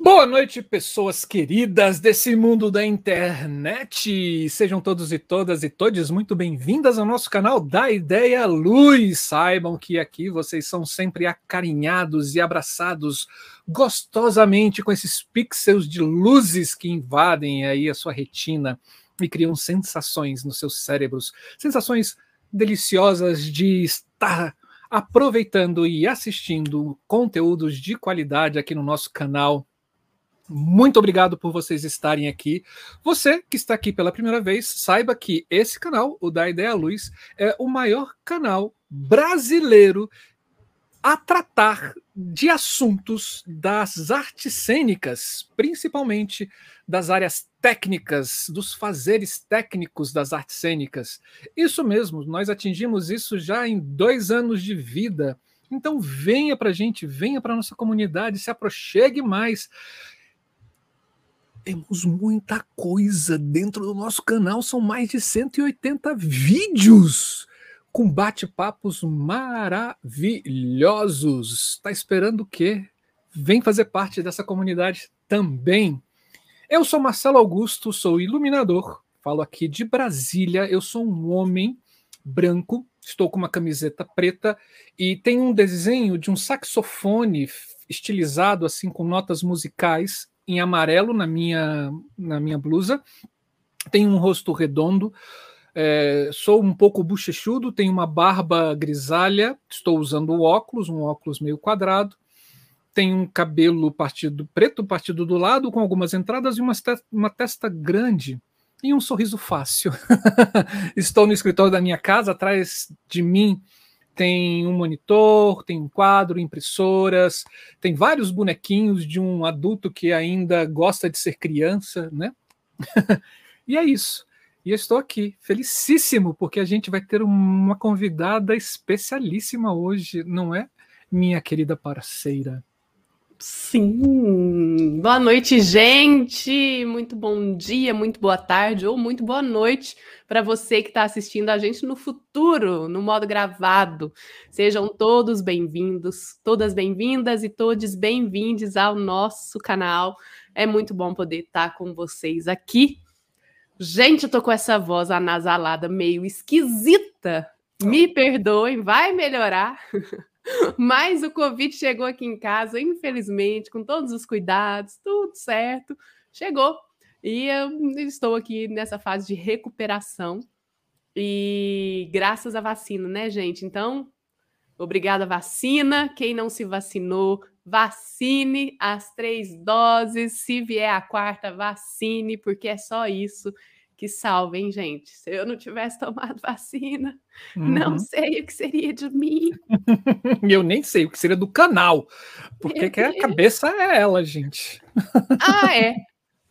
Boa noite, pessoas queridas desse mundo da internet. Sejam todos e todas e todes muito bem-vindas ao nosso canal da Ideia Luz. Saibam que aqui vocês são sempre acarinhados e abraçados gostosamente com esses pixels de luzes que invadem aí a sua retina e criam sensações nos seus cérebros, sensações deliciosas de estar aproveitando e assistindo conteúdos de qualidade aqui no nosso canal muito obrigado por vocês estarem aqui. Você que está aqui pela primeira vez, saiba que esse canal, o da Ideia Luz, é o maior canal brasileiro a tratar de assuntos das artes cênicas, principalmente das áreas técnicas, dos fazeres técnicos das artes cênicas. Isso mesmo, nós atingimos isso já em dois anos de vida. Então venha para a gente, venha para a nossa comunidade, se aproxime mais temos muita coisa dentro do nosso canal, são mais de 180 vídeos com bate-papos maravilhosos. Está esperando o quê? Vem fazer parte dessa comunidade também. Eu sou Marcelo Augusto, sou iluminador, falo aqui de Brasília. Eu sou um homem branco, estou com uma camiseta preta e tem um desenho de um saxofone estilizado assim com notas musicais em amarelo na minha, na minha blusa. Tenho um rosto redondo. É, sou um pouco bochechudo, tenho uma barba grisalha, estou usando óculos, um óculos meio quadrado. Tenho um cabelo partido preto, partido do lado, com algumas entradas e uma, uma testa grande e um sorriso fácil. estou no escritório da minha casa, atrás de mim tem um monitor, tem um quadro, impressoras, tem vários bonequinhos de um adulto que ainda gosta de ser criança, né? e é isso. E eu estou aqui, felicíssimo, porque a gente vai ter uma convidada especialíssima hoje, não é, minha querida parceira? Sim. Boa noite, gente. Muito bom dia, muito boa tarde ou muito boa noite para você que está assistindo a gente no futuro, no modo gravado. Sejam todos bem-vindos, todas bem-vindas e todos bem-vindos ao nosso canal. É muito bom poder estar com vocês aqui. Gente, eu tô com essa voz anasalada meio esquisita. Me perdoem, vai melhorar. Mas o Covid chegou aqui em casa, infelizmente, com todos os cuidados, tudo certo. Chegou. E eu estou aqui nessa fase de recuperação. E graças à vacina, né, gente? Então, obrigada, vacina. Quem não se vacinou, vacine as três doses. Se vier a quarta, vacine, porque é só isso que salvem, gente. Se eu não tivesse tomado vacina, uhum. não sei o que seria de mim. eu nem sei o que seria do canal, porque que a cabeça é ela, gente. Ah, é.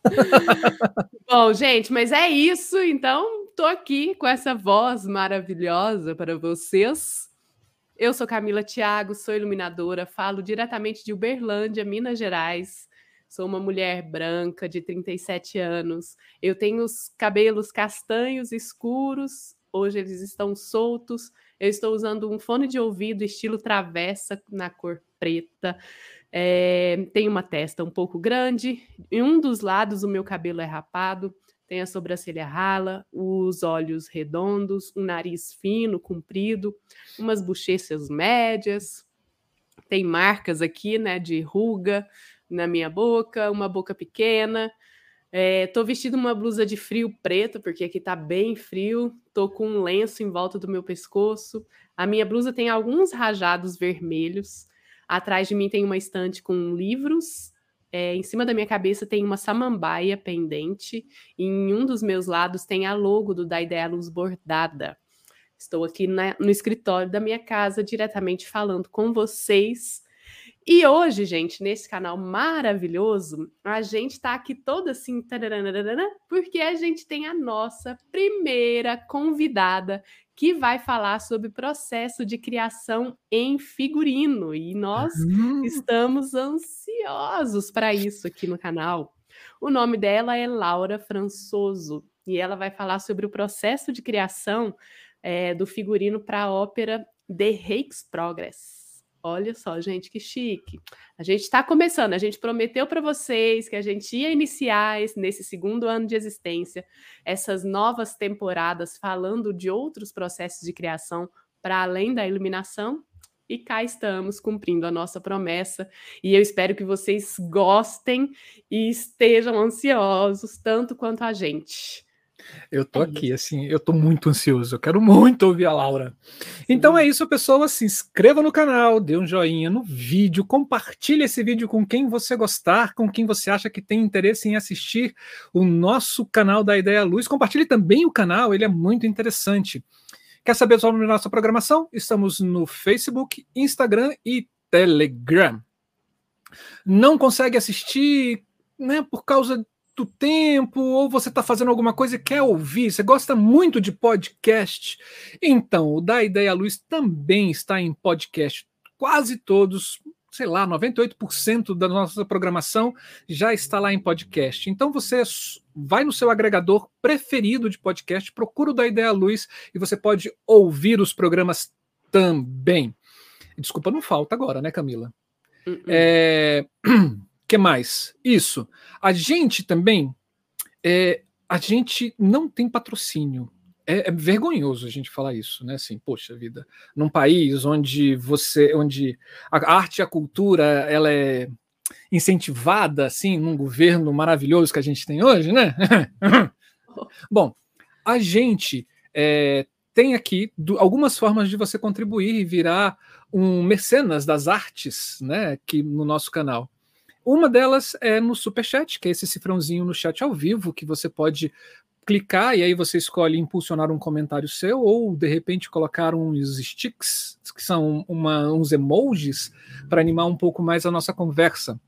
Bom, gente, mas é isso. Então, tô aqui com essa voz maravilhosa para vocês. Eu sou Camila Thiago, sou iluminadora, falo diretamente de Uberlândia, Minas Gerais. Sou uma mulher branca de 37 anos. Eu tenho os cabelos castanhos escuros. Hoje eles estão soltos. Eu estou usando um fone de ouvido estilo travessa na cor preta. É, tenho uma testa um pouco grande. Em um dos lados o meu cabelo é rapado. Tem a sobrancelha rala, os olhos redondos, um nariz fino, comprido, umas bochechas médias. Tem marcas aqui, né, de ruga, na minha boca, uma boca pequena. Estou é, vestindo uma blusa de frio preto, porque aqui está bem frio. Estou com um lenço em volta do meu pescoço. A minha blusa tem alguns rajados vermelhos. Atrás de mim tem uma estante com livros. É, em cima da minha cabeça tem uma samambaia pendente. E em um dos meus lados tem a logo do Da Ideia Luz bordada. Estou aqui na, no escritório da minha casa, diretamente falando com vocês e hoje, gente, nesse canal maravilhoso, a gente está aqui toda assim, porque a gente tem a nossa primeira convidada que vai falar sobre processo de criação em figurino. E nós uhum. estamos ansiosos para isso aqui no canal. O nome dela é Laura Françoso e ela vai falar sobre o processo de criação é, do figurino para a ópera The Hakes Progress Olha só, gente, que chique. A gente está começando. A gente prometeu para vocês que a gente ia iniciar esse, nesse segundo ano de existência essas novas temporadas falando de outros processos de criação para além da iluminação. E cá estamos cumprindo a nossa promessa. E eu espero que vocês gostem e estejam ansiosos tanto quanto a gente. Eu tô é aqui, assim, eu tô muito ansioso, eu quero muito ouvir a Laura. Então é isso, pessoal. Se inscreva no canal, dê um joinha no vídeo, compartilhe esse vídeo com quem você gostar, com quem você acha que tem interesse em assistir o nosso canal da Ideia Luz. Compartilhe também o canal, ele é muito interessante. Quer saber sobre a nossa programação? Estamos no Facebook, Instagram e Telegram. Não consegue assistir né, por causa do tempo, ou você está fazendo alguma coisa e quer ouvir, você gosta muito de podcast, então o Da Ideia Luz também está em podcast. Quase todos, sei lá, 98% da nossa programação já está lá em podcast. Então você vai no seu agregador preferido de podcast, procura o Da Ideia Luz e você pode ouvir os programas também. Desculpa, não falta agora, né, Camila? Uh -uh. É que mais? Isso. A gente também, é, a gente não tem patrocínio. É, é, vergonhoso a gente falar isso, né? Assim, poxa vida, num país onde você, onde a arte e a cultura ela é incentivada, assim, num governo maravilhoso que a gente tem hoje, né? Bom, a gente é, tem aqui do, algumas formas de você contribuir e virar um mecenas das artes, né? Aqui no nosso canal. Uma delas é no Superchat, que é esse cifrãozinho no chat ao vivo, que você pode clicar e aí você escolhe impulsionar um comentário seu ou de repente colocar uns sticks, que são uma, uns emojis, para animar um pouco mais a nossa conversa.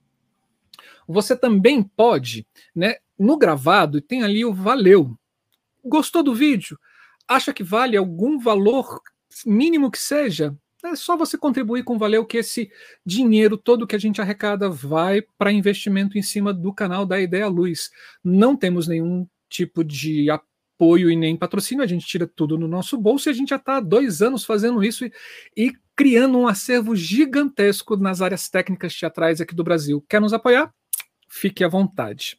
Você também pode, né, no gravado, tem ali o valeu. Gostou do vídeo? Acha que vale algum valor mínimo que seja? É só você contribuir com o Valeu que esse dinheiro todo que a gente arrecada vai para investimento em cima do canal da Ideia Luz. Não temos nenhum tipo de apoio e nem patrocínio, a gente tira tudo no nosso bolso e a gente já está há dois anos fazendo isso e, e criando um acervo gigantesco nas áreas técnicas teatrais aqui do Brasil. Quer nos apoiar? Fique à vontade.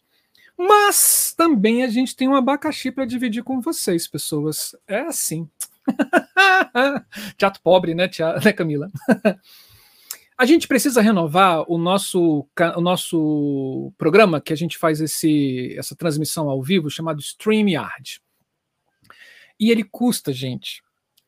Mas também a gente tem um abacaxi para dividir com vocês, pessoas. É assim. Teatro pobre, né, tia, né Camila? a gente precisa renovar o nosso, o nosso programa que a gente faz esse, essa transmissão ao vivo, chamado StreamYard. E ele custa, gente,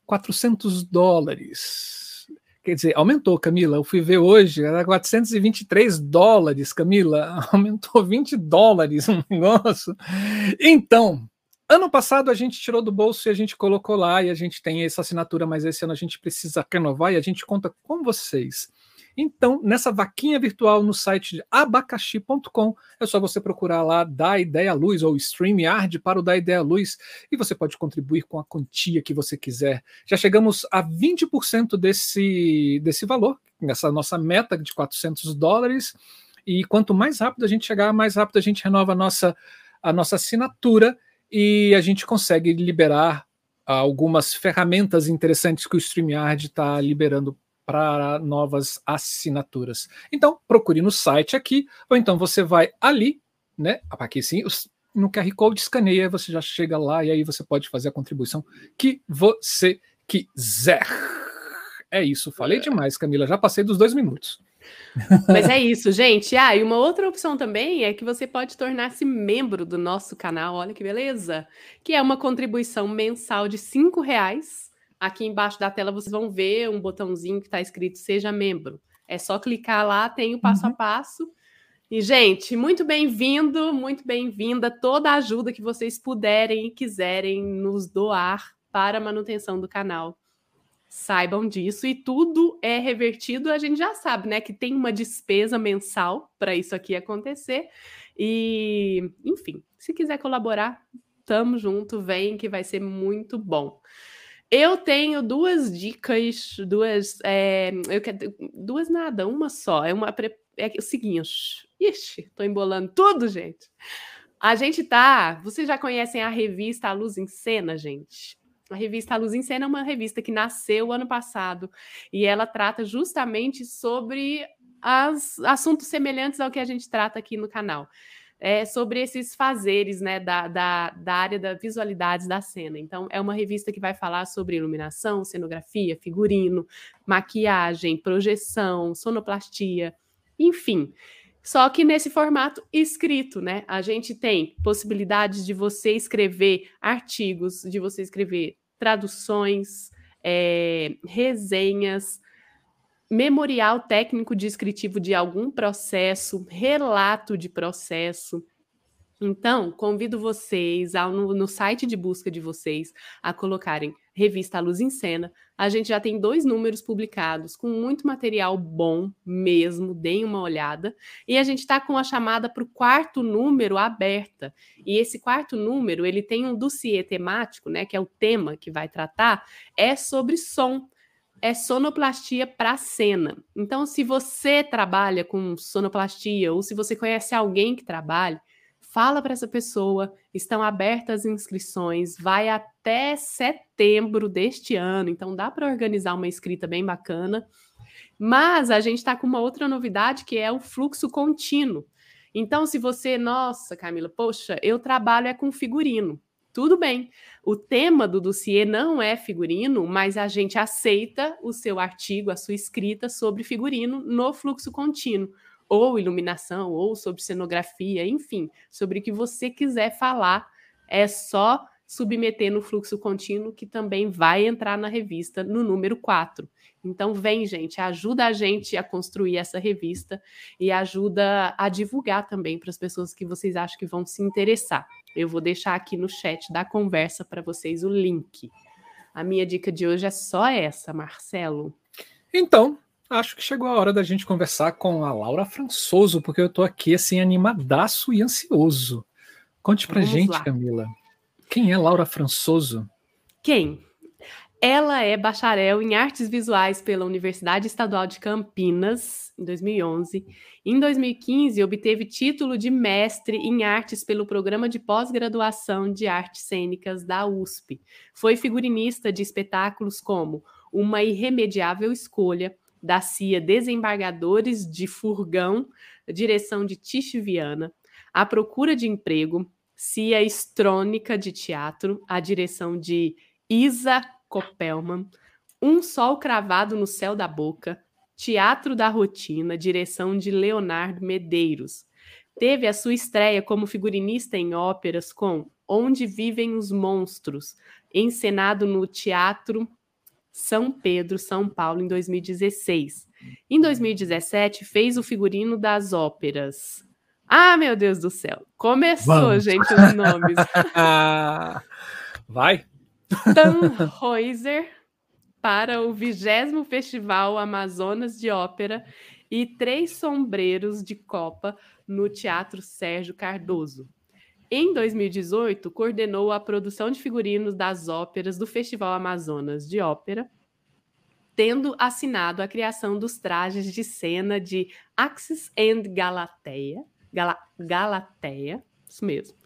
400 dólares. Quer dizer, aumentou, Camila. Eu fui ver hoje, era 423 dólares, Camila. Aumentou 20 dólares o negócio. Então, Ano passado a gente tirou do bolso e a gente colocou lá e a gente tem essa assinatura, mas esse ano a gente precisa renovar e a gente conta com vocês. Então, nessa vaquinha virtual no site abacaxi.com, é só você procurar lá da Ideia Luz ou StreamYard para o da Ideia Luz e você pode contribuir com a quantia que você quiser. Já chegamos a 20% desse, desse valor, nessa nossa meta de 400 dólares. E quanto mais rápido a gente chegar, mais rápido a gente renova a nossa, a nossa assinatura e a gente consegue liberar algumas ferramentas interessantes que o StreamYard está liberando para novas assinaturas. Então, procure no site aqui, ou então você vai ali, né? Aqui sim, no QR Code escaneia, você já chega lá e aí você pode fazer a contribuição que você quiser. É isso, falei demais, Camila, já passei dos dois minutos. Mas é isso, gente. Ah, e uma outra opção também é que você pode tornar-se membro do nosso canal, olha que beleza! Que é uma contribuição mensal de cinco reais. Aqui embaixo da tela vocês vão ver um botãozinho que está escrito Seja Membro. É só clicar lá, tem o passo uhum. a passo. E, gente, muito bem-vindo, muito bem-vinda toda a ajuda que vocês puderem e quiserem nos doar para a manutenção do canal saibam disso e tudo é revertido, a gente já sabe, né, que tem uma despesa mensal para isso aqui acontecer. E, enfim, se quiser colaborar, tamo junto, vem que vai ser muito bom. Eu tenho duas dicas, duas, é, eu quero, duas nada, uma só. É uma é o seguinte, ixi, tô embolando tudo, gente. A gente tá, vocês já conhecem a revista A Luz em Cena, gente? A revista Luz em Cena é uma revista que nasceu ano passado e ela trata justamente sobre as, assuntos semelhantes ao que a gente trata aqui no canal. É sobre esses fazeres né, da, da, da área da visualidades da cena. Então, é uma revista que vai falar sobre iluminação, cenografia, figurino, maquiagem, projeção, sonoplastia, enfim. Só que nesse formato escrito, né? A gente tem possibilidades de você escrever artigos, de você escrever traduções, é, resenhas, memorial técnico descritivo de algum processo, relato de processo. Então, convido vocês ao, no, no, site de busca de vocês a colocarem Revista Luz em Cena. A gente já tem dois números publicados com muito material bom mesmo, deem uma olhada. E a gente está com a chamada para o quarto número aberta. E esse quarto número ele tem um dossiê temático, né? Que é o tema que vai tratar, é sobre som é sonoplastia para cena. Então, se você trabalha com sonoplastia ou se você conhece alguém que trabalha, fala para essa pessoa. Estão abertas inscrições, vai até setembro deste ano, então dá para organizar uma escrita bem bacana. Mas a gente está com uma outra novidade que é o fluxo contínuo. Então, se você, nossa, Camila, poxa, eu trabalho é com figurino. Tudo bem. O tema do dossiê não é figurino, mas a gente aceita o seu artigo, a sua escrita sobre figurino no fluxo contínuo, ou iluminação, ou sobre cenografia, enfim, sobre o que você quiser falar, é só submeter no fluxo contínuo, que também vai entrar na revista no número 4. Então, vem, gente, ajuda a gente a construir essa revista e ajuda a divulgar também para as pessoas que vocês acham que vão se interessar. Eu vou deixar aqui no chat da conversa para vocês o link. A minha dica de hoje é só essa, Marcelo. Então, acho que chegou a hora da gente conversar com a Laura Françoso, porque eu estou aqui assim animadaço e ansioso. Conte pra Vamos gente, lá. Camila. Quem é Laura Françoso? Quem? Ela é bacharel em artes visuais pela Universidade Estadual de Campinas, em 2011. Em 2015, obteve título de mestre em artes pelo programa de pós-graduação de artes cênicas da USP. Foi figurinista de espetáculos como Uma Irremediável Escolha, da CIA Desembargadores de Furgão, direção de Tiche Viana, A Procura de Emprego, CIA Estrônica de Teatro, a direção de Isa Kopelman, Um Sol Cravado no Céu da Boca, Teatro da Rotina, direção de Leonardo Medeiros. Teve a sua estreia como figurinista em óperas com Onde Vivem os Monstros, encenado no Teatro São Pedro, São Paulo, em 2016. Em 2017, fez o figurino das óperas. Ah, meu Deus do céu! Começou, Vamos. gente, os nomes. Vai! Tannhäuser para o vigésimo Festival Amazonas de Ópera e Três Sombreiros de Copa no Teatro Sérgio Cardoso. Em 2018, coordenou a produção de figurinos das óperas do Festival Amazonas de Ópera, tendo assinado a criação dos trajes de cena de Axis and Galateia, Gala, Galateia, isso mesmo,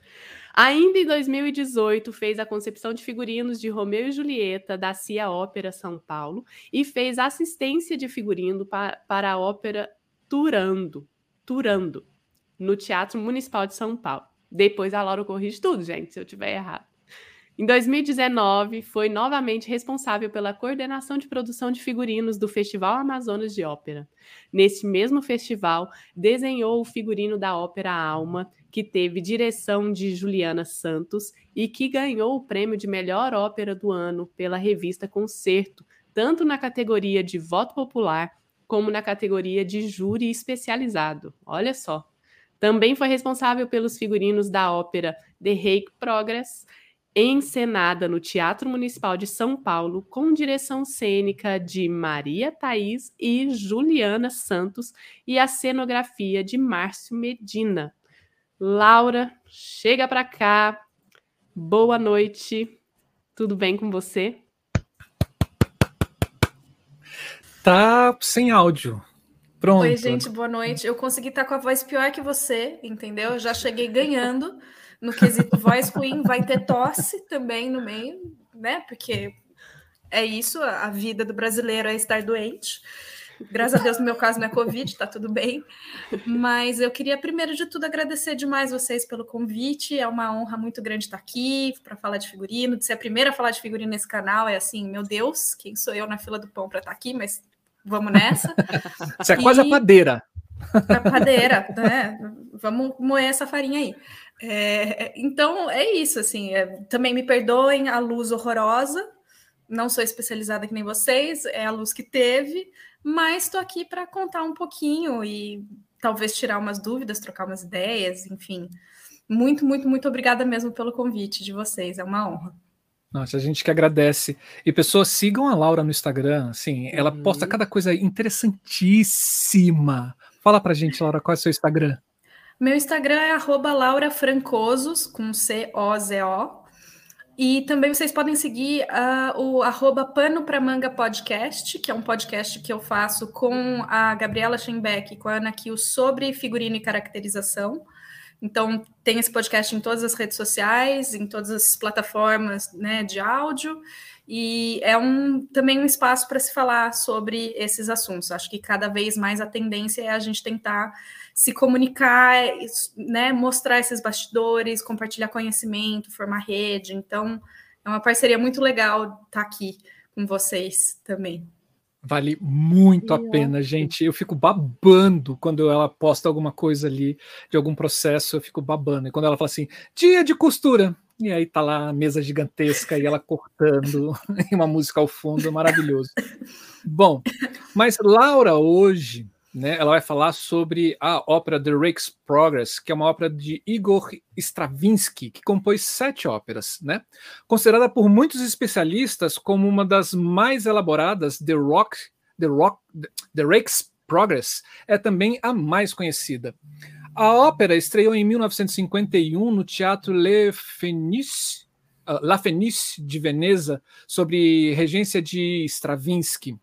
Ainda em 2018, fez a concepção de figurinos de Romeu e Julieta da CIA Ópera São Paulo e fez assistência de figurino para, para a ópera Turando, Turando, no Teatro Municipal de São Paulo. Depois a Laura corrige tudo, gente, se eu tiver errado. Em 2019, foi novamente responsável pela coordenação de produção de figurinos do Festival Amazonas de Ópera. Neste mesmo festival, desenhou o figurino da ópera Alma, que teve direção de Juliana Santos e que ganhou o prêmio de melhor ópera do ano pela revista Concerto, tanto na categoria de voto popular como na categoria de júri especializado. Olha só. Também foi responsável pelos figurinos da ópera The Hague Progress encenada no Teatro Municipal de São Paulo, com direção cênica de Maria Thaís e Juliana Santos e a cenografia de Márcio Medina. Laura, chega para cá. Boa noite. Tudo bem com você? Tá sem áudio. Pronto. Oi, gente, boa noite. Eu consegui estar com a voz pior que você, entendeu? Eu já cheguei ganhando no quesito voz ruim, vai ter tosse também no meio. né? Porque é isso, a vida do brasileiro é estar doente. Graças a Deus, no meu caso, não é Covid, tá tudo bem. Mas eu queria, primeiro de tudo, agradecer demais vocês pelo convite. É uma honra muito grande estar aqui para falar de figurino, de ser a primeira a falar de figurino nesse canal. É assim, meu Deus, quem sou eu na fila do pão para estar aqui, mas vamos nessa. Você é quase a padeira. A padeira, né? Vamos moer essa farinha aí. É, então, é isso, assim. É, também me perdoem a luz horrorosa. Não sou especializada que nem vocês, é a luz que teve mas estou aqui para contar um pouquinho e talvez tirar umas dúvidas, trocar umas ideias, enfim. Muito, muito, muito obrigada mesmo pelo convite de vocês, é uma honra. Nossa, a gente que agradece. E pessoas sigam a Laura no Instagram, assim, ela uhum. posta cada coisa interessantíssima. Fala pra gente, Laura, qual é o seu Instagram? Meu Instagram é arroba laurafrancosos, com C-O-Z-O. E também vocês podem seguir uh, o arroba Pano para Manga Podcast, que é um podcast que eu faço com a Gabriela Schenbeck e com a Ana Kiel sobre figurino e caracterização. Então, tem esse podcast em todas as redes sociais, em todas as plataformas né, de áudio, e é um, também um espaço para se falar sobre esses assuntos. Acho que cada vez mais a tendência é a gente tentar se comunicar, né, mostrar esses bastidores, compartilhar conhecimento, formar rede. Então, é uma parceria muito legal estar aqui com vocês também. Vale muito a pena, gente. Eu fico babando quando ela posta alguma coisa ali de algum processo, eu fico babando. E quando ela fala assim, dia de costura, e aí tá lá a mesa gigantesca e ela cortando e uma música ao fundo, maravilhoso. Bom, mas Laura hoje né, ela vai falar sobre a ópera The Rake's Progress, que é uma ópera de Igor Stravinsky, que compôs sete óperas, né? Considerada por muitos especialistas como uma das mais elaboradas, The Rock, The Rock, The Rake's Progress é também a mais conhecida. A ópera estreou em 1951 no Teatro Le Fenice, uh, La Fenice de Veneza, sob regência de Stravinsky.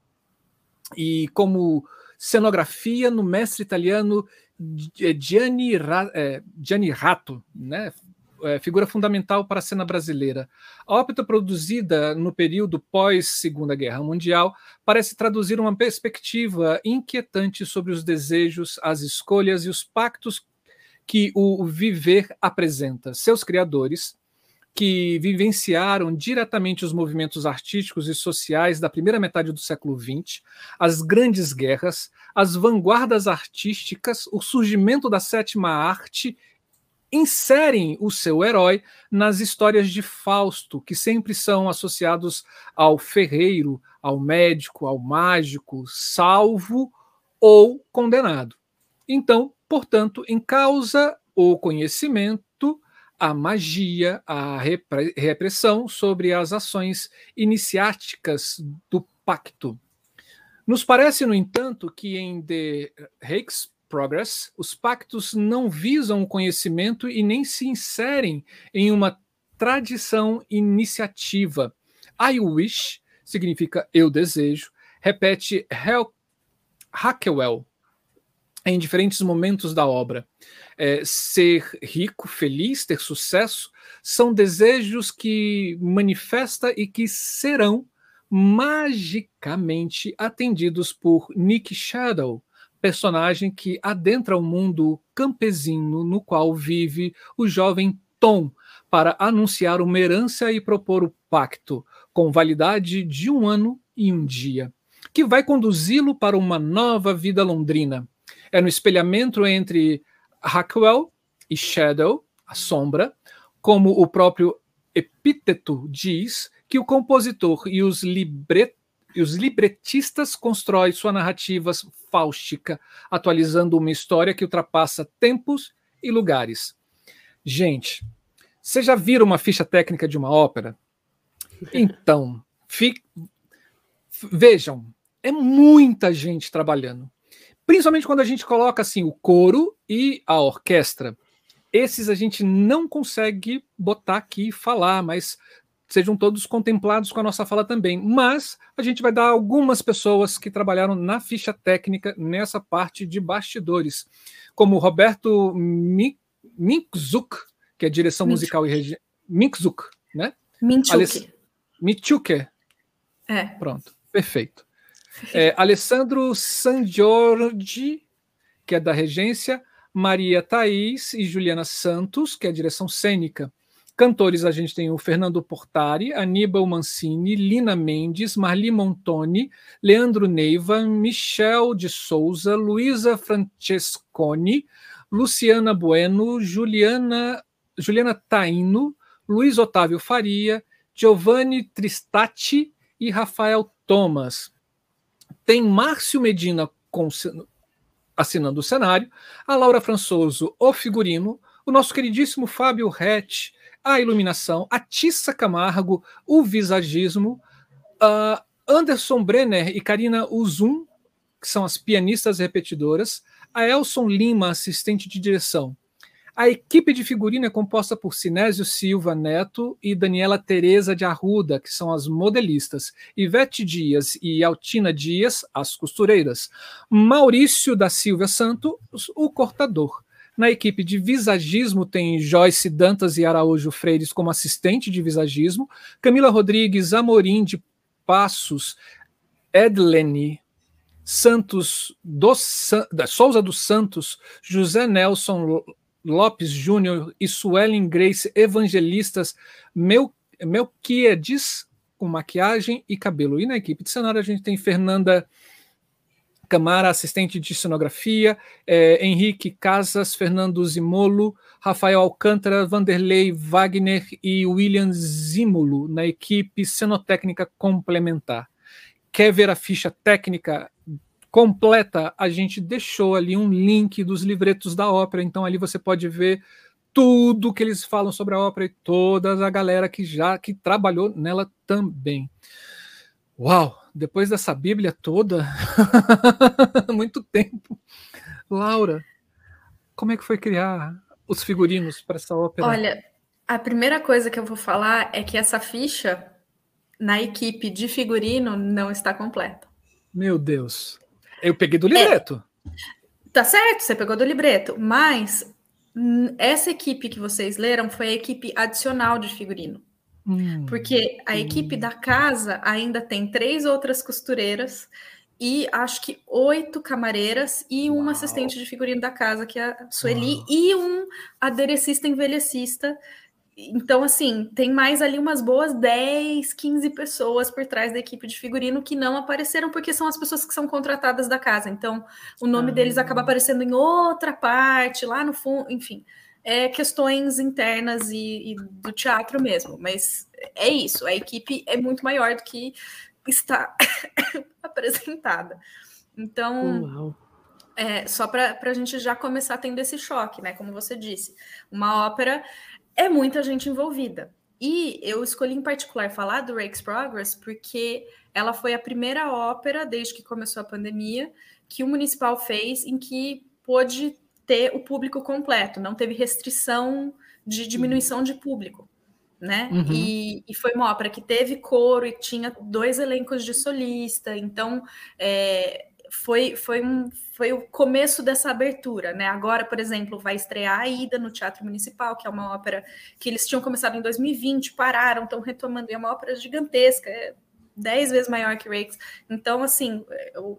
E como cenografia no mestre italiano Gianni, é, Gianni Ratto, né? É, figura fundamental para a cena brasileira. A ópera produzida no período pós Segunda Guerra Mundial parece traduzir uma perspectiva inquietante sobre os desejos, as escolhas e os pactos que o viver apresenta. Seus criadores, que vivenciaram diretamente os movimentos artísticos e sociais da primeira metade do século XX, as grandes guerras, as vanguardas artísticas, o surgimento da sétima arte, inserem o seu herói nas histórias de Fausto, que sempre são associados ao ferreiro, ao médico, ao mágico, salvo ou condenado. Então, portanto, em causa o conhecimento a magia, a repressão sobre as ações iniciáticas do pacto. Nos parece, no entanto, que em The Hague's Progress, os pactos não visam o conhecimento e nem se inserem em uma tradição iniciativa. I wish significa eu desejo, repete Hackwell em diferentes momentos da obra é, ser rico, feliz, ter sucesso, são desejos que manifesta e que serão magicamente atendidos por Nick Shadow, personagem que adentra o mundo campesino no qual vive o jovem Tom para anunciar uma herança e propor o pacto, com validade de um ano e um dia, que vai conduzi-lo para uma nova vida londrina. É no espelhamento entre Hackwell e Shadow, a sombra, como o próprio epíteto diz, que o compositor e os, libret e os libretistas constroem sua narrativa fáustica, atualizando uma história que ultrapassa tempos e lugares. Gente, vocês já viram uma ficha técnica de uma ópera? Então, fi... vejam, é muita gente trabalhando. Principalmente quando a gente coloca assim o coro e a orquestra. Esses a gente não consegue botar aqui e falar, mas sejam todos contemplados com a nossa fala também. Mas a gente vai dar algumas pessoas que trabalharam na ficha técnica nessa parte de bastidores, como Roberto Minkzuk, que é direção musical e regi... Minkzuk, né? Minchuk. Michuque. É. Pronto, perfeito. É, Alessandro Sangiorgi, que é da Regência, Maria Thaís e Juliana Santos, que é a direção cênica. Cantores, a gente tem o Fernando Portari, Aníbal Mancini, Lina Mendes, Marli Montoni, Leandro Neiva, Michel de Souza, Luísa Francesconi, Luciana Bueno, Juliana, Juliana Taino, Luiz Otávio Faria, Giovanni Tristati e Rafael Thomas. Tem Márcio Medina assinando o cenário, a Laura Françoso, o figurino, o nosso queridíssimo Fábio Rett, a iluminação, a Tissa Camargo, o visagismo, uh, Anderson Brenner e Karina Uzum, que são as pianistas repetidoras, a Elson Lima, assistente de direção. A equipe de figurino é composta por Sinésio Silva Neto e Daniela Tereza de Arruda, que são as modelistas, Ivete Dias e Altina Dias, as costureiras, Maurício da Silva Santos, o cortador, na equipe de visagismo tem Joyce Dantas e Araújo Freires como assistente de visagismo, Camila Rodrigues Amorim de Passos, Edlene Santos dos, Souza dos Santos, José Nelson Lopes Júnior e Suelen Grace Evangelistas Mel, Melquiades com maquiagem e cabelo. E na equipe de cenário a gente tem Fernanda Camara, assistente de cenografia, é, Henrique Casas, Fernando Zimolo, Rafael Alcântara, Vanderlei Wagner e William Zimulo na equipe cenotécnica complementar. Quer ver a ficha técnica completa? A gente deixou ali um link dos livretos da ópera, então ali você pode ver tudo que eles falam sobre a ópera e toda a galera que já que trabalhou nela também. Uau, depois dessa Bíblia toda, muito tempo. Laura, como é que foi criar os figurinos para essa ópera? Olha, a primeira coisa que eu vou falar é que essa ficha na equipe de figurino não está completa. Meu Deus. Eu peguei do libreto. É, tá certo, você pegou do libreto, mas essa equipe que vocês leram foi a equipe adicional de figurino. Hum, Porque a hum. equipe da casa ainda tem três outras costureiras e acho que oito camareiras e um assistente de figurino da casa, que é a Sueli, Uau. e um aderecista envelhecista. Então, assim, tem mais ali umas boas 10, 15 pessoas por trás da equipe de figurino que não apareceram, porque são as pessoas que são contratadas da casa. Então, o nome ah. deles acaba aparecendo em outra parte, lá no fundo, enfim é, questões internas e, e, do teatro mesmo, mas é isso, a equipe é muito maior do que está apresentada. Então, é, só para a gente já começar tendo esse choque, né? Como você disse, uma ópera é muita gente envolvida. E eu escolhi em particular falar do Rake's Progress porque ela foi a primeira ópera, desde que começou a pandemia, que o municipal fez em que pôde ter o público completo, não teve restrição de diminuição de público, né? Uhum. E, e, foi uma ópera que teve coro e tinha dois elencos de solista, então é, foi, foi, um, foi o começo dessa abertura, né? Agora, por exemplo, vai estrear a Ida no Teatro Municipal, que é uma ópera que eles tinham começado em 2020, pararam, estão retomando, é uma ópera gigantesca, é dez vezes maior que Rakes. Então, assim, o,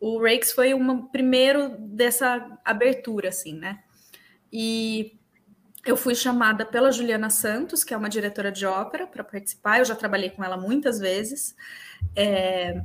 o Rakes foi um primeiro dessa abertura, assim, né? E eu fui chamada pela Juliana Santos, que é uma diretora de ópera, para participar. Eu já trabalhei com ela muitas vezes. É,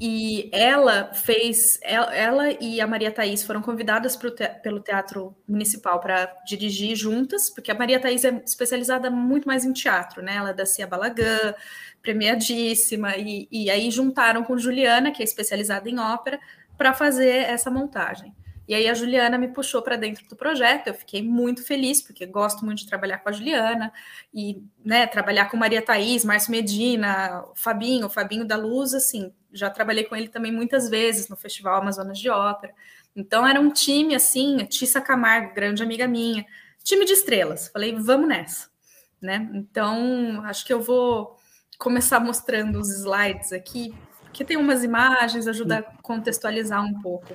e ela fez, ela e a Maria Thaís foram convidadas te, pelo Teatro Municipal para dirigir juntas, porque a Maria Thaís é especializada muito mais em teatro, né? Ela é da Cia Balagã, premiadíssima, e, e aí juntaram com Juliana, que é especializada em ópera, para fazer essa montagem. E aí a Juliana me puxou para dentro do projeto, eu fiquei muito feliz, porque gosto muito de trabalhar com a Juliana, e né, trabalhar com Maria Thaís, Márcio Medina, Fabinho, Fabinho da Luz, assim, já trabalhei com ele também muitas vezes no Festival Amazonas de Ópera. Então era um time assim, a Tissa Camargo, grande amiga minha, time de estrelas. Falei, vamos nessa, né? Então, acho que eu vou começar mostrando os slides aqui, porque tem umas imagens, ajuda a contextualizar um pouco.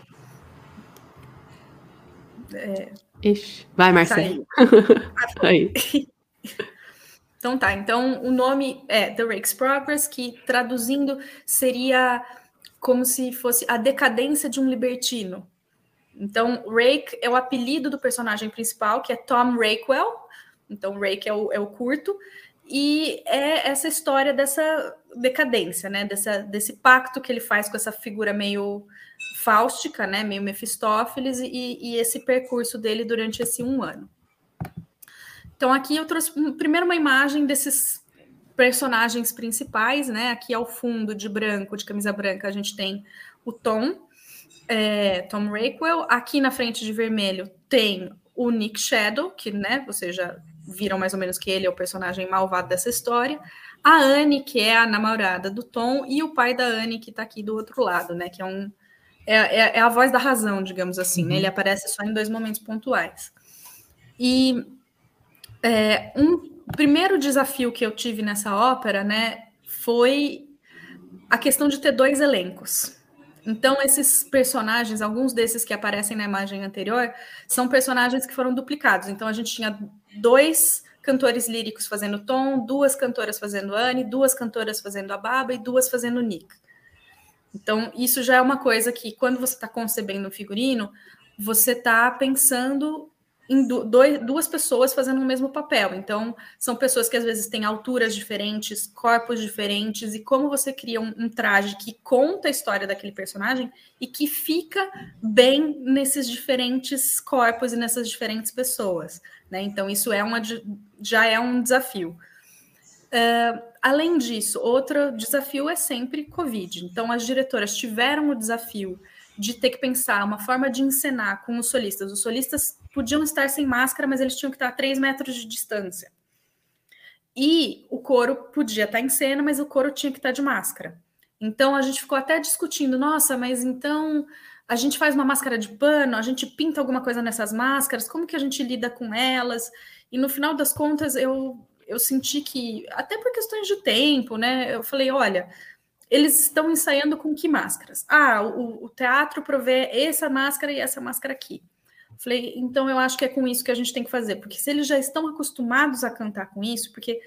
É... Ixi, vai, Marcelo. Aí. Então tá, então o nome é The Rake's Progress, que traduzindo seria como se fosse a decadência de um libertino. Então, Rake é o apelido do personagem principal, que é Tom Rakewell. Então, Rake é o, é o curto. E é essa história dessa decadência, né? Dessa, desse pacto que ele faz com essa figura meio fáustica, né? Meio Mefistófeles, e, e esse percurso dele durante esse um ano. Então, aqui eu trouxe primeiro uma imagem desses personagens principais, né? Aqui ao fundo, de branco, de camisa branca, a gente tem o Tom, é, Tom Rakewell. Aqui na frente de vermelho tem o Nick Shadow, que, né, vocês já viram mais ou menos que ele é o personagem malvado dessa história. A Anne, que é a namorada do Tom, e o pai da Anne, que tá aqui do outro lado, né? Que é um. É, é, é a voz da razão, digamos assim, uhum. né? Ele aparece só em dois momentos pontuais. E é, um primeiro desafio que eu tive nessa ópera, né, foi a questão de ter dois elencos. Então, esses personagens, alguns desses que aparecem na imagem anterior, são personagens que foram duplicados. Então, a gente tinha dois cantores líricos fazendo Tom, duas cantoras fazendo Anne, duas cantoras fazendo a Baba e duas fazendo Nick. Então, isso já é uma coisa que, quando você está concebendo um figurino, você está pensando em dois, duas pessoas fazendo o mesmo papel. Então, são pessoas que às vezes têm alturas diferentes, corpos diferentes, e como você cria um, um, traje que conta a história daquele personagem e que fica bem nesses diferentes corpos e nessas diferentes pessoas. Né? Então, isso é uma, já é um desafio. Uh, além disso, outro desafio é sempre Covid. Então, as diretoras tiveram o desafio de ter que pensar uma forma de encenar com os solistas. Os solistas podiam estar sem máscara, mas eles tinham que estar a três metros de distância. E o coro podia estar em cena, mas o coro tinha que estar de máscara. Então a gente ficou até discutindo, nossa, mas então a gente faz uma máscara de pano, a gente pinta alguma coisa nessas máscaras, como que a gente lida com elas? E no final das contas eu eu senti que até por questões de tempo, né? Eu falei, olha, eles estão ensaiando com que máscaras? Ah, o, o teatro provê essa máscara e essa máscara aqui. Falei, então eu acho que é com isso que a gente tem que fazer, porque se eles já estão acostumados a cantar com isso, porque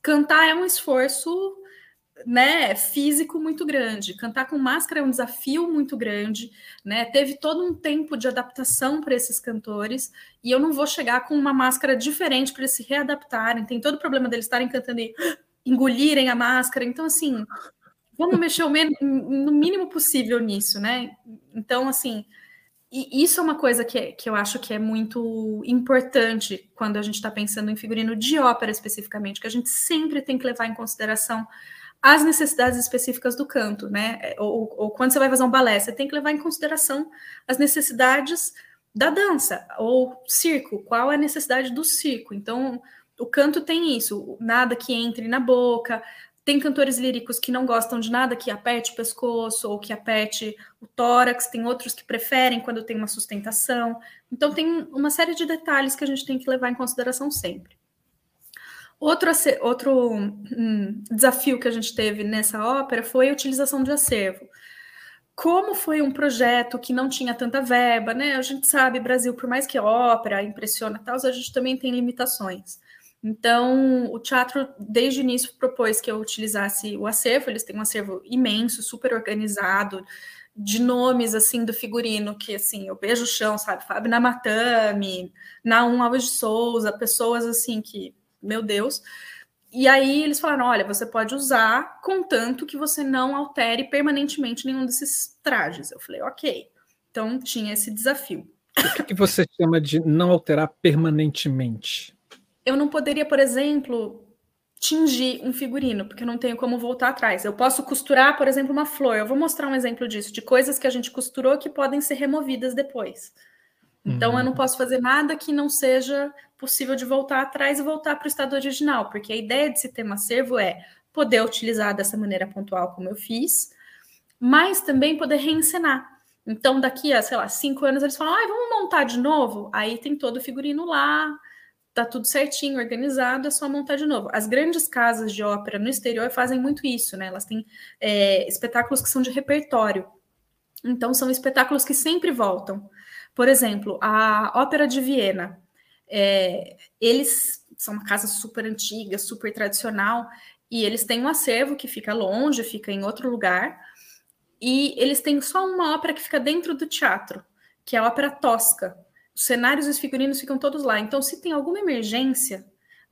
cantar é um esforço né, físico muito grande. Cantar com máscara é um desafio muito grande, né? Teve todo um tempo de adaptação para esses cantores, e eu não vou chegar com uma máscara diferente para eles se readaptarem. Tem todo o problema deles estarem cantando e engolirem a máscara. Então, assim, vamos mexer o no mínimo possível nisso, né? Então, assim, e isso é uma coisa que, que eu acho que é muito importante quando a gente está pensando em figurino de ópera especificamente, que a gente sempre tem que levar em consideração as necessidades específicas do canto, né? É, ou, ou quando você vai fazer um balé, você tem que levar em consideração as necessidades da dança, ou circo, qual é a necessidade do circo. Então, o canto tem isso, nada que entre na boca, tem cantores líricos que não gostam de nada que aperte o pescoço ou que aperte o tórax, tem outros que preferem quando tem uma sustentação. Então, tem uma série de detalhes que a gente tem que levar em consideração sempre. Outro, outro hum, desafio que a gente teve nessa ópera foi a utilização de acervo. Como foi um projeto que não tinha tanta verba, né? A gente sabe, Brasil, por mais que a ópera impressiona tal, a gente também tem limitações. Então, o teatro, desde o início, propôs que eu utilizasse o acervo, eles têm um acervo imenso, super organizado, de nomes, assim, do figurino, que, assim, eu beijo o chão, sabe? Fábio Namatame, Naum Alves de Souza, pessoas, assim, que, meu Deus. E aí eles falaram, olha, você pode usar, contanto que você não altere permanentemente nenhum desses trajes. Eu falei, ok. Então, tinha esse desafio. O que, que você chama de não alterar permanentemente? eu não poderia, por exemplo, tingir um figurino, porque eu não tenho como voltar atrás. Eu posso costurar, por exemplo, uma flor. Eu vou mostrar um exemplo disso, de coisas que a gente costurou que podem ser removidas depois. Então, uhum. eu não uhum. posso fazer nada que não seja possível de voltar atrás e voltar para o estado original, porque a ideia de sistema acervo é poder utilizar dessa maneira pontual, como eu fiz, mas também poder reencenar. Então, daqui a, sei lá, cinco anos, eles falam, ah, vamos montar de novo? Aí tem todo o figurino lá, tá tudo certinho, organizado, é só montar de novo. As grandes casas de ópera no exterior fazem muito isso, né? Elas têm é, espetáculos que são de repertório. Então, são espetáculos que sempre voltam. Por exemplo, a Ópera de Viena. É, eles são uma casa super antiga, super tradicional, e eles têm um acervo que fica longe, fica em outro lugar, e eles têm só uma ópera que fica dentro do teatro, que é a ópera tosca. Os cenários e os figurinos ficam todos lá. Então, se tem alguma emergência,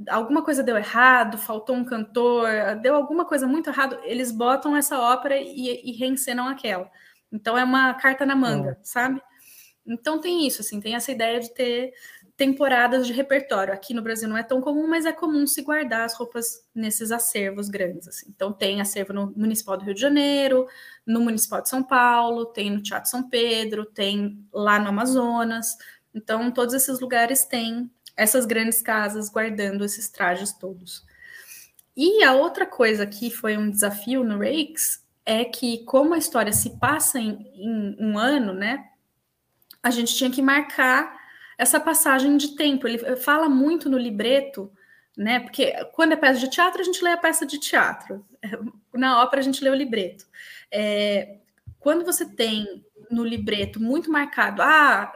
alguma coisa deu errado, faltou um cantor, deu alguma coisa muito errado, eles botam essa ópera e, e reencenam aquela. Então, é uma carta na manga, sabe? Então, tem isso, assim, tem essa ideia de ter temporadas de repertório. Aqui no Brasil não é tão comum, mas é comum se guardar as roupas nesses acervos grandes. Assim. Então, tem acervo no Municipal do Rio de Janeiro, no Municipal de São Paulo, tem no Teatro São Pedro, tem lá no Amazonas. Então, todos esses lugares têm essas grandes casas guardando esses trajes todos. E a outra coisa que foi um desafio no Rakes é que, como a história se passa em, em um ano, né, a gente tinha que marcar essa passagem de tempo. Ele fala muito no libreto, né? Porque quando é peça de teatro, a gente lê a peça de teatro. Na ópera, a gente lê o libreto. É, quando você tem no libreto muito marcado, ah,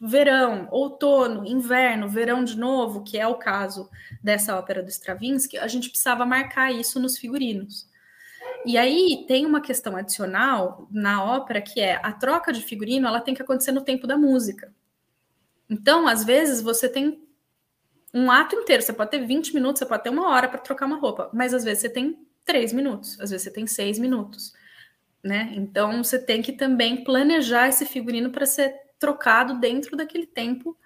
verão, outono, inverno, verão de novo, que é o caso dessa ópera do Stravinsky, a gente precisava marcar isso nos figurinos. E aí tem uma questão adicional na ópera que é a troca de figurino, ela tem que acontecer no tempo da música. Então, às vezes, você tem um ato inteiro, você pode ter 20 minutos, você pode ter uma hora para trocar uma roupa, mas às vezes você tem três minutos, às vezes você tem seis minutos, né? Então você tem que também planejar esse figurino para ser trocado dentro daquele tempo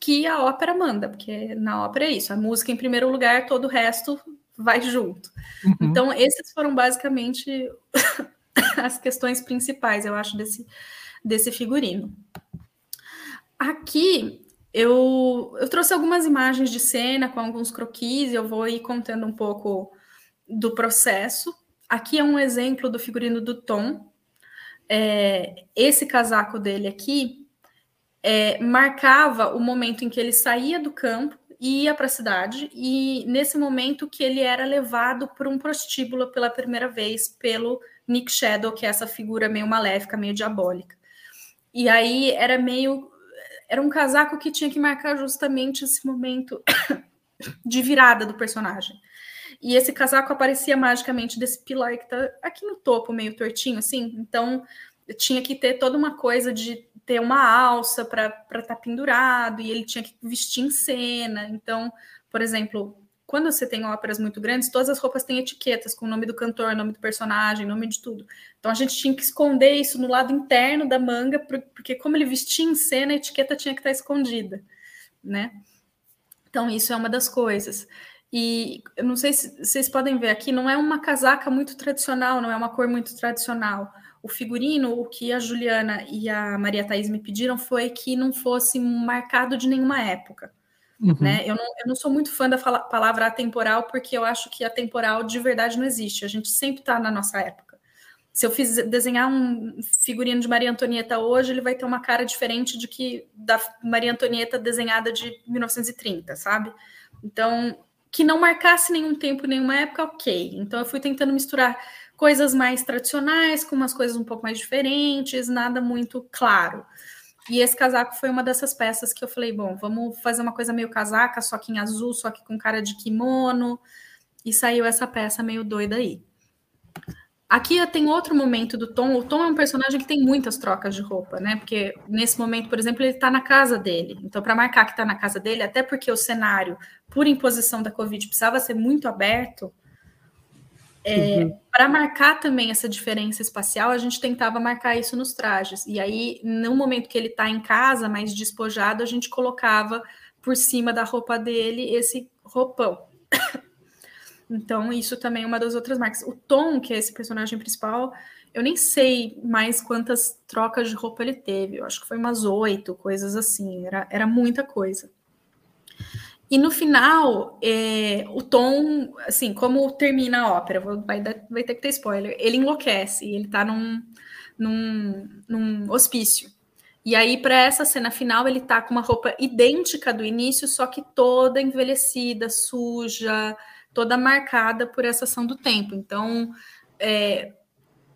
que a ópera manda, porque na ópera é isso, a música em primeiro lugar, todo o resto vai junto. Uhum. Então, esses foram basicamente as questões principais, eu acho, desse, desse figurino. Aqui eu, eu trouxe algumas imagens de cena com alguns croquis, e eu vou ir contando um pouco do processo. Aqui é um exemplo do figurino do Tom. É, esse casaco dele aqui é, marcava o momento em que ele saía do campo e ia para a cidade, e nesse momento que ele era levado por um prostíbulo pela primeira vez pelo Nick Shadow, que é essa figura meio maléfica, meio diabólica. E aí era meio era um casaco que tinha que marcar justamente esse momento de virada do personagem. E esse casaco aparecia magicamente desse pilar que tá aqui no topo, meio tortinho, assim. Então, tinha que ter toda uma coisa de ter uma alça para estar tá pendurado, e ele tinha que vestir em cena. Então, por exemplo, quando você tem óperas muito grandes, todas as roupas têm etiquetas com o nome do cantor, nome do personagem, nome de tudo. Então a gente tinha que esconder isso no lado interno da manga, porque como ele vestia em cena, a etiqueta tinha que estar escondida, né? Então isso é uma das coisas. E eu não sei se vocês podem ver aqui, não é uma casaca muito tradicional, não é uma cor muito tradicional. O figurino, o que a Juliana e a Maria Thaís me pediram foi que não fosse marcado de nenhuma época. Uhum. Né? Eu, não, eu não sou muito fã da fala, palavra atemporal, porque eu acho que atemporal de verdade não existe. A gente sempre está na nossa época. Se eu fiz desenhar um figurino de Maria Antonieta hoje, ele vai ter uma cara diferente de que da Maria Antonieta desenhada de 1930, sabe? Então, que não marcasse nenhum tempo, nenhuma época, ok. Então, eu fui tentando misturar coisas mais tradicionais com umas coisas um pouco mais diferentes, nada muito claro. E esse casaco foi uma dessas peças que eu falei, bom, vamos fazer uma coisa meio casaca, só que em azul, só que com cara de kimono. E saiu essa peça meio doida aí. Aqui tem outro momento do Tom. O Tom é um personagem que tem muitas trocas de roupa, né? Porque nesse momento, por exemplo, ele tá na casa dele. Então, para marcar que tá na casa dele, até porque o cenário, por imposição da Covid, precisava ser muito aberto, é, uhum. Para marcar também essa diferença espacial, a gente tentava marcar isso nos trajes. E aí, no momento que ele está em casa, mais despojado, a gente colocava por cima da roupa dele esse roupão. então, isso também é uma das outras marcas. O Tom, que é esse personagem principal, eu nem sei mais quantas trocas de roupa ele teve. Eu acho que foi umas oito, coisas assim. Era, era muita coisa. E no final, é, o Tom, assim, como termina a ópera, vai, vai ter que ter spoiler, ele enlouquece, ele tá num, num, num hospício. E aí, para essa cena final, ele tá com uma roupa idêntica do início, só que toda envelhecida, suja, toda marcada por essa ação do tempo. Então, é,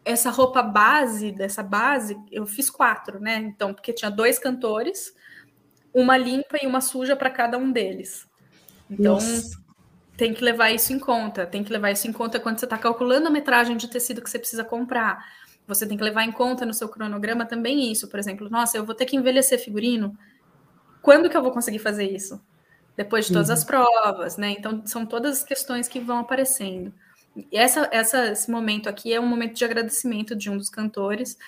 essa roupa base, dessa base, eu fiz quatro, né? Então, porque tinha dois cantores, uma limpa e uma suja para cada um deles. Então, Nossa. tem que levar isso em conta. Tem que levar isso em conta quando você está calculando a metragem de tecido que você precisa comprar. Você tem que levar em conta no seu cronograma também isso. Por exemplo, nossa, eu vou ter que envelhecer figurino. Quando que eu vou conseguir fazer isso? Depois de todas uhum. as provas, né? Então, são todas as questões que vão aparecendo. E essa, essa, esse momento aqui é um momento de agradecimento de um dos cantores,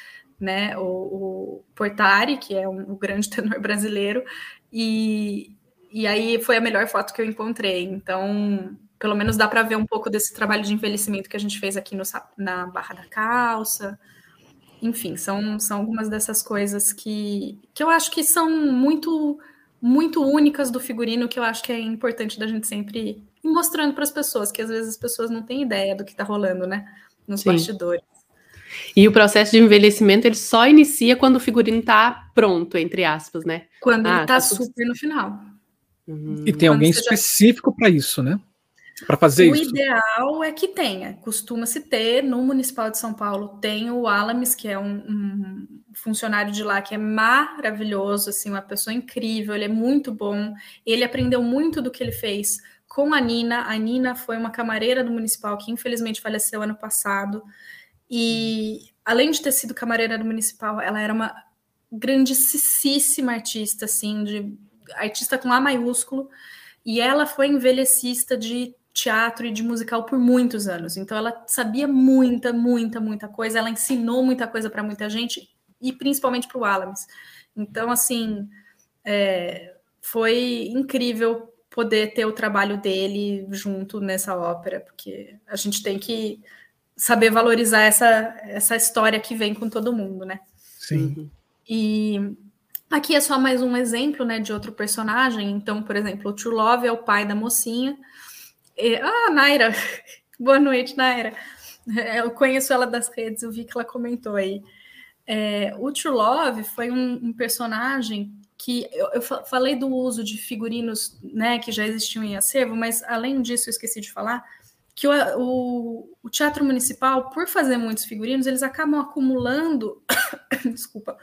né? O, o Portari, que é um, um grande tenor brasileiro, e, e aí foi a melhor foto que eu encontrei. Então, pelo menos dá para ver um pouco desse trabalho de envelhecimento que a gente fez aqui no, na Barra da Calça. Enfim, são, são algumas dessas coisas que, que eu acho que são muito muito únicas do figurino que eu acho que é importante da gente sempre ir mostrando para as pessoas, que às vezes as pessoas não têm ideia do que está rolando, né? Nos Sim. bastidores. E o processo de envelhecimento ele só inicia quando o figurino está pronto, entre aspas, né? Quando ah, ele está tá super no final. Uhum. E tem quando alguém específico já... para isso, né? Para fazer o isso. O ideal é que tenha. Costuma-se ter no Municipal de São Paulo tem o Alames, que é um, um, funcionário de lá que é maravilhoso, assim, uma pessoa incrível. Ele é muito bom. Ele aprendeu muito do que ele fez com a Nina. A Nina foi uma camareira do Municipal que infelizmente faleceu ano passado. E além de ter sido camareira do Municipal, ela era uma grandíssima artista, assim, de artista com A maiúsculo. E ela foi envelhecista de teatro e de musical por muitos anos. Então ela sabia muita, muita, muita coisa. Ela ensinou muita coisa para muita gente e principalmente para o Alamis. Então assim é, foi incrível poder ter o trabalho dele junto nessa ópera, porque a gente tem que saber valorizar essa, essa história que vem com todo mundo, né? Sim. E aqui é só mais um exemplo, né, de outro personagem. Então, por exemplo, o True Love é o pai da mocinha, ah, Naira. Boa noite, Naira. É, eu conheço ela das redes, eu vi que ela comentou aí. É, o True Love foi um, um personagem que eu, eu, falei do uso de figurinos né, que já existiam em acervo, mas além disso, eu esqueci de falar que o, o, o Teatro Municipal, por fazer muitos figurinos, eles acabam acumulando, desculpa,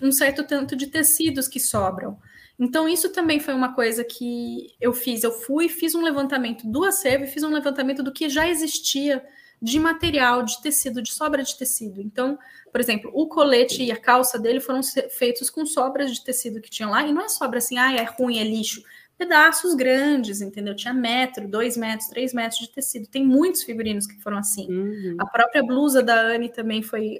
um certo tanto de tecidos que sobram. Então, isso também foi uma coisa que eu fiz. Eu fui, fiz um levantamento do acervo e fiz um levantamento do que já existia de material, de tecido, de sobra de tecido. Então, por exemplo, o colete e a calça dele foram feitos com sobras de tecido que tinham lá, e não é sobra assim, ah, é ruim, é lixo. Pedaços grandes, entendeu? Tinha metro, dois metros, três metros de tecido. Tem muitos figurinos que foram assim. Uhum. A própria blusa da Anne também foi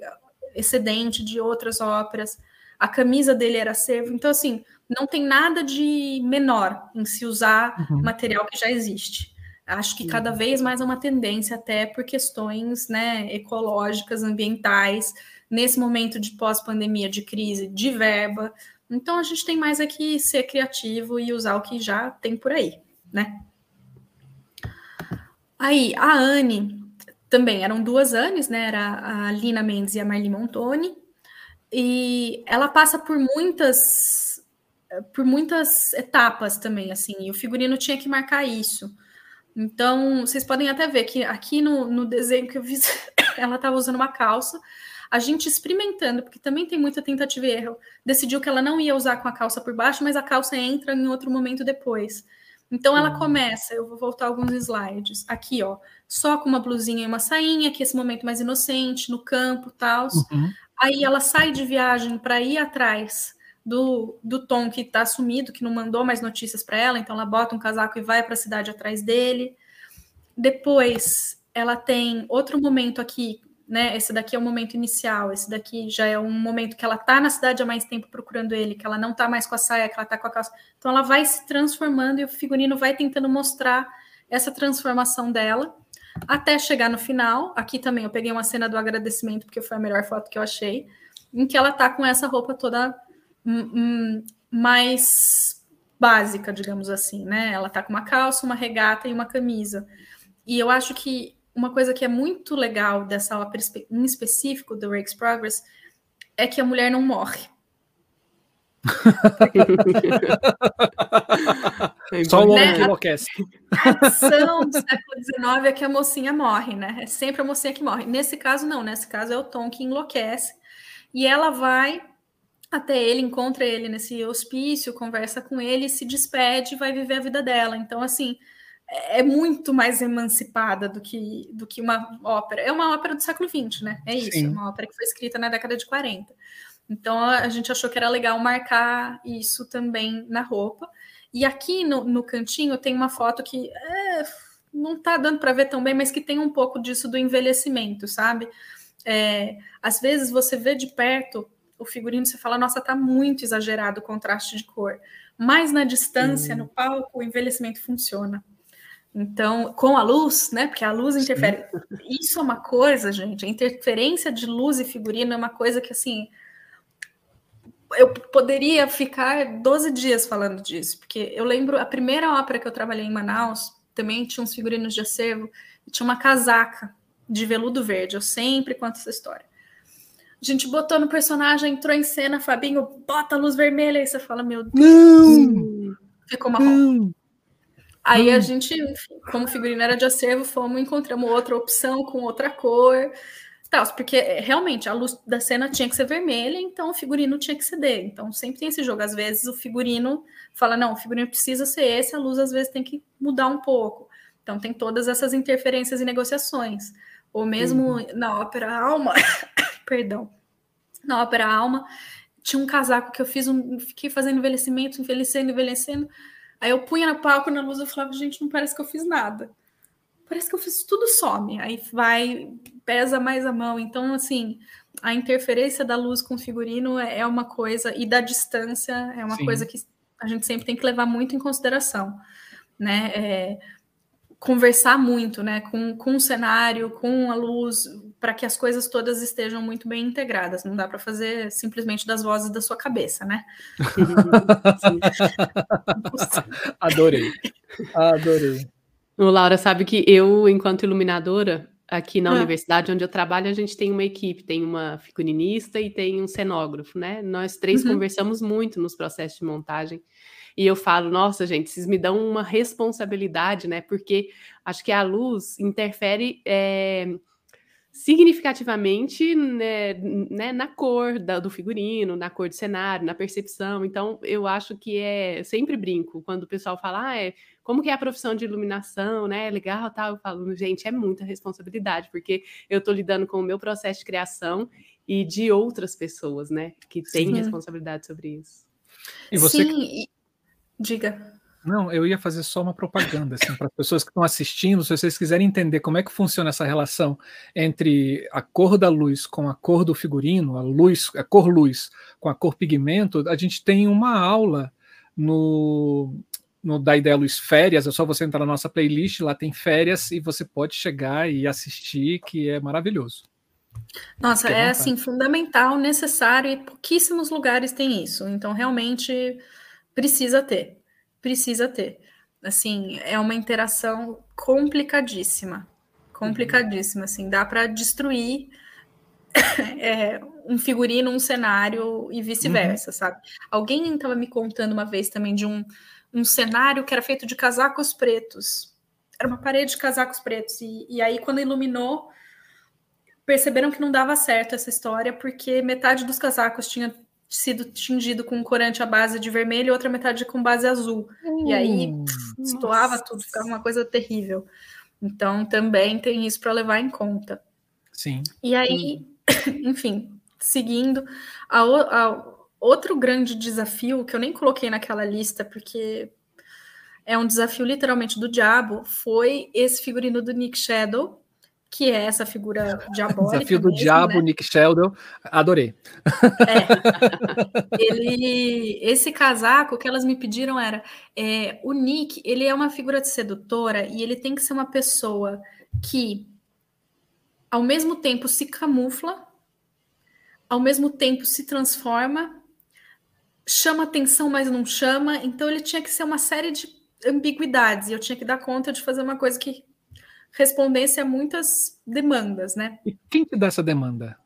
excedente de outras óperas. A camisa dele era acervo. Então, assim, não tem nada de menor em se usar uhum. material que já existe. Acho que cada vez mais é uma tendência, até por questões né, ecológicas, ambientais, nesse momento de pós-pandemia, de crise, de verba. Então a gente tem mais aqui ser criativo e usar o que já tem por aí, né? Aí, a Anne também eram duas Annes, né? Era a Lina Mendes e a Marli Montoni. E ela passa por muitas por muitas etapas também, assim, e o figurino tinha que marcar isso. Então, vocês podem até ver que aqui no, no desenho que eu fiz, ela estava usando uma calça. A gente experimentando, porque também tem muita tentativa e erro, decidiu que ela não ia usar com a calça por baixo, mas a calça entra em outro momento depois. Então ela uhum. começa, eu vou voltar alguns slides. Aqui, ó, só com uma blusinha e uma sainha, que é esse momento mais inocente, no campo, tal. Uhum. Aí ela sai de viagem para ir atrás do, do Tom que está sumido, que não mandou mais notícias para ela, então ela bota um casaco e vai para a cidade atrás dele. Depois ela tem outro momento aqui, né? Esse daqui é o momento inicial, esse daqui já é um momento que ela tá na cidade há mais tempo procurando ele, que ela não tá mais com a saia, que ela tá com a calça. Então ela vai se transformando e o figurino vai tentando mostrar essa transformação dela até chegar no final. Aqui também eu peguei uma cena do agradecimento, porque foi a melhor foto que eu achei, em que ela tá com essa roupa toda mais básica, digamos assim, né? Ela tá com uma calça, uma regata e uma camisa. E eu acho que uma coisa que é muito legal dessa ópera em específico do Rake's Progress é que a mulher não morre. Só o homem né? que enlouquece. A tradição do século XIX é que a mocinha morre, né? É sempre a mocinha que morre. Nesse caso, não. Nesse caso, é o Tom que enlouquece. E ela vai até ele, encontra ele nesse hospício, conversa com ele, se despede, vai viver a vida dela. Então, assim, é muito mais emancipada do que, do que uma ópera. É uma ópera do século XX, né? É isso, Sim. uma ópera que foi escrita na década de 40. Então a gente achou que era legal marcar isso também na roupa. E aqui no, no cantinho tem uma foto que é, não tá dando para ver tão bem, mas que tem um pouco disso do envelhecimento, sabe? É, às vezes você vê de perto o figurino e você fala, nossa, tá muito exagerado o contraste de cor. Mas na distância, uhum. no palco, o envelhecimento funciona. Então, com a luz, né? Porque a luz interfere. Isso é uma coisa, gente. A interferência de luz e figurino é uma coisa que, assim, eu poderia ficar 12 dias falando disso, porque eu lembro a primeira ópera que eu trabalhei em Manaus, também tinha uns figurinos de acervo, e tinha uma casaca de veludo verde. Eu sempre conto essa história. A gente botou no personagem, entrou em cena, Fabinho, bota a luz vermelha, e você fala, meu Deus, não, ficou marrom. Não. Aí a gente, enfim, como figurino era de acervo, fomos encontramos outra opção com outra cor. Tal, porque é, realmente a luz da cena tinha que ser vermelha, então o figurino tinha que ceder. Então sempre tem esse jogo. Às vezes o figurino fala, não, o figurino precisa ser esse, a luz às vezes tem que mudar um pouco. Então tem todas essas interferências e negociações. Ou mesmo uhum. na ópera Alma, perdão, na ópera Alma, tinha um casaco que eu fiz, um, fiquei fazendo envelhecimento, envelhecendo, envelhecendo. Aí eu punha no palco na luz e falava, gente, não parece que eu fiz nada. Parece que eu fiz tudo some. Aí vai, pesa mais a mão. Então, assim, a interferência da luz com o figurino é, é uma coisa, e da distância é uma Sim. coisa que a gente sempre tem que levar muito em consideração. Né? É, conversar muito né, com, com o cenário, com a luz, para que as coisas todas estejam muito bem integradas. Não dá para fazer simplesmente das vozes da sua cabeça, né? Adorei. Adorei. O Laura sabe que eu, enquanto iluminadora, aqui na ah. universidade onde eu trabalho, a gente tem uma equipe, tem uma figurinista e tem um cenógrafo, né? Nós três uhum. conversamos muito nos processos de montagem. E eu falo, nossa, gente, vocês me dão uma responsabilidade, né? Porque acho que a luz interfere é, significativamente né, né, na cor da, do figurino, na cor do cenário, na percepção. Então, eu acho que é. Sempre brinco quando o pessoal fala, ah, é, como que é a profissão de iluminação, né? É legal, tal. Eu falo, gente, é muita responsabilidade, porque eu estou lidando com o meu processo de criação e de outras pessoas, né? Que têm responsabilidade sobre isso. E você. Sim, Diga. Não, eu ia fazer só uma propaganda assim, para as pessoas que estão assistindo, se vocês quiserem entender como é que funciona essa relação entre a cor da luz com a cor do figurino, a luz, a cor luz com a cor pigmento, a gente tem uma aula no, no da Ideia Luz Férias, é só você entrar na nossa playlist, lá tem férias e você pode chegar e assistir, que é maravilhoso. Nossa, é assim fundamental, necessário e pouquíssimos lugares têm isso. Então realmente Precisa ter, precisa ter. Assim, é uma interação complicadíssima, complicadíssima. Assim, dá para destruir é, um figurino, um cenário e vice-versa, uhum. sabe? Alguém estava me contando uma vez também de um, um cenário que era feito de casacos pretos. Era uma parede de casacos pretos. E, e aí, quando iluminou, perceberam que não dava certo essa história, porque metade dos casacos tinha sido tingido com corante à base de vermelho e outra metade com base azul. Hum, e aí estoava tudo, ficava uma coisa terrível. Então também tem isso para levar em conta. Sim. E aí, hum. enfim, seguindo, a, a, outro grande desafio que eu nem coloquei naquela lista, porque é um desafio literalmente do diabo, foi esse figurino do Nick Shadow, que é essa figura diabólica. Desafio do mesmo, diabo, né? Nick Sheldon, adorei. É. Ele, esse casaco que elas me pediram era é, o Nick, ele é uma figura de sedutora e ele tem que ser uma pessoa que, ao mesmo tempo, se camufla, ao mesmo tempo se transforma, chama atenção, mas não chama. Então ele tinha que ser uma série de ambiguidades e eu tinha que dar conta de fazer uma coisa que respondesse a muitas demandas, né? E quem te dá essa demanda?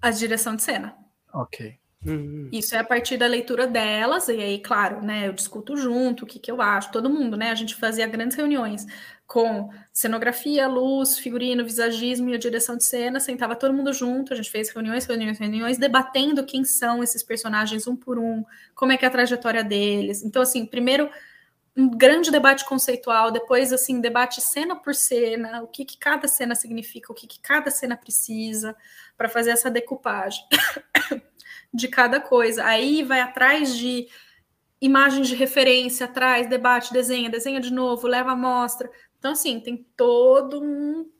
A direção de cena. Ok. Uhum. Isso é a partir da leitura delas, e aí, claro, né, eu discuto junto o que, que eu acho, todo mundo, né? A gente fazia grandes reuniões com cenografia, luz, figurino, visagismo e a direção de cena, sentava todo mundo junto, a gente fez reuniões, reuniões, reuniões, debatendo quem são esses personagens um por um, como é que é a trajetória deles. Então, assim, primeiro um grande debate conceitual, depois assim, debate cena por cena, o que, que cada cena significa, o que, que cada cena precisa para fazer essa decupagem de cada coisa. Aí vai atrás de imagens de referência, atrás, debate, desenha, desenha de novo, leva amostra. Então, assim, tem todo um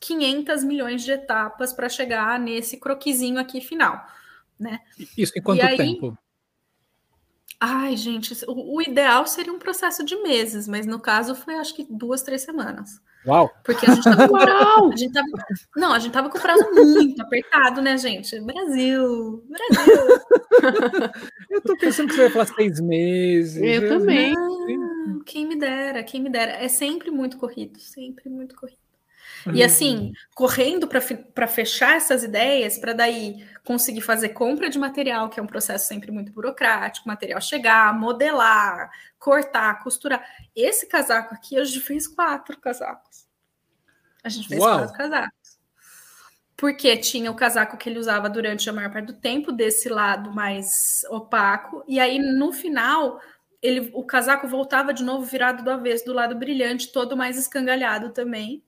500 milhões de etapas para chegar nesse croquisinho aqui final, né? Isso em quanto aí, tempo? Ai, gente, o, o, ideal seria um processo de meses, mas no caso foi acho que duas, três semanas. Uau! Porque a gente tava, Uau! A gente tava, não, a gente tava com prazo muito apertado, né, gente? Brasil! Brasil! eu tô pensando que você vai falar seis meses. Eu também. Não, quem me dera, quem me dera. É sempre muito corrido, sempre muito corrido. E assim, uhum. correndo para fechar essas ideias, para daí conseguir fazer compra de material, que é um processo sempre muito burocrático, material chegar, modelar, cortar, costurar. Esse casaco aqui, a gente fez quatro casacos. A gente fez Uau. quatro casacos. Porque tinha o casaco que ele usava durante a maior parte do tempo, desse lado mais opaco, e aí no final ele, o casaco voltava de novo virado do avesso, do lado brilhante, todo mais escangalhado também.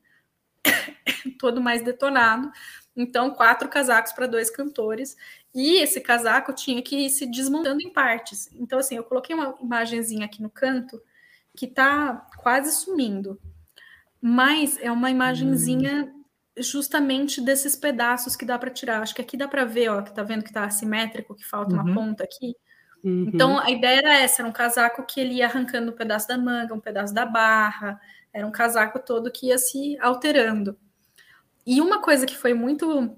todo mais detonado. Então, quatro casacos para dois cantores. E esse casaco tinha que ir se desmontando em partes. Então, assim, eu coloquei uma imagenzinha aqui no canto que está quase sumindo. Mas é uma imagenzinha hum. justamente desses pedaços que dá para tirar. Acho que aqui dá para ver, ó, que tá vendo que tá assimétrico, que falta uhum. uma ponta aqui. Uhum. Então, a ideia era essa, era um casaco que ele ia arrancando um pedaço da manga, um pedaço da barra, era um casaco todo que ia se alterando. E uma coisa que foi muito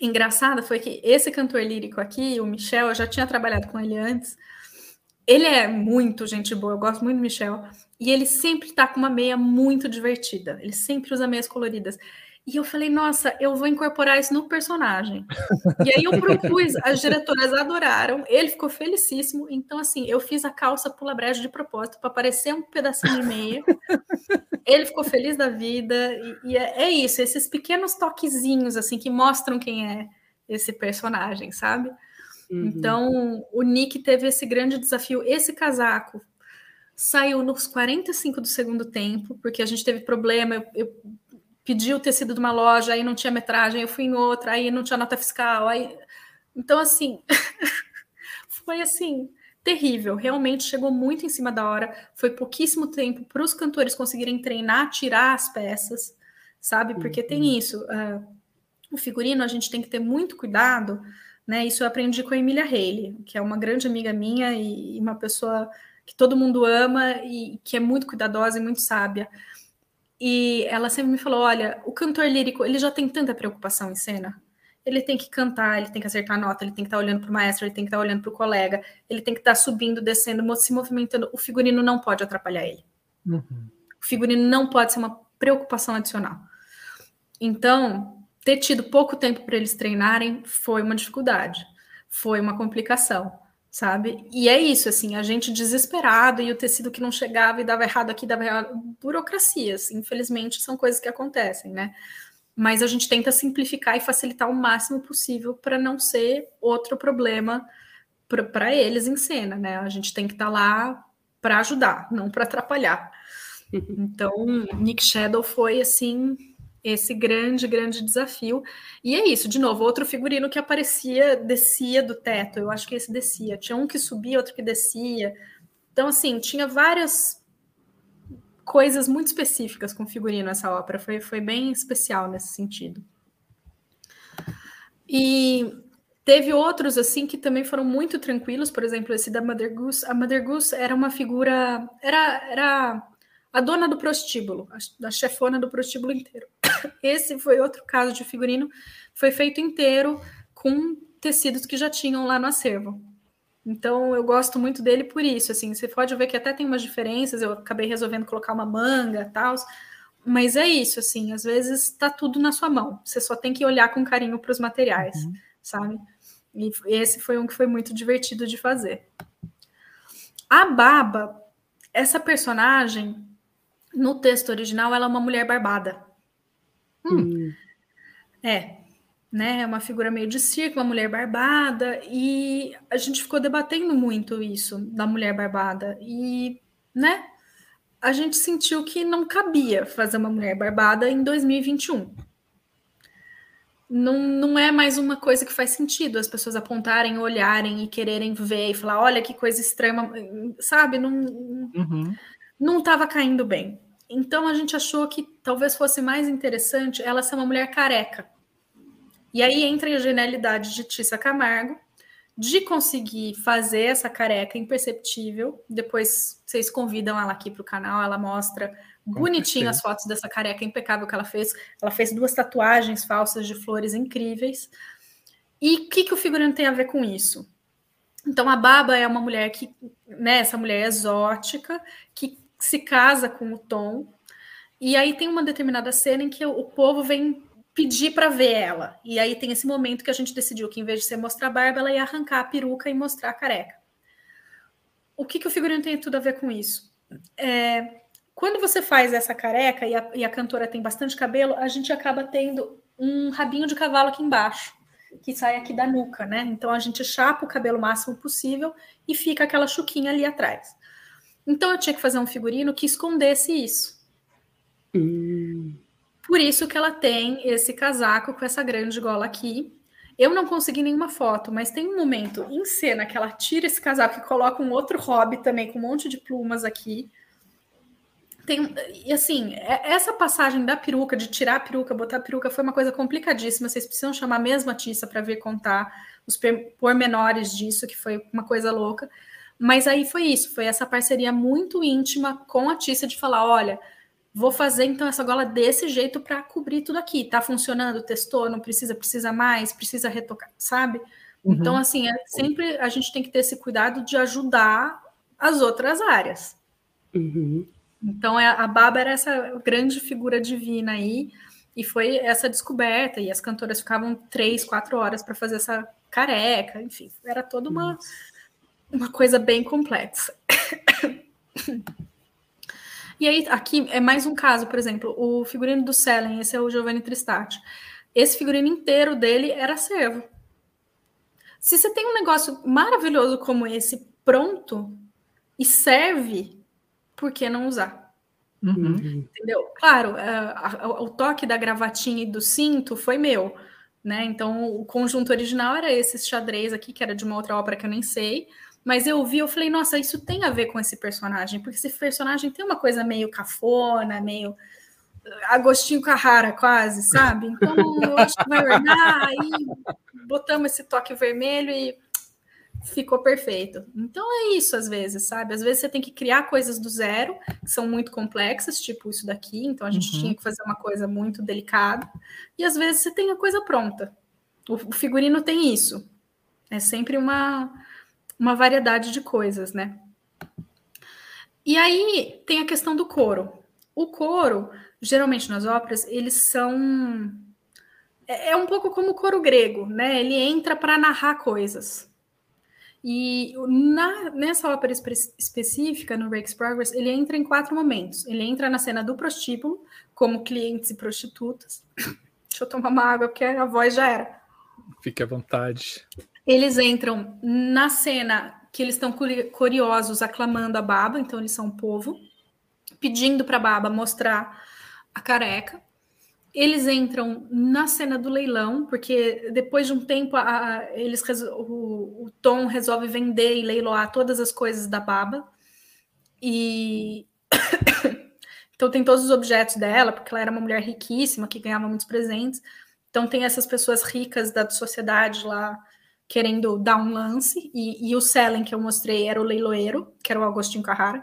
engraçada foi que esse cantor lírico aqui, o Michel, eu já tinha trabalhado com ele antes. Ele é muito gente boa, eu gosto muito do Michel. E ele sempre tá com uma meia muito divertida. Ele sempre usa meias coloridas. E eu falei, nossa, eu vou incorporar isso no personagem. e aí eu propus, as diretoras adoraram, ele ficou felicíssimo. Então, assim, eu fiz a calça pula brejo de propósito para aparecer um pedacinho de meia. ele ficou feliz da vida. E, e é, é, isso, esses pequenos toquezinhos, assim, que mostram quem é esse personagem, sabe? Uhum. Então, o Nick teve esse grande desafio. Esse casaco saiu nos 45 do segundo tempo, porque a gente teve problema. Eu, eu pedi o tecido de uma loja, aí não tinha metragem, eu fui em outra, aí não tinha nota fiscal, aí... Então, assim, foi assim, terrível. Realmente chegou muito em cima da hora. Foi pouquíssimo tempo para os cantores conseguirem treinar, tirar as peças, sabe? Porque uhum. tem isso. Uh, o figurino a gente tem que ter muito cuidado, né? Isso eu aprendi com a Emília Haley, que é uma grande amiga minha e uma pessoa que todo mundo ama e que é muito cuidadosa e muito sábia. E ela sempre me falou: olha, o cantor lírico ele já tem tanta preocupação em cena. Ele tem que cantar, ele tem que acertar a nota, ele tem que estar olhando para o maestro, ele tem que estar olhando para o colega, ele tem que estar subindo, descendo, se movimentando. O figurino não pode atrapalhar ele. Uhum. O figurino não pode ser uma preocupação adicional. Então, ter tido pouco tempo para eles treinarem foi uma dificuldade, foi uma complicação sabe? E é isso, assim, a gente desesperado e o tecido que não chegava e dava errado aqui, dava errado. Burocracias, infelizmente, são coisas que acontecem, né? Mas a gente tenta simplificar e facilitar o máximo possível para não ser outro problema para eles em cena, né? A gente tem que estar tá lá para ajudar, não para atrapalhar. Então, Nick Shadow foi assim esse grande, grande desafio. E é isso, de novo, outro figurino que aparecia, descia do teto. Eu acho que esse descia. Tinha um que subia, outro que descia. Então, assim, tinha várias coisas muito específicas com figurino essa ópera. Foi, foi bem especial nesse sentido. E teve outros, assim, que também foram muito tranquilos. Por exemplo, esse da Mother Goose. A Mother Goose era uma figura... Era... era a dona do prostíbulo, a, a chefona do prostíbulo inteiro. Esse foi outro caso de figurino, foi feito inteiro com tecidos que já tinham lá no acervo. Então eu gosto muito dele por isso, assim, você pode ver que até tem umas diferenças, eu acabei resolvendo colocar uma manga, tal, mas é isso, assim, às vezes está tudo na sua mão. Você só tem que olhar com carinho para os materiais, uhum. sabe? E esse foi um que foi muito divertido de fazer. A Baba, essa personagem, no texto original, ela é uma mulher barbada. Hum. É, né? É uma figura meio de circo, uma mulher barbada, e a gente ficou debatendo muito isso da mulher barbada. E, né? A gente sentiu que não cabia fazer uma mulher barbada em 2021 não, não é mais uma coisa que faz sentido as pessoas apontarem, olharem e quererem ver e falar, olha que coisa extrema, sabe? Não uhum. Não estava caindo bem. Então a gente achou que talvez fosse mais interessante ela ser uma mulher careca. E aí entra a genialidade de Tissa Camargo de conseguir fazer essa careca imperceptível. Depois vocês convidam ela aqui para o canal, ela mostra Bonitinho as fotos dessa careca impecável que ela fez. Ela fez duas tatuagens falsas de flores incríveis. E o que, que o figurino tem a ver com isso? Então, a Baba é uma mulher que, né, essa mulher exótica, que se casa com o Tom. E aí tem uma determinada cena em que o povo vem pedir para ver ela. E aí tem esse momento que a gente decidiu que, em vez de ser mostrar a barba, ela ia arrancar a peruca e mostrar a careca. O que, que o figurino tem tudo a ver com isso? É, quando você faz essa careca e a, e a cantora tem bastante cabelo, a gente acaba tendo um rabinho de cavalo aqui embaixo, que sai aqui da nuca, né? Então a gente chapa o cabelo máximo possível e fica aquela chuquinha ali atrás. Então eu tinha que fazer um figurino que escondesse isso. Hum. Por isso que ela tem esse casaco com essa grande gola aqui. Eu não consegui nenhuma foto, mas tem um momento em cena que ela tira esse casaco e coloca um outro hobby também com um monte de plumas aqui. Tem, e assim, é, essa passagem da peruca, de tirar a peruca, botar a peruca, foi uma coisa complicadíssima. Vocês precisam chamar mesmo a Tissa para ver contar os pormenores disso, que foi uma coisa louca. Mas aí foi isso, foi essa parceria muito íntima com a Tissa de falar: olha, vou fazer então essa gola desse jeito para cobrir tudo aqui. Tá funcionando? Testou? Não precisa? Precisa mais? Precisa retocar? Sabe? Uhum. Então, assim, é, sempre a gente tem que ter esse cuidado de ajudar as outras áreas. Uhum. Então é, a Baba era essa grande figura divina aí, e foi essa descoberta, e as cantoras ficavam três, quatro horas para fazer essa careca, enfim, era toda uma, uma coisa bem complexa. e aí, aqui é mais um caso, por exemplo, o figurino do Selen, esse é o Giovanni Tristati. Esse figurino inteiro dele era servo. Se você tem um negócio maravilhoso como esse pronto e serve por que não usar? Uhum. Entendeu? Claro, a, a, o toque da gravatinha e do cinto foi meu, né? Então o conjunto original era esse xadrez aqui, que era de uma outra ópera que eu nem sei. Mas eu vi, eu falei, nossa, isso tem a ver com esse personagem, porque esse personagem tem uma coisa meio cafona, meio Agostinho Carrara, quase, sabe? Então eu acho que vai ornar, aí botamos esse toque vermelho e ficou perfeito. Então é isso às vezes, sabe? Às vezes você tem que criar coisas do zero, que são muito complexas, tipo isso daqui, então a gente uhum. tinha que fazer uma coisa muito delicada, e às vezes você tem a coisa pronta. O figurino tem isso. É sempre uma, uma variedade de coisas, né? E aí tem a questão do coro. O coro, geralmente nas óperas, eles são é, é um pouco como o coro grego, né? Ele entra para narrar coisas. E na, nessa ópera espe específica, no Rake's Progress, ele entra em quatro momentos. Ele entra na cena do prostíbulo, como clientes e prostitutas. Deixa eu tomar uma água, porque a voz já era. Fique à vontade. Eles entram na cena que eles estão curiosos aclamando a Baba, então eles são um povo, pedindo para a Baba mostrar a careca eles entram na cena do leilão, porque depois de um tempo a, eles o, o, Tom resolve vender e leiloar todas as coisas da Baba. E então tem todos os objetos dela, porque ela era uma mulher riquíssima que ganhava muitos presentes. Então tem essas pessoas ricas da sociedade lá querendo dar um lance, e, e o Selen que eu mostrei era o leiloeiro, que era o Agostinho Carrara.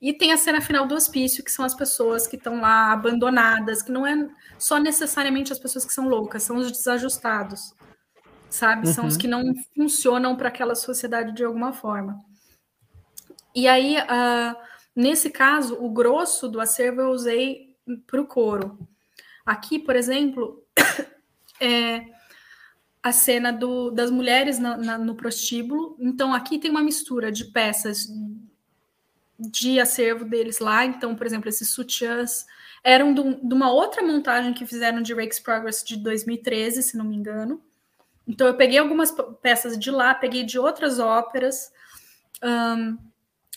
E tem a cena final do hospício, que são as pessoas que estão lá abandonadas, que não é só necessariamente as pessoas que são loucas, são os desajustados, sabe? Uhum. São os uhum. que não funcionam para aquela sociedade de alguma forma. E aí, uh, nesse caso, o grosso do acervo eu usei para o coro. Aqui, por exemplo, é, a cena do, das mulheres na, na, no prostíbulo. Então, aqui tem uma mistura de peças de acervo deles lá. Então, por exemplo, esses sutiãs eram de uma outra montagem que fizeram de Rake's Progress de 2013, se não me engano. Então, eu peguei algumas peças de lá, peguei de outras óperas. Um,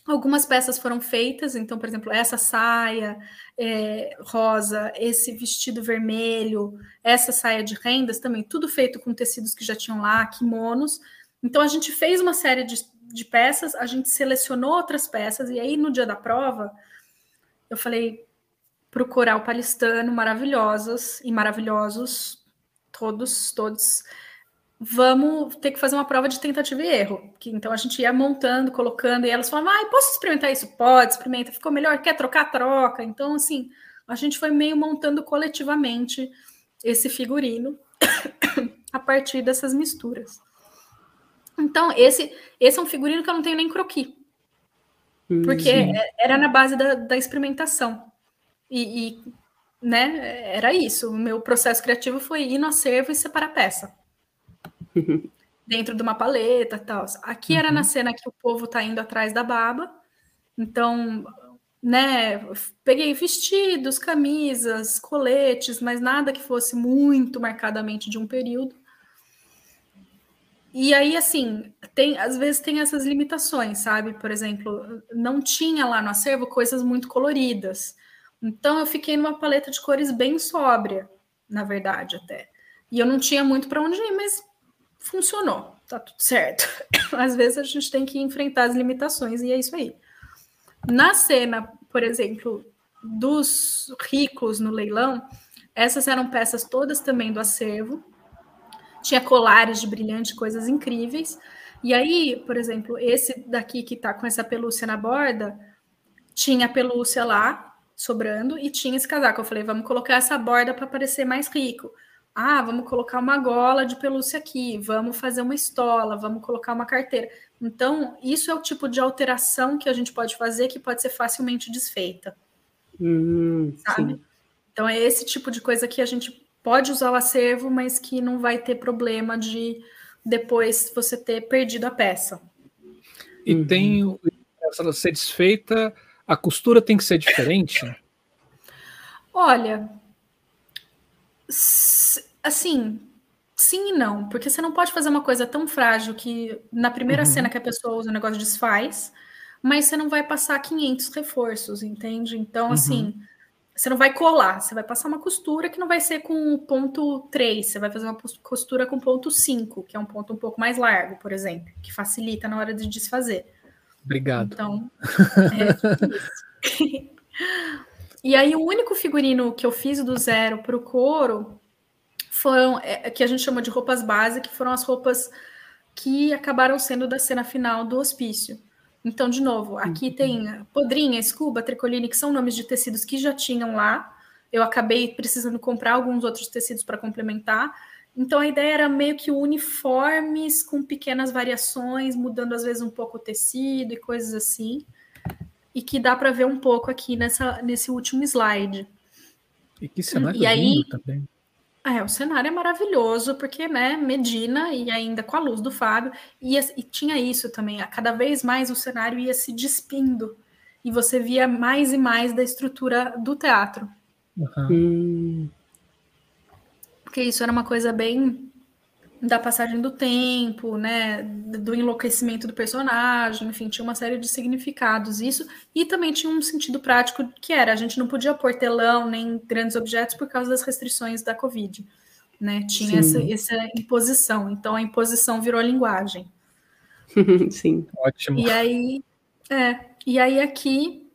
algumas peças foram feitas, então, por exemplo, essa saia é, rosa, esse vestido vermelho, essa saia de rendas também, tudo feito com tecidos que já tinham lá, kimonos. Então, a gente fez uma série de, de peças, a gente selecionou outras peças, e aí no dia da prova, eu falei para o coral palestano, maravilhosas e maravilhosos, todos, todos vamos ter que fazer uma prova de tentativa e erro. Que, então a gente ia montando, colocando, e elas falavam, ah, posso experimentar isso? Pode, experimenta, ficou melhor, quer trocar, troca. Então, assim, a gente foi meio montando coletivamente esse figurino a partir dessas misturas. Então, esse, esse é um figurino que eu não tenho nem croqui. Hum, porque sim. É, era na base da, da experimentação. E, e, né, era isso. O meu processo criativo foi ir no acervo e separar peça. dentro de uma paleta tal. Aqui uhum. era na uhum. cena que o povo tá indo atrás da baba. Então, né, peguei vestidos, camisas, coletes, mas nada que fosse muito marcadamente de um período. E aí, assim, tem, às vezes tem essas limitações, sabe? Por exemplo, não tinha lá no acervo coisas muito coloridas. Então, eu fiquei numa paleta de cores bem sóbria, na verdade, até. E eu não tinha muito para onde ir, mas funcionou, tá tudo certo. Às vezes a gente tem que enfrentar as limitações e é isso aí. Na cena, por exemplo, dos ricos no leilão, essas eram peças todas também do acervo. Tinha colares de brilhante, coisas incríveis. E aí, por exemplo, esse daqui que tá com essa pelúcia na borda, tinha pelúcia lá sobrando e tinha esse casaco. Eu falei, vamos colocar essa borda para parecer mais rico. Ah, vamos colocar uma gola de pelúcia aqui, vamos fazer uma estola, vamos colocar uma carteira. Então, isso é o tipo de alteração que a gente pode fazer que pode ser facilmente desfeita. Hum, sabe? Sim. Então, é esse tipo de coisa que a gente pode usar o acervo, mas que não vai ter problema de depois você ter perdido a peça. E uhum. tem ela ser desfeita, a costura tem que ser diferente? Olha, assim, sim e não, porque você não pode fazer uma coisa tão frágil que na primeira uhum. cena que a pessoa usa o negócio desfaz, mas você não vai passar 500 reforços, entende? Então, uhum. assim, você não vai colar, você vai passar uma costura que não vai ser com ponto 3, você vai fazer uma costura com ponto 5, que é um ponto um pouco mais largo, por exemplo, que facilita na hora de desfazer. Obrigado. Então, é isso. E aí, o único figurino que eu fiz do zero para o couro foram, é, que a gente chama de roupas base, que foram as roupas que acabaram sendo da cena final do hospício. Então, de novo, aqui uhum. tem podrinha, escuba, tricoline, que são nomes de tecidos que já tinham lá. Eu acabei precisando comprar alguns outros tecidos para complementar. Então, a ideia era meio que uniformes com pequenas variações, mudando às vezes um pouco o tecido e coisas assim e que dá para ver um pouco aqui nessa, nesse último slide. E que cenário e aí, também. É, o cenário é maravilhoso, porque, né, Medina e ainda com a luz do Fábio, e, e tinha isso também, a cada vez mais o cenário ia se despindo, e você via mais e mais da estrutura do teatro. Uhum. Porque isso era uma coisa bem da passagem do tempo, né, do enlouquecimento do personagem, enfim, tinha uma série de significados isso, e também tinha um sentido prático que era, a gente não podia pôr telão nem grandes objetos por causa das restrições da Covid, né, tinha essa, essa, imposição, então a imposição virou a linguagem. Sim. Ótimo. E aí, é, e aí aqui,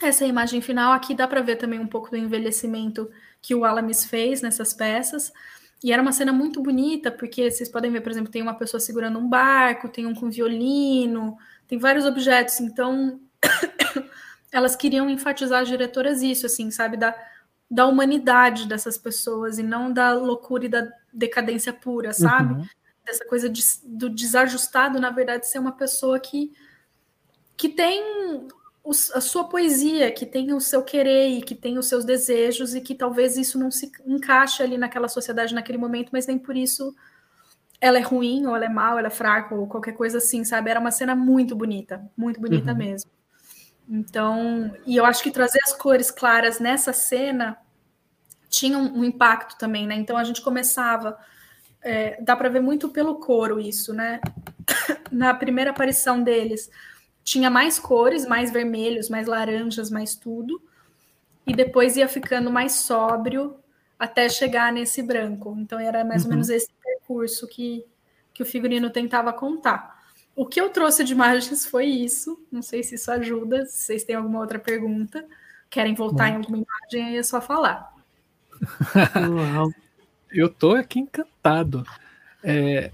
essa imagem final, aqui dá para ver também um pouco do envelhecimento que o Alamis fez nessas peças, e era uma cena muito bonita, porque vocês podem ver, por exemplo, tem uma pessoa segurando um barco, tem um com violino, tem vários objetos. Então, elas queriam enfatizar as diretoras isso, assim, sabe, da, da humanidade dessas pessoas e não da loucura e da decadência pura, sabe? Uhum. Dessa coisa de, do desajustado, na verdade, ser uma pessoa que, que tem a sua poesia, que tem o seu querer e que tem os seus desejos e que talvez isso não se encaixe ali naquela sociedade naquele momento, mas nem por isso ela é ruim, ou ela é mal, ela é fraca, ou qualquer coisa assim, sabe? Era uma cena muito bonita, muito bonita uhum. mesmo. Então, e eu acho que trazer as cores claras nessa cena tinha um, um impacto também, né? Então a gente começava, é, dá para ver muito pelo coro isso, né? Na primeira aparição deles, tinha mais cores, mais vermelhos, mais laranjas, mais tudo, e depois ia ficando mais sóbrio até chegar nesse branco. Então era mais uhum. ou menos esse percurso que, que o figurino tentava contar. O que eu trouxe de imagens foi isso. Não sei se isso ajuda. Se vocês têm alguma outra pergunta, querem voltar em alguma imagem, aí é só falar. Eu tô aqui encantado. É...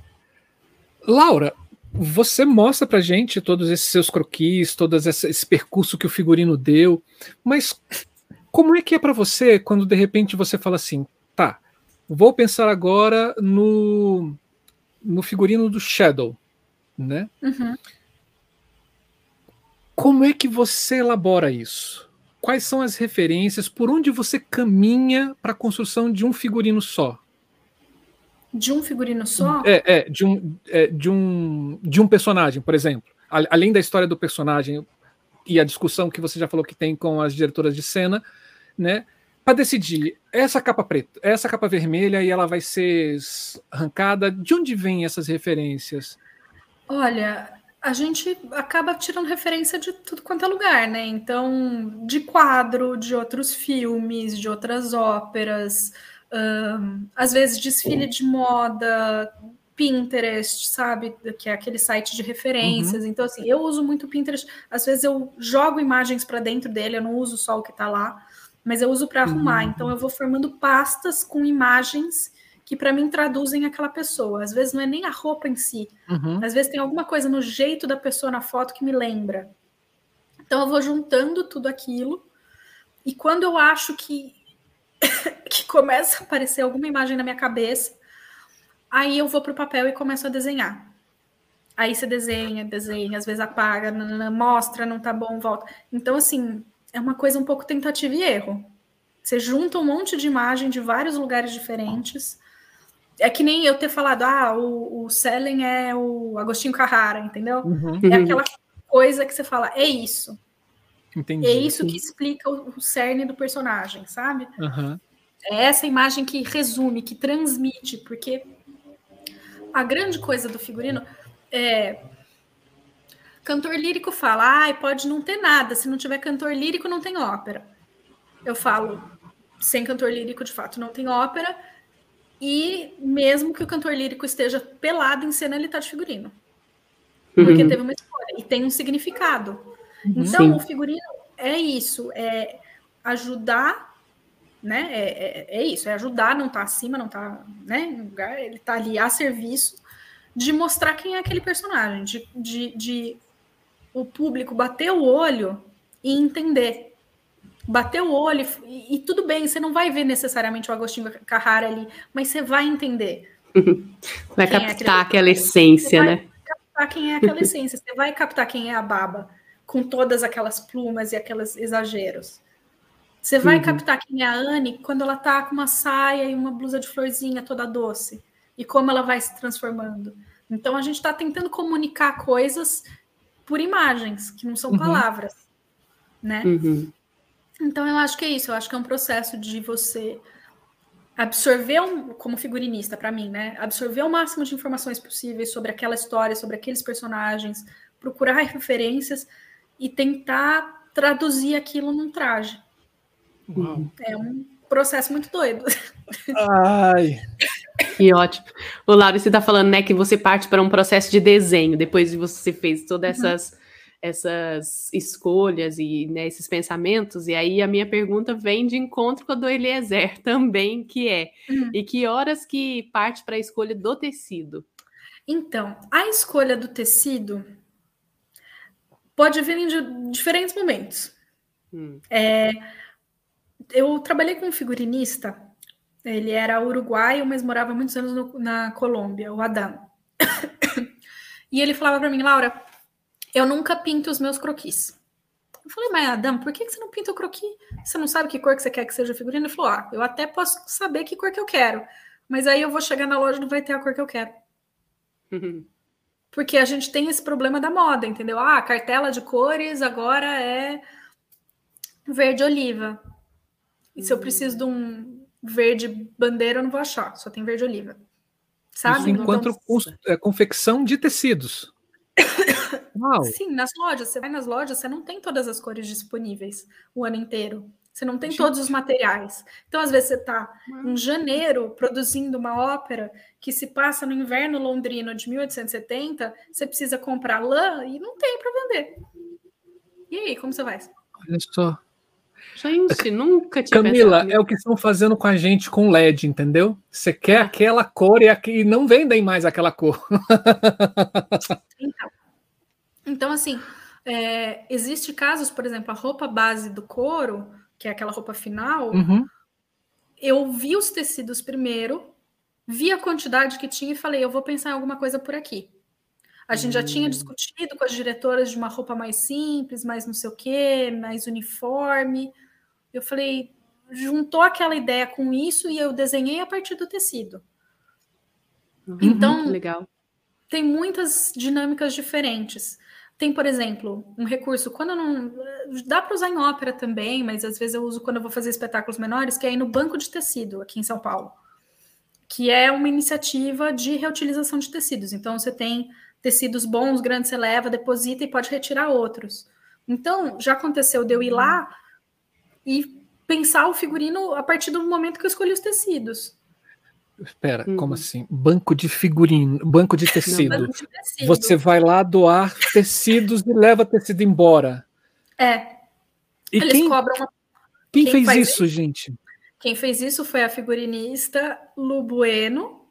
Laura, você mostra pra gente todos esses seus croquis, todo esse percurso que o figurino deu, mas como é que é para você quando de repente você fala assim, tá, vou pensar agora no, no figurino do Shadow, né? Uhum. Como é que você elabora isso? Quais são as referências? Por onde você caminha para a construção de um figurino só? De um figurino só? É, é, de, um, é de, um, de um personagem, por exemplo. Além da história do personagem e a discussão que você já falou que tem com as diretoras de cena, né? Para decidir essa capa preta, essa capa vermelha e ela vai ser arrancada. De onde vêm essas referências? Olha, a gente acaba tirando referência de tudo quanto é lugar, né? Então, de quadro, de outros filmes, de outras óperas, um, às vezes desfile de moda, Pinterest, sabe? Que é aquele site de referências. Uhum. Então, assim, eu uso muito Pinterest. Às vezes eu jogo imagens para dentro dele, eu não uso só o que está lá mas eu uso para arrumar. Uhum. Então eu vou formando pastas com imagens que para mim traduzem aquela pessoa. Às vezes não é nem a roupa em si, uhum. às vezes tem alguma coisa no jeito da pessoa na foto que me lembra. Então eu vou juntando tudo aquilo e quando eu acho que que começa a aparecer alguma imagem na minha cabeça, aí eu vou para o papel e começo a desenhar. Aí você desenha, desenha, às vezes apaga, mostra, não tá bom, volta. Então, assim, é uma coisa um pouco tentativa e erro. Você junta um monte de imagem de vários lugares diferentes. É que nem eu ter falado, ah, o, o Selen é o Agostinho Carrara, entendeu? Uhum. É aquela coisa que você fala, é isso. Entendi. É isso que explica o, o cerne do personagem, sabe? Uhum. É essa imagem que resume, que transmite, porque a grande coisa do figurino é Cantor lírico fala, ah, pode não ter nada, se não tiver cantor lírico, não tem ópera. Eu falo, sem cantor lírico, de fato, não tem ópera, e mesmo que o cantor lírico esteja pelado em cena, ele está de figurino. Porque uhum. teve uma história e tem um significado. Então, Sim. o figurino é isso, é ajudar, né? É, é, é isso, é ajudar, não tá acima, não tá né, no lugar, ele tá ali a serviço de mostrar quem é aquele personagem, de, de, de o público bater o olho e entender. Bater o olho e, e, tudo bem, você não vai ver necessariamente o Agostinho Carrara ali, mas você vai entender. Vai é captar é aquela essência, né? captar quem é aquela essência, você vai captar quem é a baba, com todas aquelas plumas e aqueles exageros. Você vai uhum. captar quem é a Anne quando ela tá com uma saia e uma blusa de florzinha toda doce. E como ela vai se transformando. Então a gente está tentando comunicar coisas por imagens, que não são uhum. palavras, né? Uhum. Então eu acho que é isso, eu acho que é um processo de você absorver, um, como figurinista, para mim, né? Absorver o máximo de informações possíveis sobre aquela história, sobre aqueles personagens, procurar referências e tentar traduzir aquilo num traje. Uau. É um processo muito doido. Ai. Que ótimo. O Lauro, você está falando, né, que você parte para um processo de desenho, depois de você fez todas uhum. essas, uhum. essas escolhas e né, esses pensamentos, e aí a minha pergunta vem de encontro com a do Eliezer também, que é, uhum. e que horas que parte para a escolha do tecido? Então, a escolha do tecido pode vir em diferentes momentos. Hum. É, eu trabalhei com um figurinista ele era uruguaio, mas morava muitos anos no, na Colômbia, o Adam. e ele falava para mim, Laura, eu nunca pinto os meus croquis. Eu falei, mas Adam, por que você não pinta o croquis? Você não sabe que cor que você quer que seja a figurina? Ele falou, ah, eu até posso saber que cor que eu quero, mas aí eu vou chegar na loja e não vai ter a cor que eu quero. Porque a gente tem esse problema da moda, entendeu? Ah, a cartela de cores agora é verde oliva. E se eu preciso de um verde bandeira, eu não vou achar, só tem verde oliva. Sabe? Isso enquanto então, é, confecção de tecidos. Uau. Sim, nas lojas. Você vai nas lojas, você não tem todas as cores disponíveis o ano inteiro. Você não tem Gente. todos os materiais. Então, às vezes, você está em janeiro produzindo uma ópera que se passa no inverno londrino de 1870, você precisa comprar lã e não tem para vender. E aí, como você vai? Olha só. Gente, nunca tinha Camila, pensado. é o que estão fazendo com a gente com LED, entendeu? Você quer é. aquela cor e, aqui, não vendem mais aquela cor. então, então assim, é, existe casos, por exemplo, a roupa base do couro, que é aquela roupa final, uhum. eu vi os tecidos primeiro, vi a quantidade que tinha e falei, eu vou pensar em alguma coisa por aqui. A gente já tinha hum. discutido com as diretoras de uma roupa mais simples, mais não sei o quê, mais uniforme. Eu falei, juntou aquela ideia com isso e eu desenhei a partir do tecido. Uhum, então, legal. tem muitas dinâmicas diferentes. Tem, por exemplo, um recurso, quando não. Dá para usar em ópera também, mas às vezes eu uso quando eu vou fazer espetáculos menores, que é ir no banco de tecido aqui em São Paulo, que é uma iniciativa de reutilização de tecidos. Então, você tem tecidos bons, grandes, você leva, deposita e pode retirar outros. Então, já aconteceu de eu ir lá e pensar o figurino a partir do momento que eu escolhi os tecidos. Espera, uhum. como assim? Banco de figurino, banco de tecido. Não, banco de tecido. Você vai lá doar tecidos e leva tecido embora. É. E Eles quem, cobram uma... Quem, quem fez isso, isso, gente? Quem fez isso foi a figurinista Lu Bueno,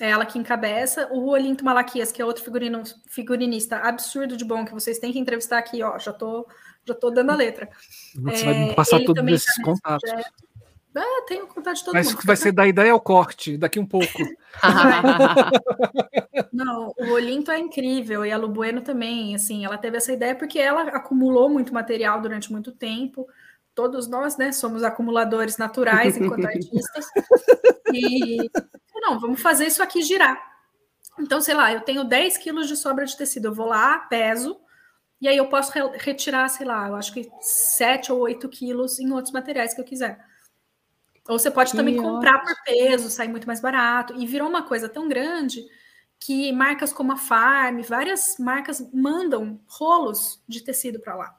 é ela que encabeça. O Olinto Malaquias, que é outro figurino, figurinista absurdo de bom, que vocês têm que entrevistar aqui, ó. Já tô, já tô dando a letra. Você é, vai me passar todos esses contatos. Ah, tenho contato de todo Mas mundo. Mas vai ser da ideia ao corte, daqui um pouco. Não, o Olinto é incrível e a Lubueno também, assim, ela teve essa ideia porque ela acumulou muito material durante muito tempo. Todos nós, né, somos acumuladores naturais enquanto artistas. E não, vamos fazer isso aqui girar. Então, sei lá, eu tenho 10 quilos de sobra de tecido, eu vou lá, peso, e aí eu posso re retirar, sei lá, eu acho que 7 ou 8 quilos em outros materiais que eu quiser. Ou você pode que também ótimo. comprar por peso, sair muito mais barato. E virou uma coisa tão grande que marcas como a Farm, várias marcas mandam rolos de tecido para lá.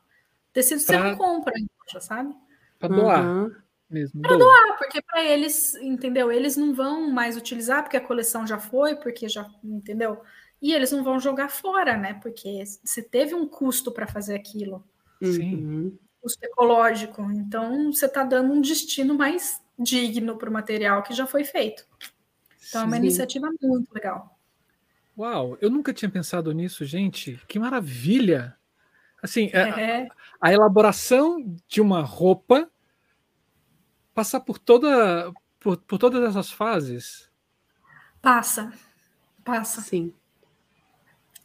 Tecido pra... você não compra, sabe? Para doar. Uhum mesmo. Para doar, porque para eles, entendeu? Eles não vão mais utilizar porque a coleção já foi, porque já, entendeu? E eles não vão jogar fora, né? Porque você teve um custo para fazer aquilo. Sim. Uhum. Custo ecológico. Então, você está dando um destino mais digno para o material que já foi feito. Então, Sim. é uma iniciativa muito legal. Uau, eu nunca tinha pensado nisso, gente. Que maravilha! Assim, é. a, a elaboração de uma roupa passar por toda por, por todas essas fases? Passa. Passa. Sim.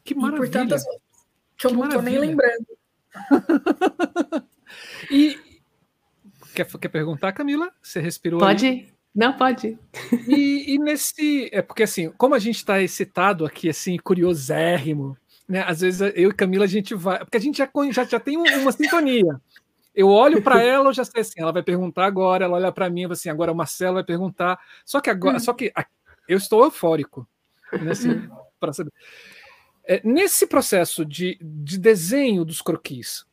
Que maravilha. E tantas que eu que não estou nem lembrando. e quer, quer perguntar, Camila? Você respirou? Pode. Aí? Não, pode. E, e, nesse. É porque assim, como a gente está excitado aqui, assim, curiosérrimo, né? Às vezes eu e Camila a gente vai. Porque a gente já, já, já tem uma sintonia. Eu olho para ela, eu já sei assim, ela vai perguntar agora, ela olha para mim, assim, agora o Marcelo vai perguntar. Só que agora, hum. só que eu estou eufórico, né, assim, para saber. É, nesse processo de, de desenho dos croquis,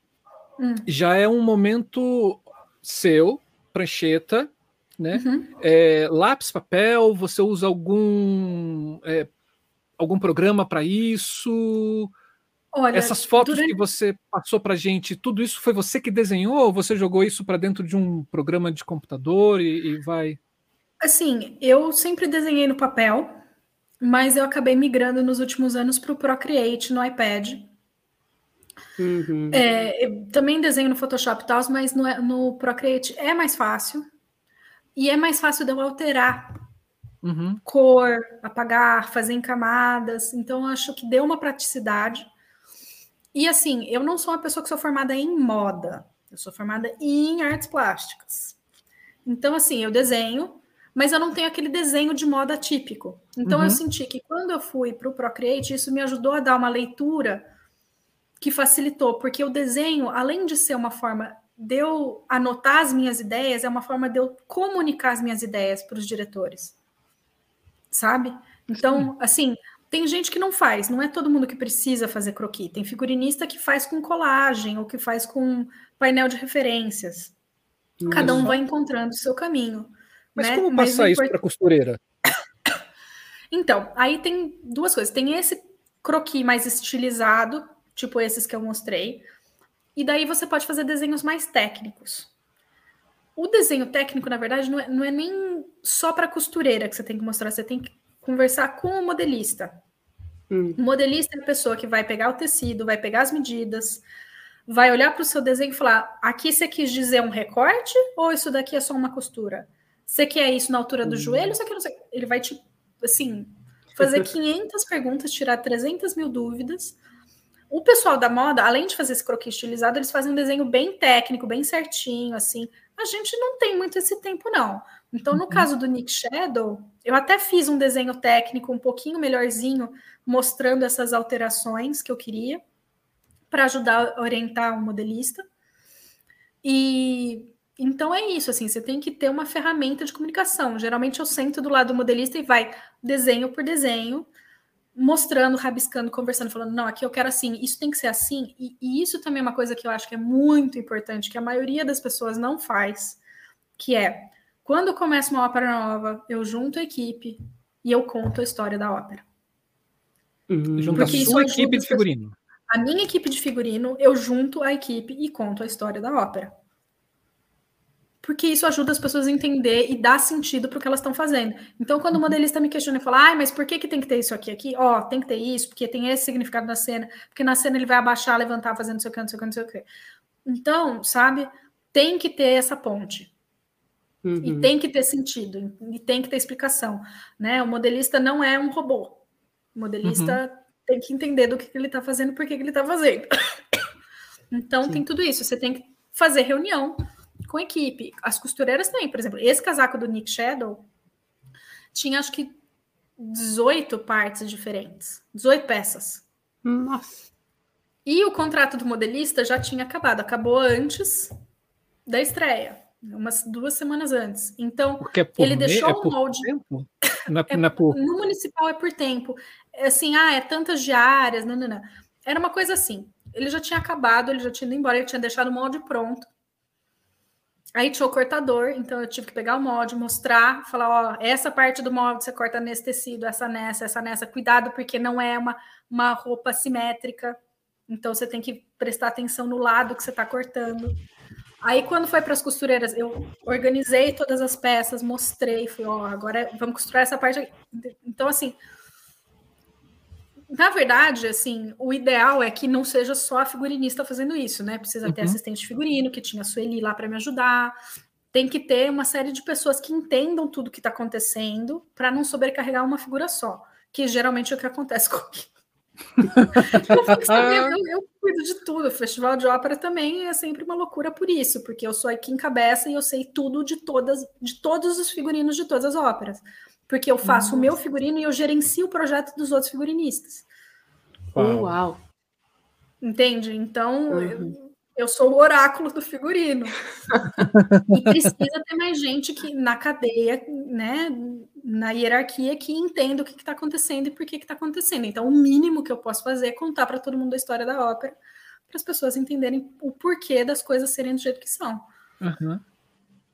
hum. já é um momento seu, prancheta, né? Uhum. É, lápis, papel, você usa algum é, algum programa para isso? Olha, Essas fotos durante... que você passou para gente, tudo isso foi você que desenhou ou você jogou isso para dentro de um programa de computador e, e, vai? Assim, eu sempre desenhei no papel, mas eu acabei migrando nos últimos anos para o Procreate no iPad. Uhum. É, também desenho no Photoshop e tal, mas no, no, Procreate é mais fácil. E é mais fácil de eu alterar uhum. cor, apagar, fazer em camadas. Então, acho que deu uma praticidade. E assim, eu não sou uma pessoa que sou formada em moda, eu sou formada em artes plásticas. Então, assim, eu desenho, mas eu não tenho aquele desenho de moda típico. Então uhum. eu senti que quando eu fui para o Procreate, isso me ajudou a dar uma leitura que facilitou, porque o desenho, além de ser uma forma de eu anotar as minhas ideias, é uma forma de eu comunicar as minhas ideias para os diretores. Sabe? Então, Sim. assim, tem gente que não faz, não é todo mundo que precisa fazer croquis. Tem figurinista que faz com colagem ou que faz com painel de referências. Isso. Cada um vai encontrando o seu caminho. Mas né? como passar Mas, isso para costureira? Então, aí tem duas coisas. Tem esse croquis mais estilizado, tipo esses que eu mostrei. E daí você pode fazer desenhos mais técnicos. O desenho técnico, na verdade, não é, não é nem só para costureira que você tem que mostrar, você tem que conversar com o modelista. Hum. O modelista é a pessoa que vai pegar o tecido, vai pegar as medidas, vai olhar para o seu desenho e falar: aqui você quis dizer um recorte ou isso daqui é só uma costura? Você quer isso na altura do hum. joelho? Você quer não sei. Ele vai te, assim, fazer 500 perguntas, tirar 300 mil dúvidas. O pessoal da moda, além de fazer esse croquis estilizado, eles fazem um desenho bem técnico, bem certinho, assim. A gente não tem muito esse tempo, não. Então, no uhum. caso do Nick Shadow, eu até fiz um desenho técnico um pouquinho melhorzinho, mostrando essas alterações que eu queria, para ajudar a orientar o modelista. E então é isso, assim, você tem que ter uma ferramenta de comunicação. Geralmente eu sento do lado do modelista e vai desenho por desenho, mostrando, rabiscando, conversando, falando, não, aqui eu quero assim, isso tem que ser assim. E, e isso também é uma coisa que eu acho que é muito importante, que a maioria das pessoas não faz, que é quando começa uma ópera nova, eu junto a equipe e eu conto a história da ópera. Junto a sua equipe de figurino. A minha equipe de figurino, eu junto a equipe e conto a história da ópera. Porque isso ajuda as pessoas a entender e dar sentido para o que elas estão fazendo. Então, quando o uhum. modelista me questiona e fala, ah, mas por que, que tem que ter isso aqui? aqui? Ó, oh, tem que ter isso, porque tem esse significado na cena, porque na cena ele vai abaixar, levantar, fazendo não sei o que, não sei o que, não sei o que. Então, sabe, tem que ter essa ponte. Uhum. E tem que ter sentido, e tem que ter explicação. Né? O modelista não é um robô. O modelista uhum. tem que entender do que, que ele está fazendo, por que, que ele está fazendo. então, Sim. tem tudo isso. Você tem que fazer reunião com equipe. As costureiras também, por exemplo, esse casaco do Nick Shadow tinha acho que 18 partes diferentes, 18 peças. Nossa. E o contrato do modelista já tinha acabado, acabou antes da estreia umas duas semanas antes. Então, é ele deixou é o molde. Tempo? Não é, é, não é por... No municipal é por tempo. É assim, ah, é tantas diárias, não, não, não. Era uma coisa assim. Ele já tinha acabado, ele já tinha ido embora, ele tinha deixado o molde pronto. Aí tinha o cortador, então eu tive que pegar o molde, mostrar, falar, ó, essa parte do molde você corta nesse tecido, essa nessa, essa nessa. Cuidado, porque não é uma, uma roupa simétrica. Então você tem que prestar atenção no lado que você está cortando. Aí, quando foi para as costureiras, eu organizei todas as peças, mostrei, fui, ó, agora vamos costurar essa parte aqui. Então, assim, na verdade, assim, o ideal é que não seja só a figurinista fazendo isso, né? Precisa ter uhum. assistente de figurino, que tinha a Sueli lá para me ajudar. Tem que ter uma série de pessoas que entendam tudo que está acontecendo para não sobrecarregar uma figura só, que geralmente é o que acontece comigo eu, eu, eu, cuido de tudo. O festival de ópera também é sempre uma loucura por isso, porque eu sou aqui em cabeça e eu sei tudo de todas, de todos os figurinos de todas as óperas. Porque eu faço Nossa. o meu figurino e eu gerencio o projeto dos outros figurinistas. Uau! Uau. Entende? Então, uhum. eu, eu sou o oráculo do figurino. e precisa ter mais gente que na cadeia, né, na hierarquia, que entenda o que está acontecendo e por que está acontecendo. Então, o mínimo que eu posso fazer é contar para todo mundo a história da ópera, para as pessoas entenderem o porquê das coisas serem do jeito que são. Uhum.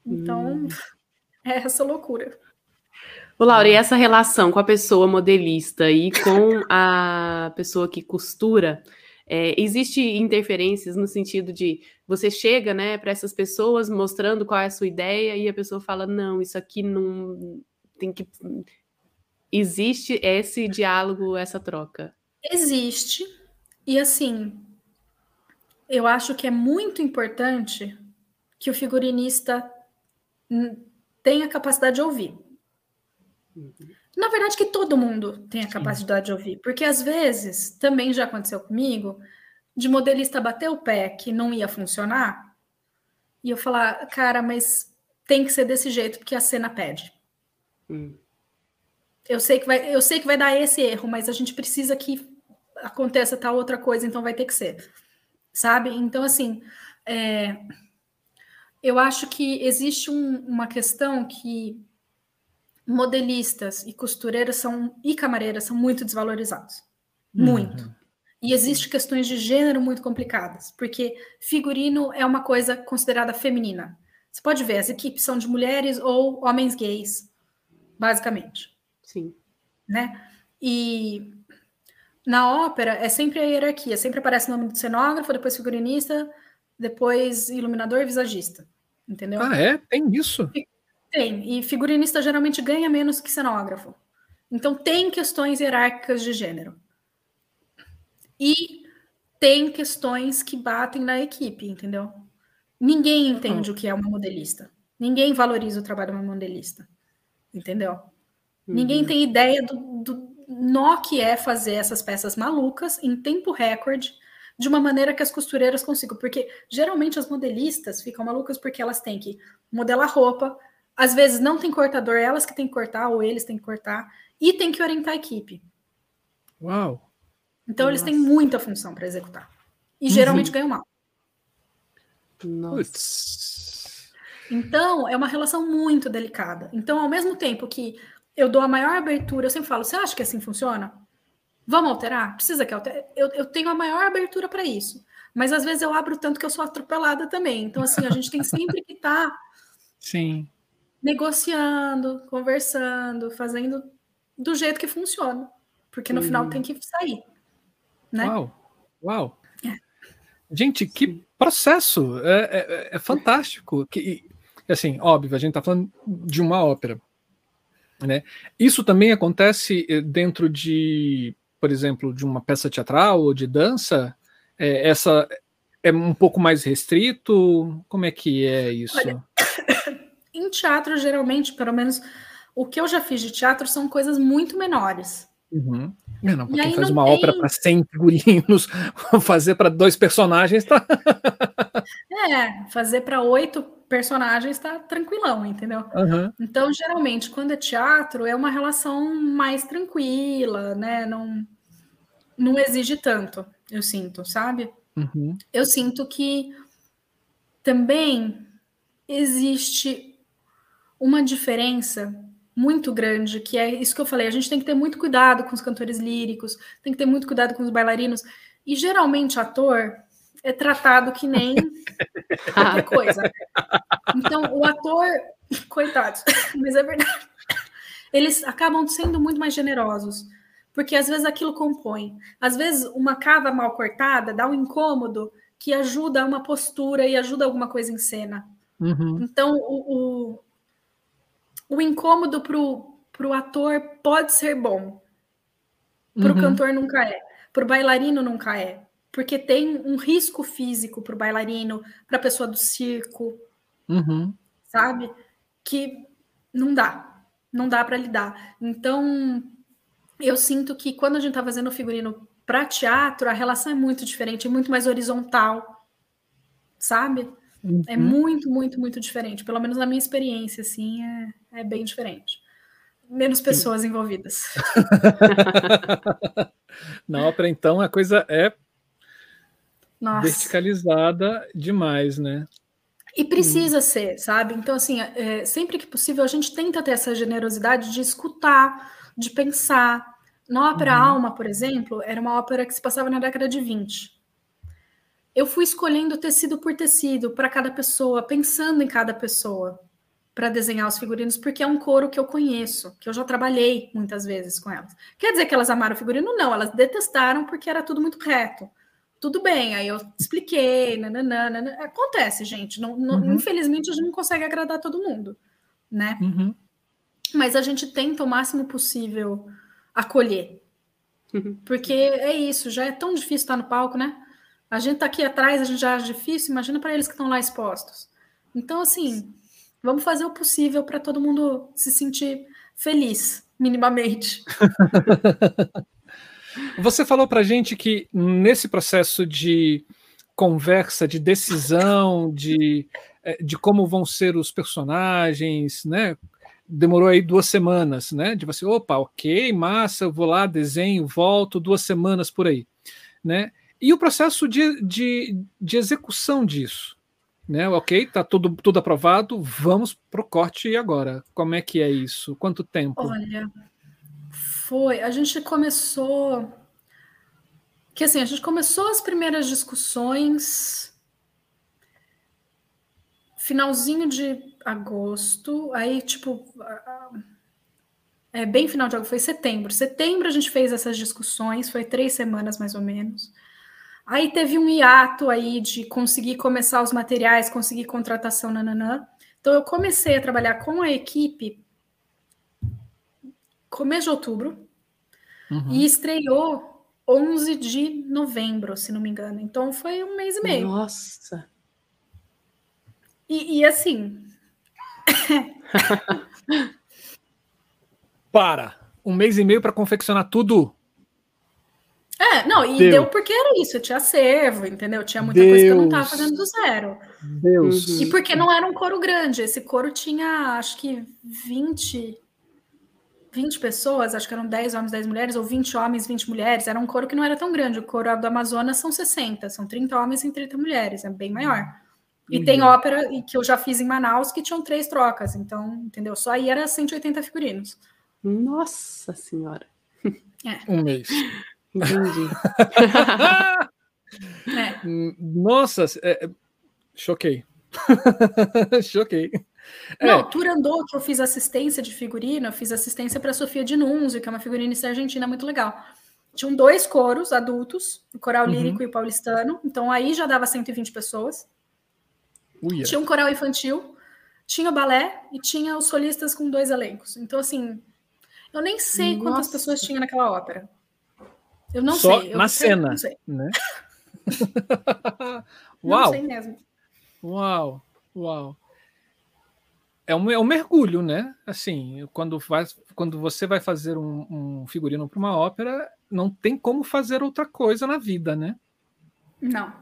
Então, hum. é essa loucura. Ô, Laura, e essa relação com a pessoa modelista e com a pessoa que costura, é, existe interferências no sentido de você chega, né, para essas pessoas mostrando qual é a sua ideia e a pessoa fala não, isso aqui não tem que existe esse diálogo, essa troca. Existe e assim eu acho que é muito importante que o figurinista tenha capacidade de ouvir. Na verdade, que todo mundo tem a capacidade Sim. de ouvir, porque às vezes, também já aconteceu comigo, de modelista bater o pé que não ia funcionar, e eu falar, cara, mas tem que ser desse jeito, porque a cena pede. Hum. Eu sei que vai, eu sei que vai dar esse erro, mas a gente precisa que aconteça tal outra coisa, então vai ter que ser, sabe? Então assim, é, eu acho que existe um, uma questão que modelistas e costureiras são e camareiras são muito desvalorizados, uhum. muito. E existe questões de gênero muito complicadas, porque figurino é uma coisa considerada feminina. Você pode ver, as equipes são de mulheres ou homens gays, basicamente. Sim. Né? E na ópera é sempre a hierarquia, sempre aparece o nome do cenógrafo, depois figurinista, depois iluminador e visagista. Entendeu? Ah, é? Tem isso? Tem. E figurinista geralmente ganha menos que cenógrafo. Então tem questões hierárquicas de gênero. E tem questões que batem na equipe, entendeu? Ninguém entende uhum. o que é uma modelista. Ninguém valoriza o trabalho de uma modelista. Entendeu? Uhum. Ninguém tem ideia do, do nó que é fazer essas peças malucas em tempo recorde, de uma maneira que as costureiras consigam. Porque geralmente as modelistas ficam malucas porque elas têm que modelar roupa, às vezes não tem cortador, elas que têm que cortar, ou eles têm que cortar, e tem que orientar a equipe. Uau! Então Nossa. eles têm muita função para executar. E uhum. geralmente ganham mal. Nossa. Então, é uma relação muito delicada. Então, ao mesmo tempo que eu dou a maior abertura, eu sempre falo: você acha que assim funciona? Vamos alterar? Precisa que altere? Eu, eu tenho a maior abertura para isso. Mas às vezes eu abro tanto que eu sou atropelada também. Então, assim, a gente tem sempre que estar tá Sim. Negociando, conversando, fazendo do jeito que funciona. Porque no uhum. final tem que sair. Né? Uau! Uau! É. Gente, que processo! É, é, é fantástico. Que, assim, óbvio, a gente está falando de uma ópera. Né? Isso também acontece eh, dentro de, por exemplo, de uma peça teatral ou de dança? É, essa é um pouco mais restrito? Como é que é isso? Olha, em teatro, geralmente, pelo menos o que eu já fiz de teatro são coisas muito menores. Uhum. É, não, quem faz uma tem... ópera para 100 figurinos, fazer para dois personagens tá. é, fazer para oito personagens tá tranquilão, entendeu? Uhum. Então, geralmente, quando é teatro, é uma relação mais tranquila, né? Não, não exige tanto, eu sinto, sabe? Uhum. Eu sinto que também existe uma diferença muito grande, que é isso que eu falei, a gente tem que ter muito cuidado com os cantores líricos, tem que ter muito cuidado com os bailarinos, e geralmente ator é tratado que nem qualquer coisa. Então, o ator, coitados, mas é verdade, eles acabam sendo muito mais generosos, porque às vezes aquilo compõe. Às vezes, uma cava mal cortada dá um incômodo que ajuda uma postura e ajuda alguma coisa em cena. Uhum. Então, o, o o incômodo pro, pro ator pode ser bom. Pro uhum. cantor nunca é. Pro bailarino nunca é. Porque tem um risco físico pro bailarino, pra pessoa do circo. Uhum. Sabe? Que não dá. Não dá para lidar. Então, eu sinto que quando a gente tá fazendo figurino para teatro, a relação é muito diferente, é muito mais horizontal. Sabe? É uhum. É muito, muito, muito diferente. Pelo menos na minha experiência, assim, é, é bem diferente. Menos pessoas Sim. envolvidas. na ópera, então, a coisa é Nossa. verticalizada demais, né? E precisa hum. ser, sabe? Então, assim, é, sempre que possível, a gente tenta ter essa generosidade de escutar, de pensar. Na ópera uhum. Alma, por exemplo, era uma ópera que se passava na década de 20 eu fui escolhendo tecido por tecido para cada pessoa, pensando em cada pessoa para desenhar os figurinos, porque é um couro que eu conheço, que eu já trabalhei muitas vezes com elas. Quer dizer que elas amaram o figurino? Não, elas detestaram porque era tudo muito reto. Tudo bem, aí eu expliquei, nananana. acontece, gente. Não, não, uhum. Infelizmente, a gente não consegue agradar todo mundo, né? Uhum. Mas a gente tenta o máximo possível acolher. Uhum. Porque é isso, já é tão difícil estar no palco, né? A gente está aqui atrás, a gente já acha difícil, imagina para eles que estão lá expostos. Então, assim, vamos fazer o possível para todo mundo se sentir feliz, minimamente. Você falou para gente que nesse processo de conversa, de decisão, de, é, de como vão ser os personagens, né? demorou aí duas semanas, né? De você, opa, ok, massa, eu vou lá, desenho, volto, duas semanas por aí, né? E o processo de, de, de execução disso, né? Ok, tá tudo, tudo aprovado, vamos pro corte agora. Como é que é isso? Quanto tempo? Olha, foi. A gente começou. Que assim, a gente começou as primeiras discussões finalzinho de agosto, aí tipo é bem final de agosto, foi setembro. Setembro a gente fez essas discussões, foi três semanas mais ou menos. Aí teve um hiato aí de conseguir começar os materiais, conseguir contratação, nananã. Então eu comecei a trabalhar com a equipe começo de outubro uhum. e estreou 11 de novembro, se não me engano. Então foi um mês e meio. Nossa! E, e assim. para! Um mês e meio para confeccionar tudo? É, não, e deu. deu. porque era isso, eu tinha acervo, entendeu? Tinha muita Deus. coisa que eu não estava fazendo do zero. Deus. E porque não era um coro grande, esse coro tinha, acho que 20, 20 pessoas, acho que eram 10 homens, 10 mulheres, ou 20 homens, 20 mulheres, era um coro que não era tão grande, o coro do Amazonas são 60, são 30 homens e 30 mulheres, é bem maior. E uhum. tem ópera que eu já fiz em Manaus que tinham três trocas, então, entendeu? Só aí era 180 figurinos. Nossa Senhora! É. Um mês. Entendi. é. Nossa, é, choquei. choquei. É. Não, Turandot, que eu fiz assistência de figurino, eu fiz assistência para Sofia de Nunzio, que é uma figurinista argentina muito legal. Tinham dois coros adultos, o coral uhum. lírico uhum. e o paulistano, então aí já dava 120 pessoas. Uia. Tinha um coral infantil, tinha balé e tinha os solistas com dois elencos. Então, assim, eu nem sei Nossa. quantas pessoas tinha naquela ópera. Eu não Só sei. Eu na cena, não sei. né? Uau! Não sei mesmo. Uau, uau. É um, é um mergulho, né? Assim, quando, faz, quando você vai fazer um, um figurino para uma ópera, não tem como fazer outra coisa na vida, né? Não.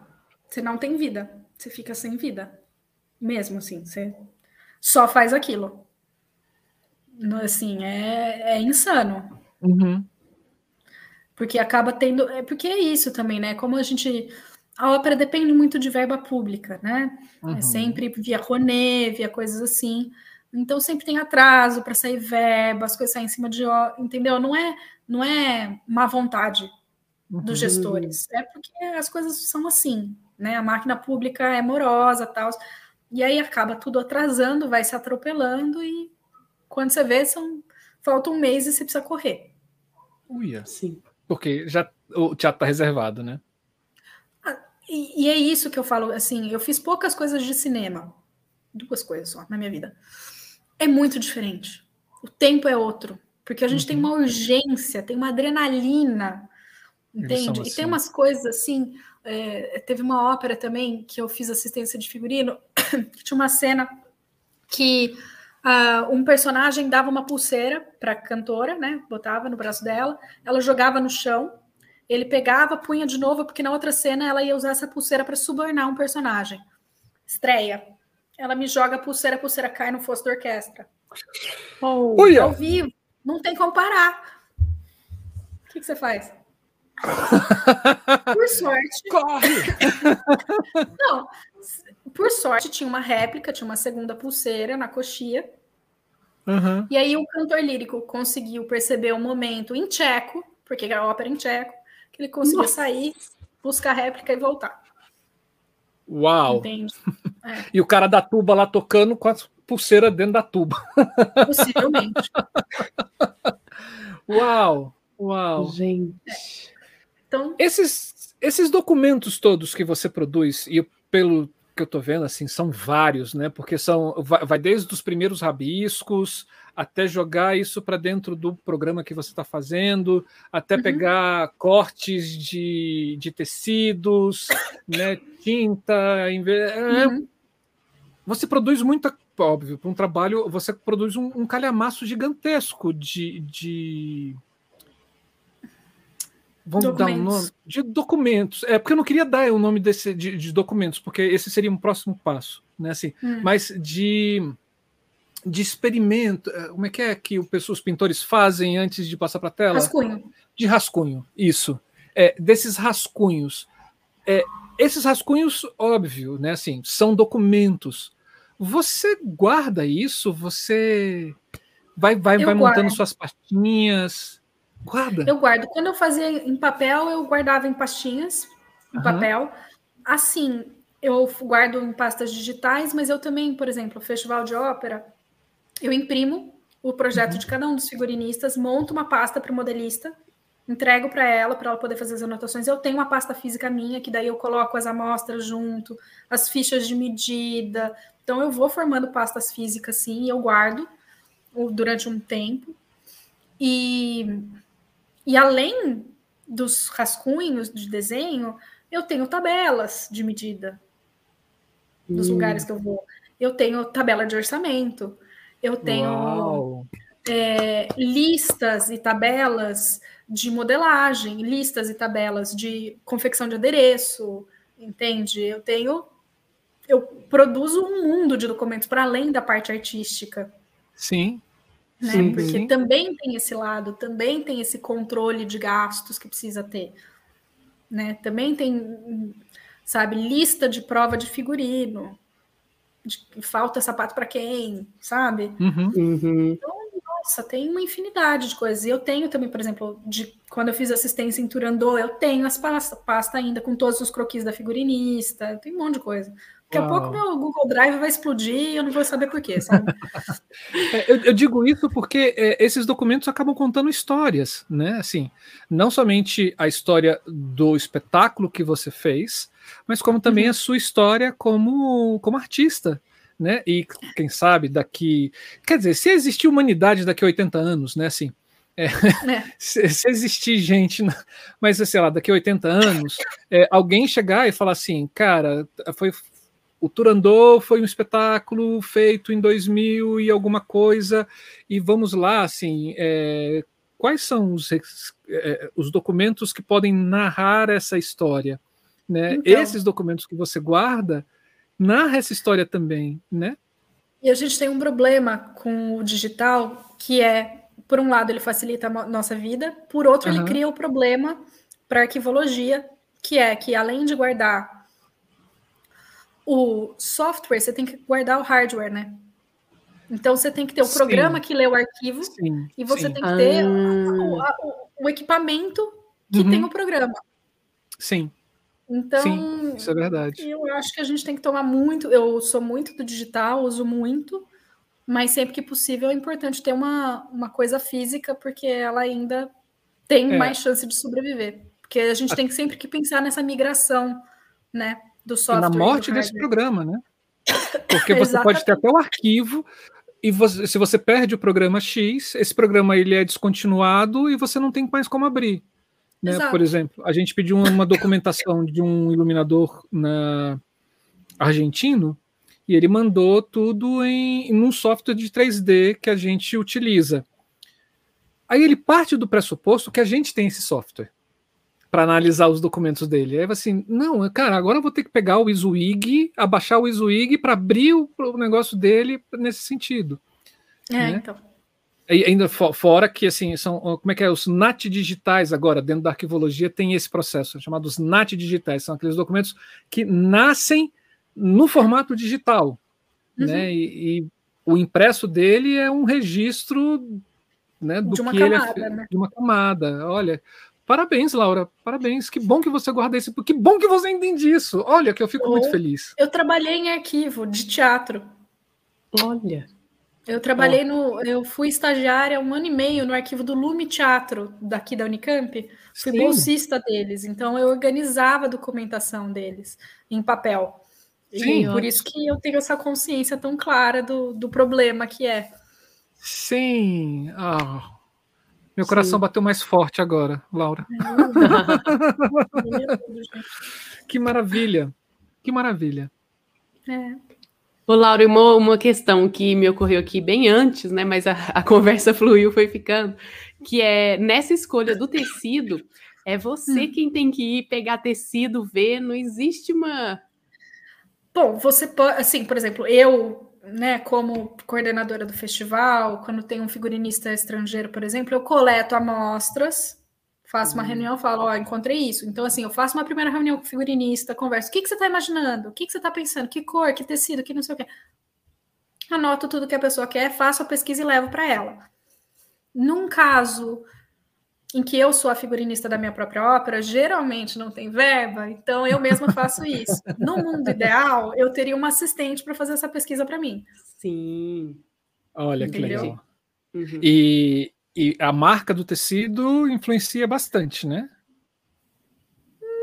Você não tem vida. Você fica sem vida. Mesmo assim. Você só faz aquilo. Assim, é, é insano. Uhum. Porque acaba tendo. É porque é isso também, né? Como a gente. A ópera depende muito de verba pública, né? É uhum. É sempre via Rouanet, via coisas assim. Então sempre tem atraso para sair verba, as coisas saem em cima de. Entendeu? Não é, não é má vontade dos uhum. gestores. É porque as coisas são assim, né? A máquina pública é morosa tal. E aí acaba tudo atrasando, vai se atropelando, e quando você vê, são, falta um mês e você precisa correr. Uia. Sim. Porque já o teatro está reservado, né? Ah, e, e, é isso que eu falo, assim, eu fiz poucas coisas de cinema. Duas coisas só na minha vida. É muito diferente. O tempo é outro. Porque a gente uhum. tem uma urgência, tem uma adrenalina, entende? Assim. E tem umas coisas assim. É, teve uma ópera também que eu fiz assistência de figurino, que tinha uma cena que Uh, um personagem dava uma pulseira para a cantora, né? Botava no braço dela, ela jogava no chão, ele pegava, punha de novo, porque na outra cena ela ia usar essa pulseira para subornar um personagem. Estreia. Ela me joga a pulseira, a pulseira cai no fosso da orquestra. Oh, ao vivo, não tem como parar. O que, que você faz? Por sorte. Corre! não, por sorte, tinha uma réplica, tinha uma segunda pulseira na coxia. Uhum. E aí o cantor lírico conseguiu perceber o momento em tcheco, porque era ópera em tcheco, que ele conseguiu Nossa. sair, buscar a réplica e voltar. Uau! É. E o cara da tuba lá tocando com a pulseira dentro da tuba. Possivelmente. Uau! Uau! Gente. É. Então, esses, esses documentos todos que você produz, e pelo que eu estou vendo, assim, são vários, né? Porque são vai, vai desde os primeiros rabiscos até jogar isso para dentro do programa que você está fazendo, até uhum. pegar cortes de, de tecidos, né? Tinta, é, uhum. você produz muita óbvio para um trabalho, você produz um, um calhamaço gigantesco de, de Vamos documentos. dar um nome de documentos. É porque eu não queria dar o nome desse de, de documentos, porque esse seria um próximo passo, né? Assim, hum. mas de de experimento. eh, Como é que é que pessoa- os pintores fazem antes de passar para a tela? Rascunho. De rascunho, isso. É, desses rascunhos. É, esses rascunhos, óbvio, né? Assim, são documentos. Você guarda isso? Você vai, vai, Eu vai montando suas pastinhas? Guarda. Eu guardo. Quando eu fazia em papel, eu guardava em pastinhas, em Aham. papel. Assim, eu guardo em pastas digitais, mas eu também, por exemplo, Festival de Ópera, eu imprimo o projeto de cada um dos figurinistas, monto uma pasta para o modelista, entrego para ela, para ela poder fazer as anotações. Eu tenho uma pasta física minha, que daí eu coloco as amostras junto, as fichas de medida. Então, eu vou formando pastas físicas, sim, e eu guardo durante um tempo. E, e além dos rascunhos de desenho, eu tenho tabelas de medida dos Hum. lugares que eu vou. Eu tenho tabela de orçamento, eu tenho é, listas e tabelas de modelagem, listas e tabelas de confecção de adereço, entende? Eu tenho, eu produzo um mundo de documentos para além da parte artística, Sim. Né? Sim, Porque sim. também tem esse lado, também tem esse controle de gastos que precisa ter, né? Também tem, sabe, lista de prova de figurino, de que falta sapato para quem, sabe? Uhum. Uhum. Nossa, tem uma infinidade de coisas. E eu tenho também, por exemplo, de quando eu fiz assistência em Turandot, eu tenho as pasta, pasta ainda com todos os croquis da figurinista, tem um monte de coisa. Daqui a pouco meu Google Drive vai explodir e eu não vou saber por quê, sabe? É, eu, eu digo isso porque é, esses documentos acabam contando histórias, né? Assim, não somente a história do espetáculo que você fez, mas como também a sua história como, como artista, né? E quem sabe daqui, quer dizer, se existir humanidade daqui a 80 anos, né? Assim, é, É. se, se existir gente, mas sei lá, daqui a 80 anos, é, alguém chegar e falar assim, cara, foi o Turandot foi um espetáculo feito em 2000 e alguma coisa, e vamos lá, assim, é, quais são os, é, os documentos que podem narrar essa história? Né? Então. Esses documentos que você guarda, narra essa história também, né? E a gente tem um problema com o digital, que é, por um lado, ele facilita a nossa vida, por outro, ele Aham. cria o problema para arquivologia, que é que além de guardar o software, você tem que guardar o hardware, né? Então você tem que ter o Sim. programa que lê o arquivo Sim. e você sim, tem que ter Ah. o, a- o- o equipamento que Uhum. tem o programa. sim, Então, sim, isso é verdade. eu acho que a gente tem que tomar muito. Eu sou muito do digital, uso muito, mas sempre que possível é importante ter uma, uma coisa física, porque ela ainda tem É. mais chance de sobreviver. Porque a gente tem que sempre que pensar nessa migração, né? Do software. na e do morte desse programa, né? Porque você pode ter até o arquivo e você- se você perde o programa X, esse programa ele é descontinuado e você não tem mais como abrir. Né? Exato. Por exemplo, a gente pediu uma documentação de um iluminador na argentino e ele mandou tudo em, em um software de 3D que a gente utiliza. Aí ele parte do pressuposto que a gente tem esse software para analisar os documentos dele. Aí assim, não, cara, agora eu vou ter que pegar o Iswig, abaixar o Iswig para abrir o, o negócio dele nesse sentido. É, né? então. E ainda fo- fora que assim são como é que é os NAT digitais agora dentro da arquivologia tem esse processo chamados NAT digitais são aqueles documentos que nascem no formato digital Uhum. né e, e o impresso dele é um registro né, do De uma que ele é camada, né? de uma camada olha parabéns Laura parabéns que bom que você guarda isso que bom que você entende isso olha que eu fico muito Oh. feliz Eu trabalhei em arquivo de teatro. Olha. Eu trabalhei no. Eu fui estagiária um ano e meio no arquivo do Lume Teatro, daqui da Unicamp. Fui Sim. bolsista deles, então eu organizava a documentação deles em papel. Sim. E por isso que eu tenho essa consciência tão clara do, do problema que é. sim ah, meu coração Sim. bateu mais forte agora Laura Que maravilha! Que maravilha! É. Ô, Laura, uma, uma questão que me ocorreu aqui bem antes, né? Mas a, a conversa fluiu, foi ficando, que é nessa escolha do tecido, é você Hum. quem tem que ir pegar tecido, ver, não existe uma. Bom, você pode, assim, por exemplo, eu né, como coordenadora do festival, quando tem um figurinista estrangeiro, por exemplo, eu coleto amostras, faço uma uhum. reunião, falo, ó, oh, encontrei isso. Então, assim, eu faço uma primeira reunião com o figurinista, converso, o que, que você está imaginando? O que, que você está pensando? Que cor, que tecido, que não sei o quê. Anoto tudo que a pessoa quer, faço a pesquisa e levo para ela. Num caso em que eu sou a figurinista da minha própria ópera, geralmente não tem verba, então eu mesma faço isso. No mundo ideal, eu teria uma assistente para fazer essa pesquisa para mim. Sim. Olha Entendeu? que legal. Uhum. E, e a marca do tecido influencia bastante, né?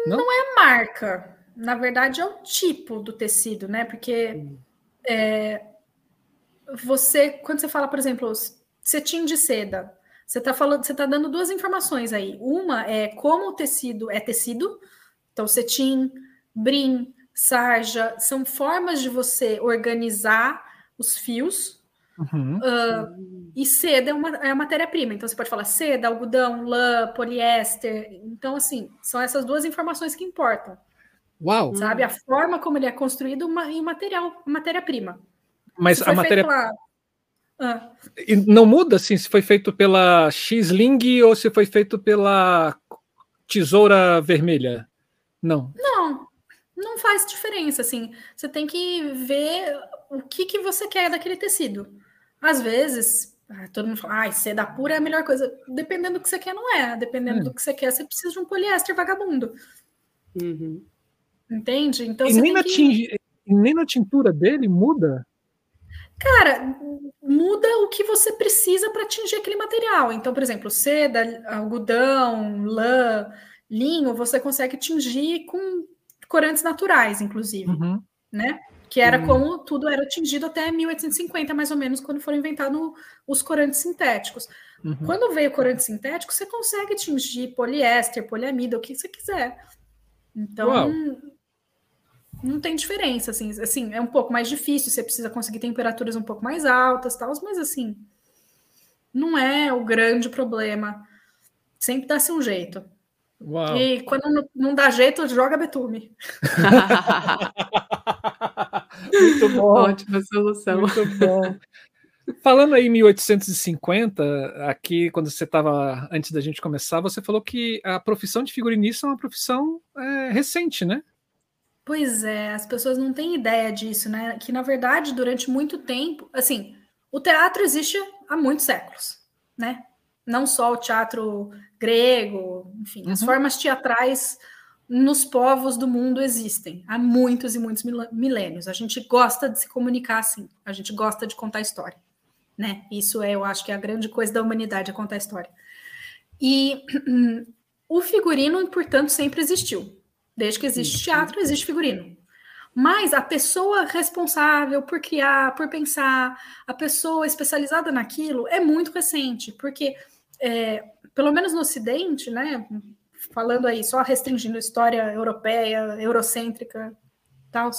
Não? não é marca. Na verdade, é o tipo do tecido, né? Porque é, você, quando você fala, por exemplo, cetim de seda, você está falando, você está dando duas informações aí. Uma é como o tecido é tecido, então cetim, brim, sarja, são formas de você organizar os fios. Uhum. Uh, e seda é, uma, é a matéria-prima. Então você pode falar seda, algodão, lã, poliéster. Então, assim, são essas duas informações que importam. Uau! Sabe? A forma como ele é construído em material, matéria-prima. Mas a matéria. Pela... Ah. E não muda assim se foi feito pela X-Ling ou se foi feito pela tesoura vermelha? Não. Não, não faz diferença. Assim, você tem que ver o que, que você quer daquele tecido. Às vezes, ah, todo mundo fala, ah, seda pura é a melhor coisa. Dependendo do que você quer, não é. Dependendo é. do que você quer, você precisa de um poliéster vagabundo. Uhum. Entende? Então, e nem, na que... nem na tintura dele muda? Cara, muda o que você precisa para atingir aquele material. Então, por exemplo, seda, algodão, lã, linho, você consegue atingir com corantes naturais, inclusive, uhum. né? Que era uhum. como tudo era atingido até 1850, mais ou menos, quando foram inventados os corantes sintéticos. Uhum. Quando veio o corante sintético, você consegue atingir poliéster, poliamida, o que você quiser. Então, Uau não tem diferença, assim, assim, é um pouco mais difícil, você precisa conseguir temperaturas um pouco mais altas, tal, mas assim, não é o grande problema. Sempre dá-se um jeito. Uau. E quando não, não dá jeito, joga betume. Muito bom. Ótima solução. Muito bom. Falando aí em 1850, aqui quando você estava antes da gente começar, você falou que a profissão de figurinista é uma profissão é, recente, né? Pois é, as pessoas não têm ideia disso, né? Que na verdade, durante muito tempo, assim, o teatro existe há muitos séculos, né? Não só o teatro grego, enfim, uhum. as formas teatrais nos povos do mundo existem há muitos e muitos milênios. A gente gosta de se comunicar assim, a gente gosta de contar história, né? Isso é, eu acho que é a grande coisa da humanidade, é contar história. E o figurino, portanto, sempre existiu. Desde que existe teatro, existe figurino. Mas a pessoa responsável por criar, por pensar, a pessoa especializada naquilo é muito recente, porque, é, pelo menos no Ocidente, né, falando aí, só restringindo a história europeia, eurocêntrica, tal,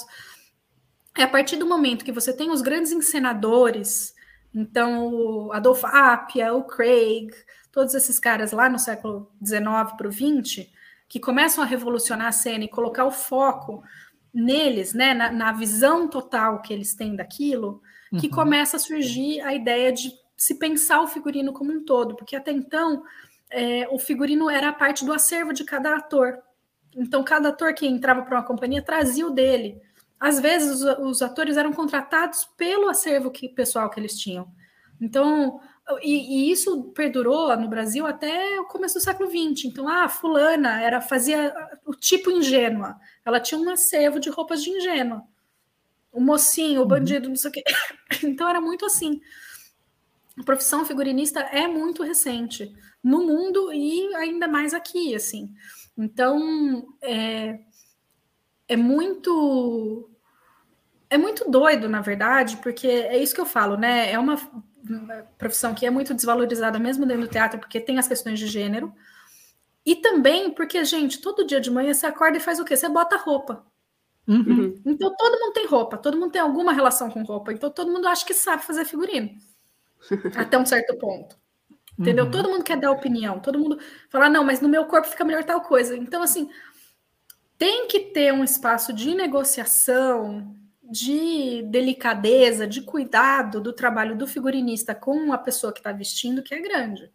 é a partir do momento que você tem os grandes encenadores, então o Adolfo Appia, o Craig, todos esses caras lá no século XIX para o XX, que começam a revolucionar a cena e colocar o foco neles, né, na, na visão total que eles têm daquilo, que uhum. começa a surgir a ideia de se pensar o figurino como um todo, porque até então é, o figurino era a parte do acervo de cada ator. Então, cada ator que entrava para uma companhia trazia o dele. Às vezes, os, os atores eram contratados pelo acervo que, pessoal que eles tinham. Então, e, e, isso perdurou no Brasil até o começo do século XX. Então, ah, fulana era fazia o tipo ingênua. Ela tinha um acervo de roupas de ingênua. O mocinho, o uhum. bandido, não sei o quê. Então, era muito assim. A profissão figurinista é muito recente no mundo e ainda mais aqui, assim. Então, é, é muito é muito doido, na verdade, porque é isso que eu falo, né? É uma profissão que é muito desvalorizada mesmo dentro do teatro, porque tem as questões de gênero. E também porque, gente, todo dia de manhã você acorda e faz o quê? Você bota roupa. Uhum. Então todo mundo tem roupa, todo mundo tem alguma relação com roupa. Então todo mundo acha que sabe fazer figurino. até um certo ponto. Entendeu? Uhum. Todo mundo quer dar opinião, todo mundo fala, não, mas no meu corpo fica melhor tal coisa. Então, assim, tem que ter um espaço de negociação de delicadeza, de cuidado do trabalho do figurinista com a pessoa que está vestindo que é grande.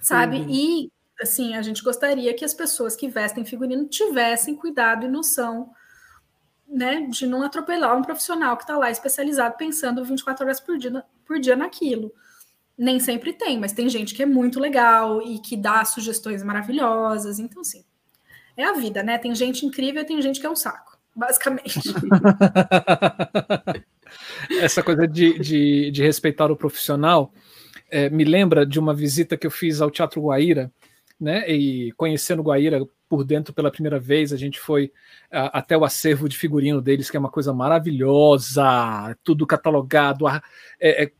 Sabe? Uhum. E assim, a gente gostaria que as pessoas que vestem figurino tivessem cuidado e noção né, de não atropelar um profissional que está lá especializado pensando 24 horas por dia, por dia naquilo. Nem sempre tem, mas tem gente que é muito legal e que dá sugestões maravilhosas. Então, assim, é a vida, né? Tem gente incrível e tem gente que é um saco, basicamente. Essa coisa de, de, de respeitar o profissional é, me lembra de uma visita que eu fiz ao Teatro Guaíra, né? E conhecendo Guaíra por dentro pela primeira vez, a gente foi uh, até o acervo de figurino deles, que é uma coisa maravilhosa, tudo catalogado, é, é,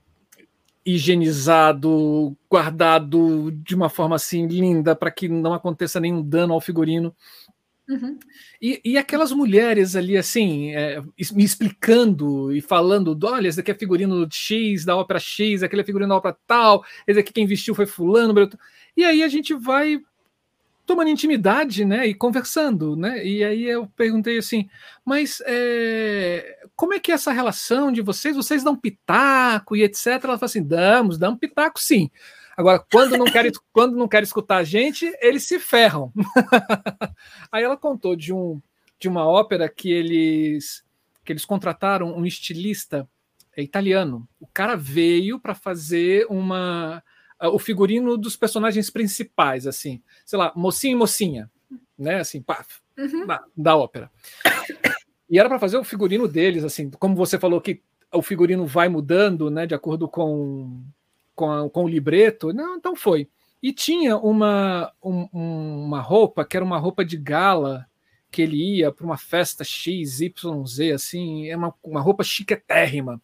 higienizado, guardado de uma forma assim linda para que não aconteça nenhum dano ao figurino. Uhum. E, e, aquelas mulheres ali, assim, é, me explicando e falando: olha, esse daqui é figurino X, da ópera X, aquele é figurino da ópera tal, esse aqui quem vestiu foi Fulano. E aí a gente vai tomando intimidade, né, e conversando, né, e aí eu perguntei assim, mas é, como é que é essa relação de vocês? Vocês dão pitaco e etc? Ela falou assim, damos, damos pitaco sim. Agora, quando não quer, quando não quer escutar a gente, eles se ferram. aí ela contou de um de uma ópera que eles que eles contrataram um estilista italiano. O cara veio para fazer uma o figurino dos personagens principais, assim, sei lá, mocinho e mocinha, né? Assim, pá, uhum. da, da ópera. E era para fazer o figurino deles, assim, como você falou que o figurino vai mudando, né, de acordo com, com, com o libreto. Não, então foi. E tinha uma, um, uma roupa que era uma roupa de gala que ele ia para uma festa X, Y, Z, assim, é uma, uma roupa chiquetérrima.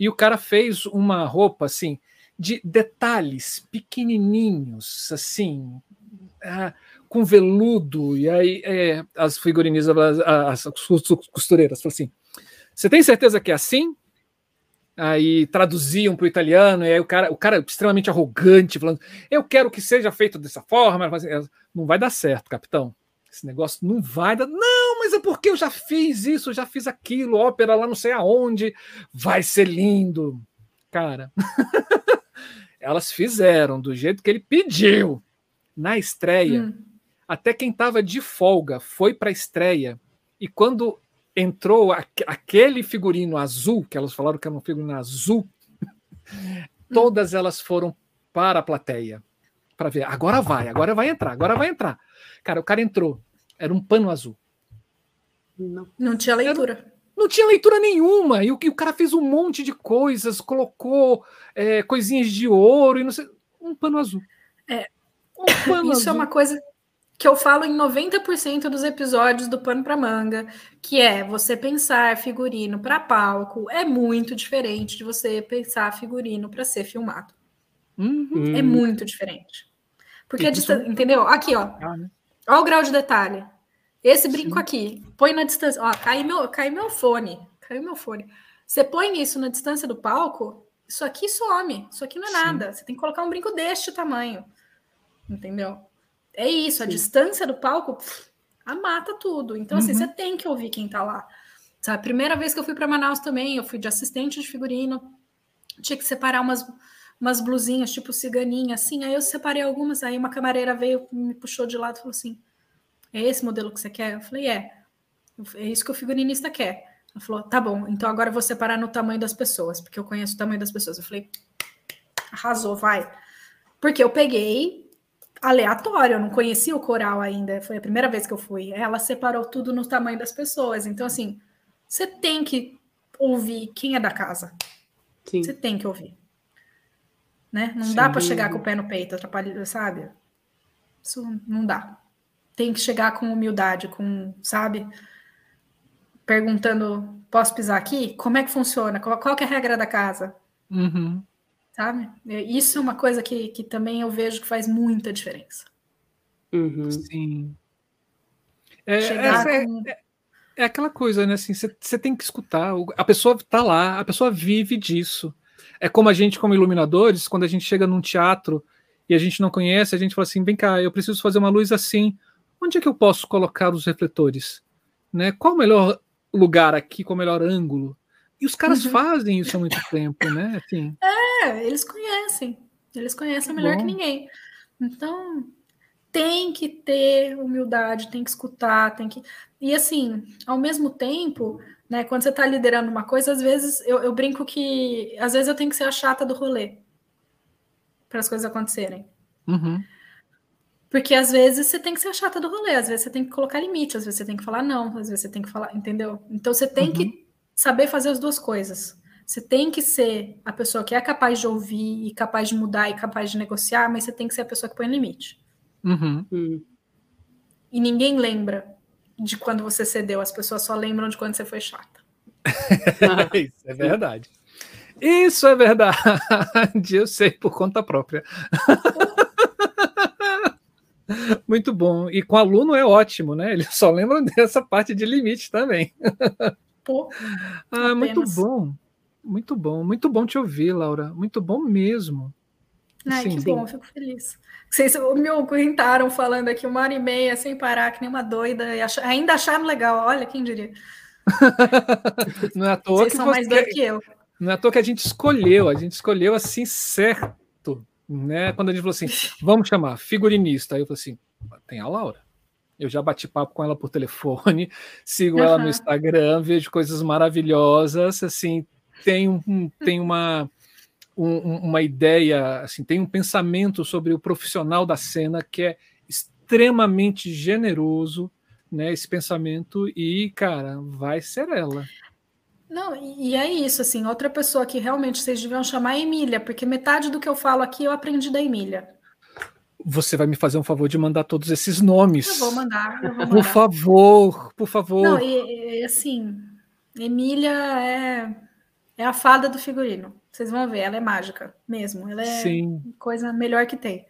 E o cara fez uma roupa assim de detalhes pequenininhos, assim, ah, com veludo. E aí é, as figurinistas, as, as costureiras, falaram assim: Você tem certeza que é assim? Aí traduziam para o italiano, e aí o cara, o cara extremamente arrogante, falando: Eu quero que seja feito dessa forma. Mas, assim, não vai dar certo, capitão. Esse negócio não vai dar. Não, mas é porque eu já fiz isso, já fiz aquilo, ópera lá não sei aonde. Vai ser lindo. Cara. elas fizeram do jeito que ele pediu. Na estreia, hum. até quem estava de folga foi para a estreia. E quando entrou aquele figurino azul, que elas falaram que era um figurino azul, todas elas foram para a plateia para ver. Agora vai, agora vai entrar, agora vai entrar. Cara, o cara entrou, era um pano azul. Não, não tinha leitura. Era, não tinha leitura nenhuma. E o, o cara fez um monte de coisas, colocou é, coisinhas de ouro e não sei. Um pano azul. É. Um pano Isso azul. é uma coisa que eu falo em 90% dos episódios do Pano para Manga, que é você pensar figurino para palco é muito diferente de você pensar figurino para ser filmado. Uhum. É muito diferente. Porque, a distância, entendeu? Aqui, ó. Ah, né? Olha o grau de detalhe. Esse brinco Sim. aqui, põe na distância. Ó, cai meu, cai meu fone. Caiu meu fone. Você põe isso na distância do palco, isso aqui some. Isso aqui não é Sim. nada. Você tem que colocar um brinco deste tamanho. Entendeu? É isso, Sim. a distância do palco pff, amata tudo. Então, assim, uhum. você tem que ouvir quem tá lá. Sabe, primeira vez que eu fui para Manaus também, eu fui de assistente de figurino, tinha que separar umas, umas blusinhas, tipo ciganinha, assim. Aí eu separei algumas, aí uma camareira veio, me puxou de lado e falou assim: é esse modelo que você quer? Eu falei, é. É isso que o figurinista quer. Ela falou, tá bom, então agora eu vou separar no tamanho das pessoas, porque eu conheço o tamanho das pessoas. Eu falei, arrasou, vai. Porque eu peguei aleatório, eu não conhecia o coral ainda, foi a primeira vez que eu fui. Ela separou tudo no tamanho das pessoas. Então, assim, você tem que ouvir quem é da casa. Sim. Você tem que ouvir. Né? Não Sim. dá para chegar com o pé no peito, atrapalhar, sabe? Isso não dá tem que chegar com humildade, com, sabe? Perguntando, posso pisar aqui? Como é que funciona? Qual, qual é a regra da casa? Uhum. Sabe? Isso é uma coisa que, que também eu vejo que faz muita diferença. Uhum. Sim. É, é, com... é, é, aquela coisa, né? Assim, você tem que escutar. A pessoa está lá, a pessoa vive disso. É como a gente, como iluminadores, quando a gente chega num teatro e a gente não conhece, a gente fala assim: vem cá, eu preciso fazer uma luz assim onde é que eu posso colocar os refletores? Né? Qual o melhor lugar aqui com o melhor ângulo. E os caras uhum. fazem isso há muito tempo, né? Assim. É, eles conhecem. Eles conhecem melhor que ninguém. Então, tem que ter humildade, tem que escutar, tem que. E assim, ao mesmo tempo, né, quando você está liderando uma coisa, às vezes eu, eu, brinco que às vezes eu tenho que ser a chata do rolê para as coisas acontecerem. Uhum. Porque às vezes você tem que ser a chata do rolê, às vezes você tem que colocar limite, às vezes você tem que falar não, às vezes você tem que falar, entendeu? Então você tem uhum. que saber fazer as duas coisas. Você tem que ser a pessoa que é capaz de ouvir e capaz de mudar e capaz de negociar, mas você tem que ser a pessoa que põe limite. Uhum. Hum. E ninguém lembra de quando você cedeu, as pessoas só lembram de quando você foi chata. Isso é verdade. Isso é verdade. Eu sei por conta própria. Muito bom. E com aluno é ótimo, né? Eles só lembram dessa parte de limite também. Pô, ah, muito bom. Muito bom. Muito bom te ouvir, Laura. Muito bom mesmo. Ai, sim, que bom, fico feliz. Vocês me aguentaram falando aqui uma hora e meia sem parar, que nem uma doida, e ach... ainda acharam legal, olha, quem diria. não é à toa Vocês que são você... mais doidos que eu. Não é à toa que a gente escolheu, a gente escolheu assim certo, né? Quando a gente falou assim, vamos chamar figurinista, aí eu falei assim, tem a Laura. Eu já bati papo com ela por telefone, sigo uhum. ela no Instagram, vejo coisas maravilhosas, assim, tem, um, tem uma um, uma ideia, assim, tem um pensamento sobre o profissional da cena que é extremamente generoso, né? Esse pensamento e, cara, vai ser ela. Não, e é isso, assim, outra pessoa que realmente vocês deviam chamar é Emília, porque metade do que eu falo aqui eu aprendi da Emília. Você vai me fazer um favor de mandar todos esses nomes. Eu vou mandar, eu vou mandar. Por favor, por favor. Não, e, e assim, Emília é, é a fada do figurino. Vocês vão ver, ela é mágica mesmo. Ela é Sim. coisa melhor que tem.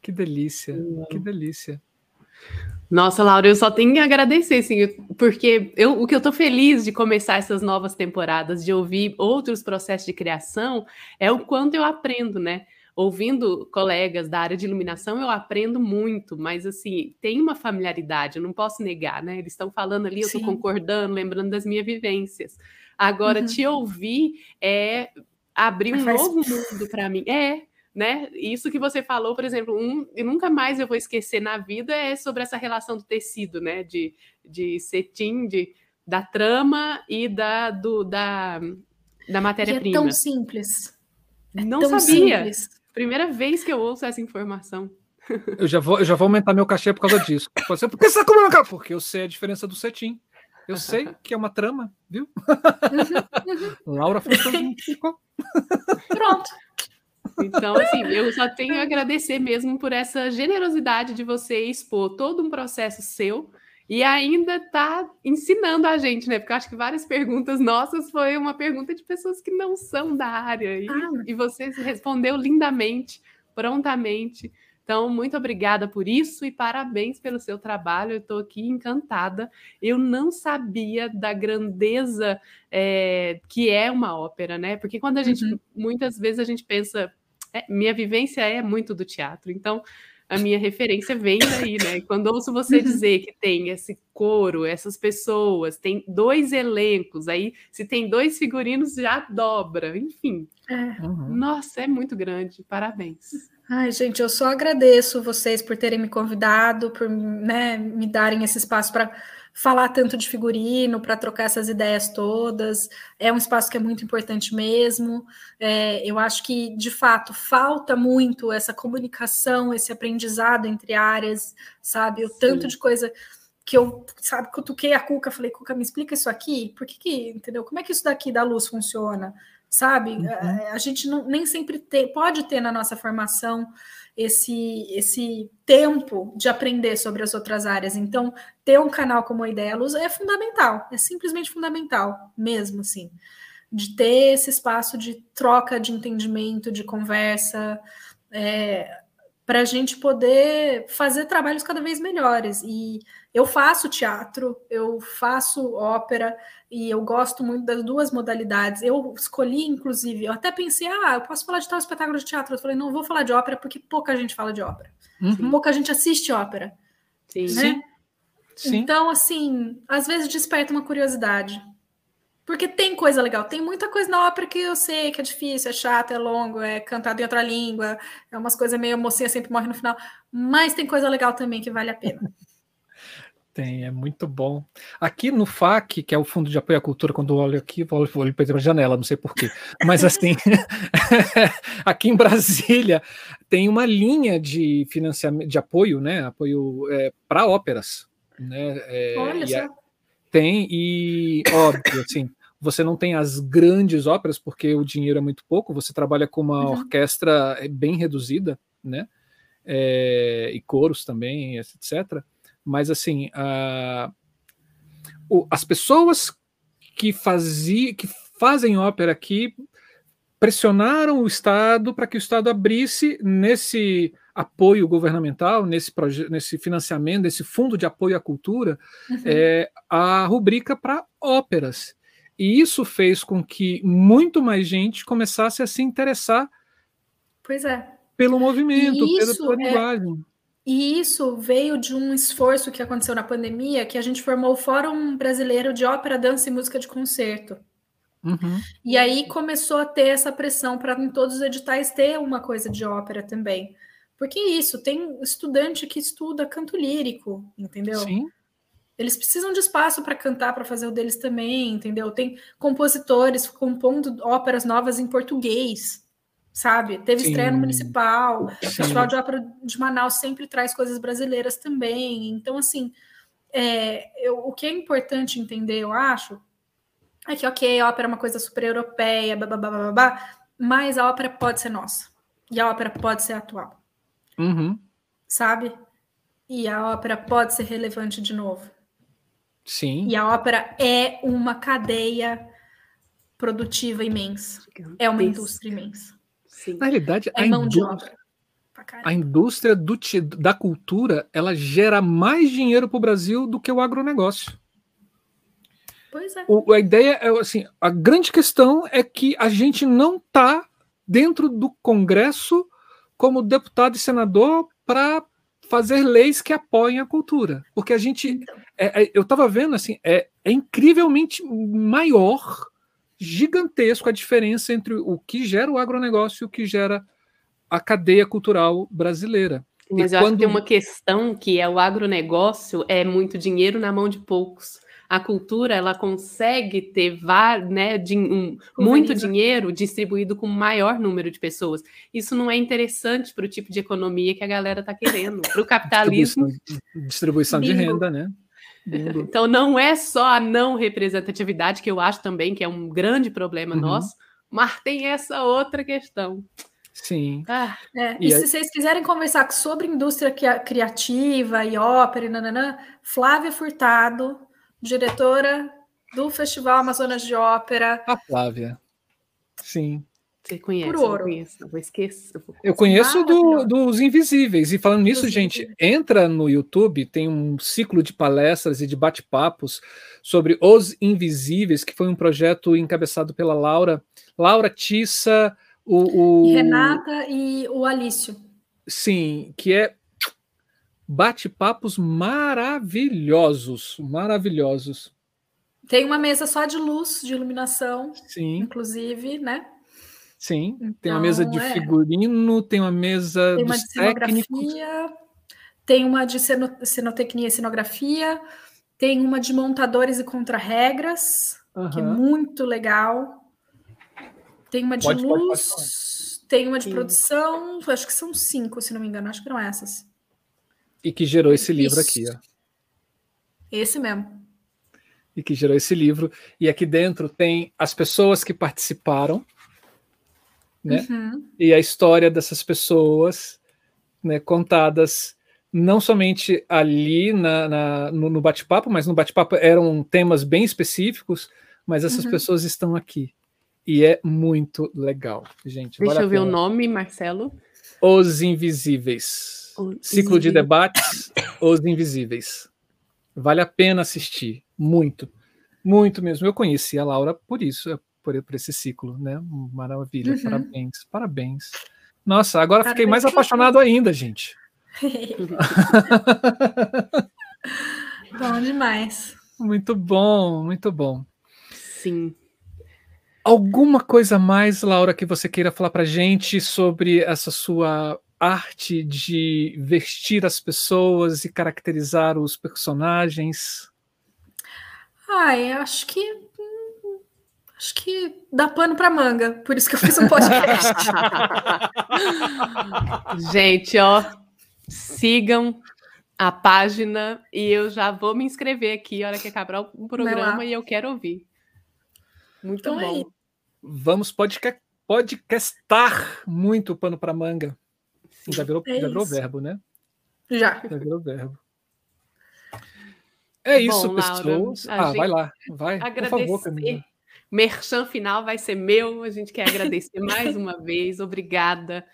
Que delícia, que delícia. Nossa, Laura, eu só tenho que agradecer, assim, porque eu, o que eu tô feliz de começar essas novas temporadas, de ouvir outros processos de criação, é o quanto eu aprendo, né? Ouvindo colegas da área de iluminação, eu aprendo muito, mas assim, tem uma familiaridade, eu não posso negar, né? Eles estão falando ali, eu estou concordando, lembrando das minhas vivências. Agora, uhum. te ouvir é abrir um novo mundo para mim. É, né? Isso que você falou, por exemplo, um, e nunca mais eu vou esquecer na vida é sobre essa relação do tecido, né? De, de cetim, de, da trama e da, do, da, da matéria-prima. É tão simples. É Não tão sabia. Simples. Primeira vez que eu ouço essa informação. Eu já vou, eu já vou aumentar meu cachê por causa disso. Você, por que você está comendo? Porque eu sei a diferença do cetim. Eu sei que é uma trama, viu? Uhum, uhum. Laura ficou. Pronto. Então, assim, eu só tenho a agradecer mesmo por essa generosidade de você expor todo um processo seu e ainda tá ensinando a gente, né? Porque eu acho que várias perguntas nossas foi uma pergunta de pessoas que não são da área e, ah. e você respondeu lindamente, prontamente. Então, muito obrigada por isso e parabéns pelo seu trabalho. Eu estou aqui encantada. Eu não sabia da grandeza é, que é uma ópera, né? Porque quando a gente, uhum. muitas vezes a gente pensa, é, minha vivência é muito do teatro, então a minha referência vem daí, né? Quando ouço você uhum. dizer que tem esse coro, essas pessoas, tem dois elencos, aí se tem dois figurinos já dobra, enfim. É. Uhum. Nossa, é muito grande. Parabéns. Ai, gente, eu só agradeço vocês por terem me convidado, por né, me darem esse espaço para falar tanto de figurino, para trocar essas ideias todas. É um espaço que é muito importante mesmo. É, eu acho que, de fato, falta muito essa comunicação, esse aprendizado entre áreas, sabe? O Sim. tanto de coisa que eu, sabe, cutuquei a Cuca, falei, Cuca, me explica isso aqui, por que, que entendeu? Como é que isso daqui da luz funciona? Sabe? Uhum. A, a, gente não, nem sempre pode ter na nossa formação esse, esse tempo de aprender sobre as outras áreas. Então, ter um canal como a Ideia Luz é fundamental, é simplesmente fundamental, mesmo assim, de ter esse espaço de troca de entendimento, de conversa, é, para a gente poder fazer trabalhos cada vez melhores. E eu faço teatro, eu faço ópera e eu gosto muito das duas modalidades. Eu escolhi, inclusive, eu até pensei, ah, eu posso falar de tal espetáculo de teatro. Eu falei, não, eu vou falar de ópera porque pouca gente fala de ópera. Uhum. Pouca gente assiste ópera. Sim. Né? Sim. Então, assim, às vezes desperta uma curiosidade. Porque tem coisa legal, tem muita coisa na ópera que eu sei que é difícil, é chato, é longo, é cantado em outra língua, é umas coisas meio mocinha sempre morre no final, mas tem coisa legal também que vale a pena. Tem, é muito bom. Aqui no FAC, que é o Fundo de Apoio à Cultura, quando eu olho aqui, eu olho, para a janela, não sei porquê. Mas assim, aqui em Brasília tem uma linha de financiamento, de apoio, né? Apoio é, para óperas. Né? É, Olha só. É, tem, e óbvio, assim, você não tem as grandes óperas, porque o dinheiro é muito pouco, você trabalha com uma uhum. orquestra bem reduzida, né? É, e coros também, etc mas assim, uh, o, as pessoas que, fazia, que fazem ópera aqui pressionaram o Estado para que o Estado abrisse nesse apoio governamental, nesse, nesse financiamento, nesse fundo de apoio à cultura, uhum. é, a rubrica para óperas. E isso fez com que muito mais gente começasse a se interessar pois é. pelo movimento, pela, pela é linguagem. E isso veio de um esforço que aconteceu na pandemia, que a gente formou o Fórum Brasileiro de Ópera, Dança e Música de Concerto. Uhum. E aí começou a ter essa pressão para em todos os editais ter uma coisa de ópera também. Porque isso, tem estudante que estuda canto lírico, entendeu? Sim. Eles precisam de espaço para cantar, para fazer o deles também, entendeu? Tem compositores compondo óperas novas em português sabe? Teve Sim. estreia no Municipal, Sim. o Festival de Ópera de Manaus sempre traz coisas brasileiras também. Então, assim, é, eu, o que é importante entender, eu acho, é que, ok, a ópera é uma coisa super europeia, blá, blá, blá, blá, blá, mas a ópera pode ser nossa. E a ópera pode ser atual. Uhum. Sabe? E a ópera pode ser relevante de novo. Sim. E a ópera é uma cadeia produtiva imensa. É uma indústria imensa. Sim. Na realidade, é a, indústria, a indústria do, da cultura ela gera mais dinheiro para o Brasil do que o agronegócio. Pois é. O, a ideia é assim: a grande questão é que a gente não está dentro do Congresso como deputado e senador para fazer leis que apoiem a cultura. Porque a gente. Então. É, é, eu estava vendo assim, é, é incrivelmente maior gigantesco a diferença entre o que gera o agronegócio e o que gera a cadeia cultural brasileira. Mas e eu quando... acho que tem uma questão que é o agronegócio é muito dinheiro na mão de poucos. A cultura ela consegue ter né, de, um, muito dinheiro distribuído com o maior número de pessoas. Isso não é interessante para o tipo de economia que a galera está querendo. Para o capitalismo. Distribuição, distribuição de renda, né? Então não é só a não representatividade, que eu acho também que é um grande problema uhum. nosso, mas tem essa outra questão. Sim. Ah, é. E, e, se vocês quiserem conversar sobre indústria criativa e ópera e nananã, Flávia Furtado, diretora do Festival Amazonas de Ópera. A Flávia. Sim. Você conhece? Por ouro. Eu conheço, eu esqueço. Eu conheço do, dos Invisíveis. E falando nisso, gente, entra no YouTube, tem um ciclo de palestras e de bate-papos sobre Os Invisíveis, que foi um projeto encabeçado pela Laura, Laura Tissa, o, o... Renata e o Alício. Sim, que é bate-papos maravilhosos, maravilhosos. Tem uma mesa só de luz, de iluminação, Sim. inclusive, né? Sim, então, tem uma mesa de então, é. figurino, tem uma mesa tem uma de cenografia, tem uma de cenotecnia e cenografia, tem uma de montadores e contra-regras, uhum. que é muito legal. Tem uma de pode, luz, pode, pode, tem uma de Sim. produção, acho que são cinco, se não me engano, acho que não essas. E que gerou esse livro Isso. aqui, ó. Esse mesmo. E que gerou esse livro. E aqui dentro tem as pessoas que participaram né? Uhum. E a história dessas pessoas, né, contadas não somente ali na, na no, no bate-papo, mas no bate-papo eram temas bem específicos, mas essas uhum. pessoas estão aqui. E é muito legal, gente. Deixa eu ver o nome, Marcelo. Os Invisíveis. Ciclo de debates, Os Invisíveis. Vale a pena assistir, muito. Muito mesmo. Eu conheci a Laura por isso, por, por esse ciclo, né? Maravilha, uhum. parabéns, parabéns. Nossa, agora parabéns. fiquei mais apaixonado ainda, gente. Bom demais. Muito bom, muito bom. Sim. Alguma coisa mais, Laura, que você queira falar para gente sobre essa sua arte de vestir as pessoas e caracterizar os personagens? Ai, acho que acho que dá pano para manga, por isso que eu fiz um podcast. Gente, ó, sigam a página e eu já vou me inscrever aqui a hora que acabar o programa e eu quero ouvir. Muito então é bom. É Vamos podcast, podcastar muito pano para manga. Já virou, é já virou verbo, né? Já. Já virou verbo. É isso, Bom, pessoas. Laura, ah, vai lá, vai. Agradecer. Por favor, Camila. Merchan final vai ser meu. A gente quer agradecer mais uma vez. Obrigada.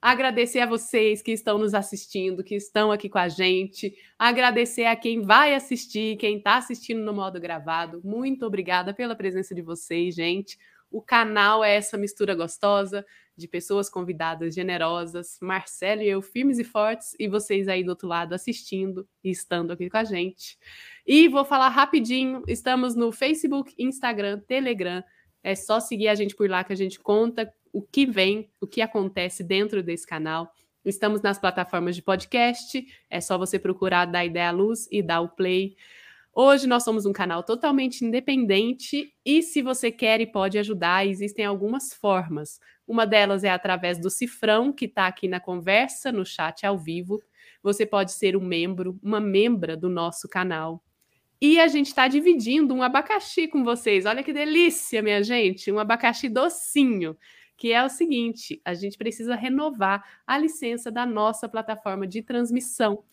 Agradecer a vocês que estão nos assistindo, que estão aqui com a gente. Agradecer a quem vai assistir, quem está assistindo no modo gravado. Muito obrigada pela presença de vocês, gente. O canal é essa mistura gostosa de pessoas convidadas generosas, Marcelo e eu firmes e fortes, e vocês aí do outro lado assistindo e estando aqui com a gente. E vou falar rapidinho: estamos no Facebook, Instagram, Telegram. É só seguir a gente por lá que a gente conta o que vem, o que acontece dentro desse canal. Estamos nas plataformas de podcast, é só você procurar dar ideia à luz e dar o play. Hoje nós somos um canal totalmente independente e se você quer e pode ajudar, existem algumas formas. Uma delas é através do cifrão que está aqui na conversa, no chat ao vivo. Você pode ser um membro, uma membra do nosso canal. E a gente está dividindo um abacaxi com vocês. Olha que delícia, minha gente! Um abacaxi docinho. Que é o seguinte: a gente precisa renovar a licença da nossa plataforma de transmissão.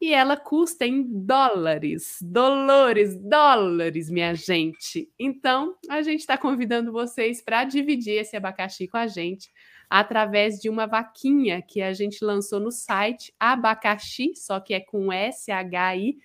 E ela custa em dólares, dolores, dólares, minha gente. Então, a gente está convidando vocês para dividir esse abacaxi com a gente através de uma vaquinha que a gente lançou no site abacaxi, só que é com SHI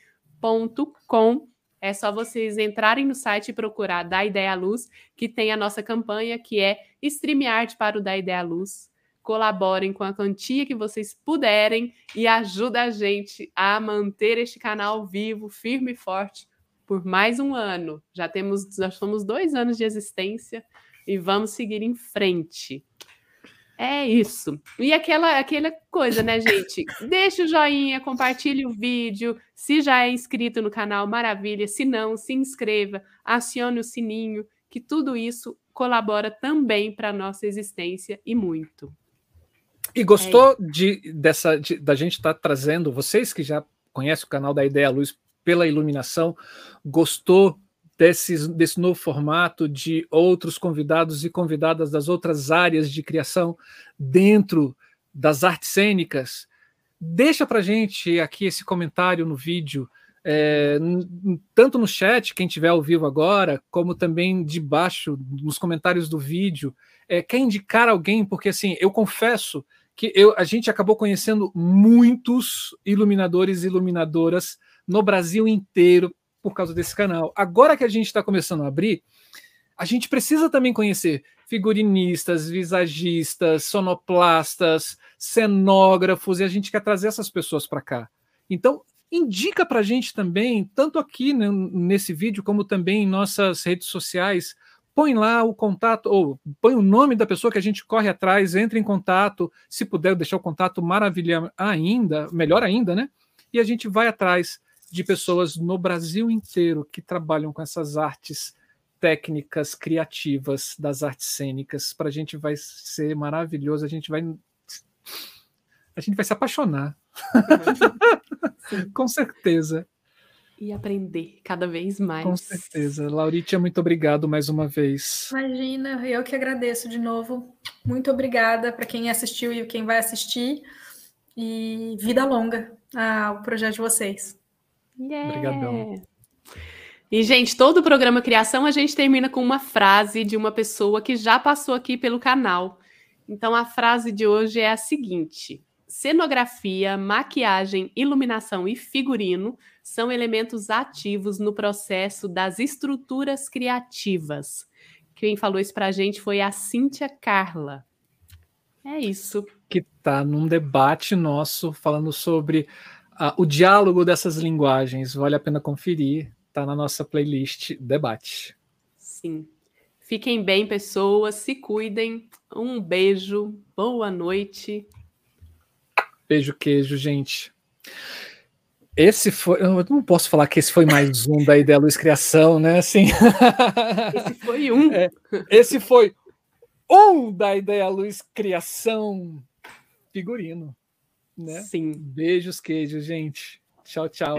com. É só vocês entrarem no site e procurar Da Ideia à Luz, que tem a nossa campanha, que é StreamYard para o Da Ideia à Luz. Colaborem com a quantia que vocês puderem e ajuda a gente a manter este canal vivo, firme e forte por mais um ano. Já temos, nós somos dois anos de existência e vamos seguir em frente. É isso. E aquela, aquela coisa, né, gente? Deixa o joinha, compartilhe o vídeo. Se já é inscrito no canal, maravilha. Se não, se inscreva, acione o sininho, que tudo isso colabora também para a nossa existência e muito. E gostou é de, dessa, de, da gente estar tá trazendo, vocês que já conhecem o canal da Ideia Luz pela iluminação, gostou desse, desse novo formato de outros convidados e convidadas das outras áreas de criação dentro das artes cênicas, deixa para gente aqui esse comentário no vídeo, é, tanto no chat, quem tiver ao vivo agora, como também debaixo nos comentários do vídeo. É, quer indicar alguém? Porque assim, eu confesso que eu, a gente acabou conhecendo muitos iluminadores e iluminadoras no Brasil inteiro por causa desse canal. Agora que a gente está começando a abrir, a gente precisa também conhecer figurinistas, visagistas, sonoplastas, cenógrafos, e a gente quer trazer essas pessoas para cá. Então, indica para a gente também, tanto aqui né, nesse vídeo, como também em nossas redes sociais, põe lá o contato, ou põe o nome da pessoa que a gente corre atrás, entre em contato, se puder deixar o contato maravilha ainda, melhor ainda, né? E a gente vai atrás de pessoas no Brasil inteiro que trabalham com essas artes técnicas criativas das artes cênicas. Para a gente vai ser maravilhoso, a gente vai a gente vai se apaixonar. com certeza. E aprender cada vez mais. Com certeza. Lauritia, muito obrigado mais uma vez. Imagina, eu que agradeço de novo. Muito obrigada para quem assistiu e quem vai assistir. E vida longa ao projeto de vocês. Yeah. Obrigadão. E, gente, todo o programa Criação a gente termina com uma frase de uma pessoa que já passou aqui pelo canal. Então, a frase de hoje é a seguinte: cenografia, maquiagem, iluminação e figurino são elementos ativos no processo das estruturas criativas. Quem falou isso para a gente foi a Cíntia Carla. É isso. Que está num debate nosso falando sobre a, o diálogo dessas linguagens. Vale a pena conferir. Está na nossa playlist Debate. Sim. Fiquem bem, pessoas. Se cuidem. Um beijo. Boa noite. Beijo, queijo, gente. Esse foi. Eu não posso falar que esse foi mais um da Ideia Luz Criação, né? Assim. Esse foi um. É, esse foi um da Ideia Luz Criação figurino. Né? Sim. Beijos, queijo, gente. Tchau, tchau.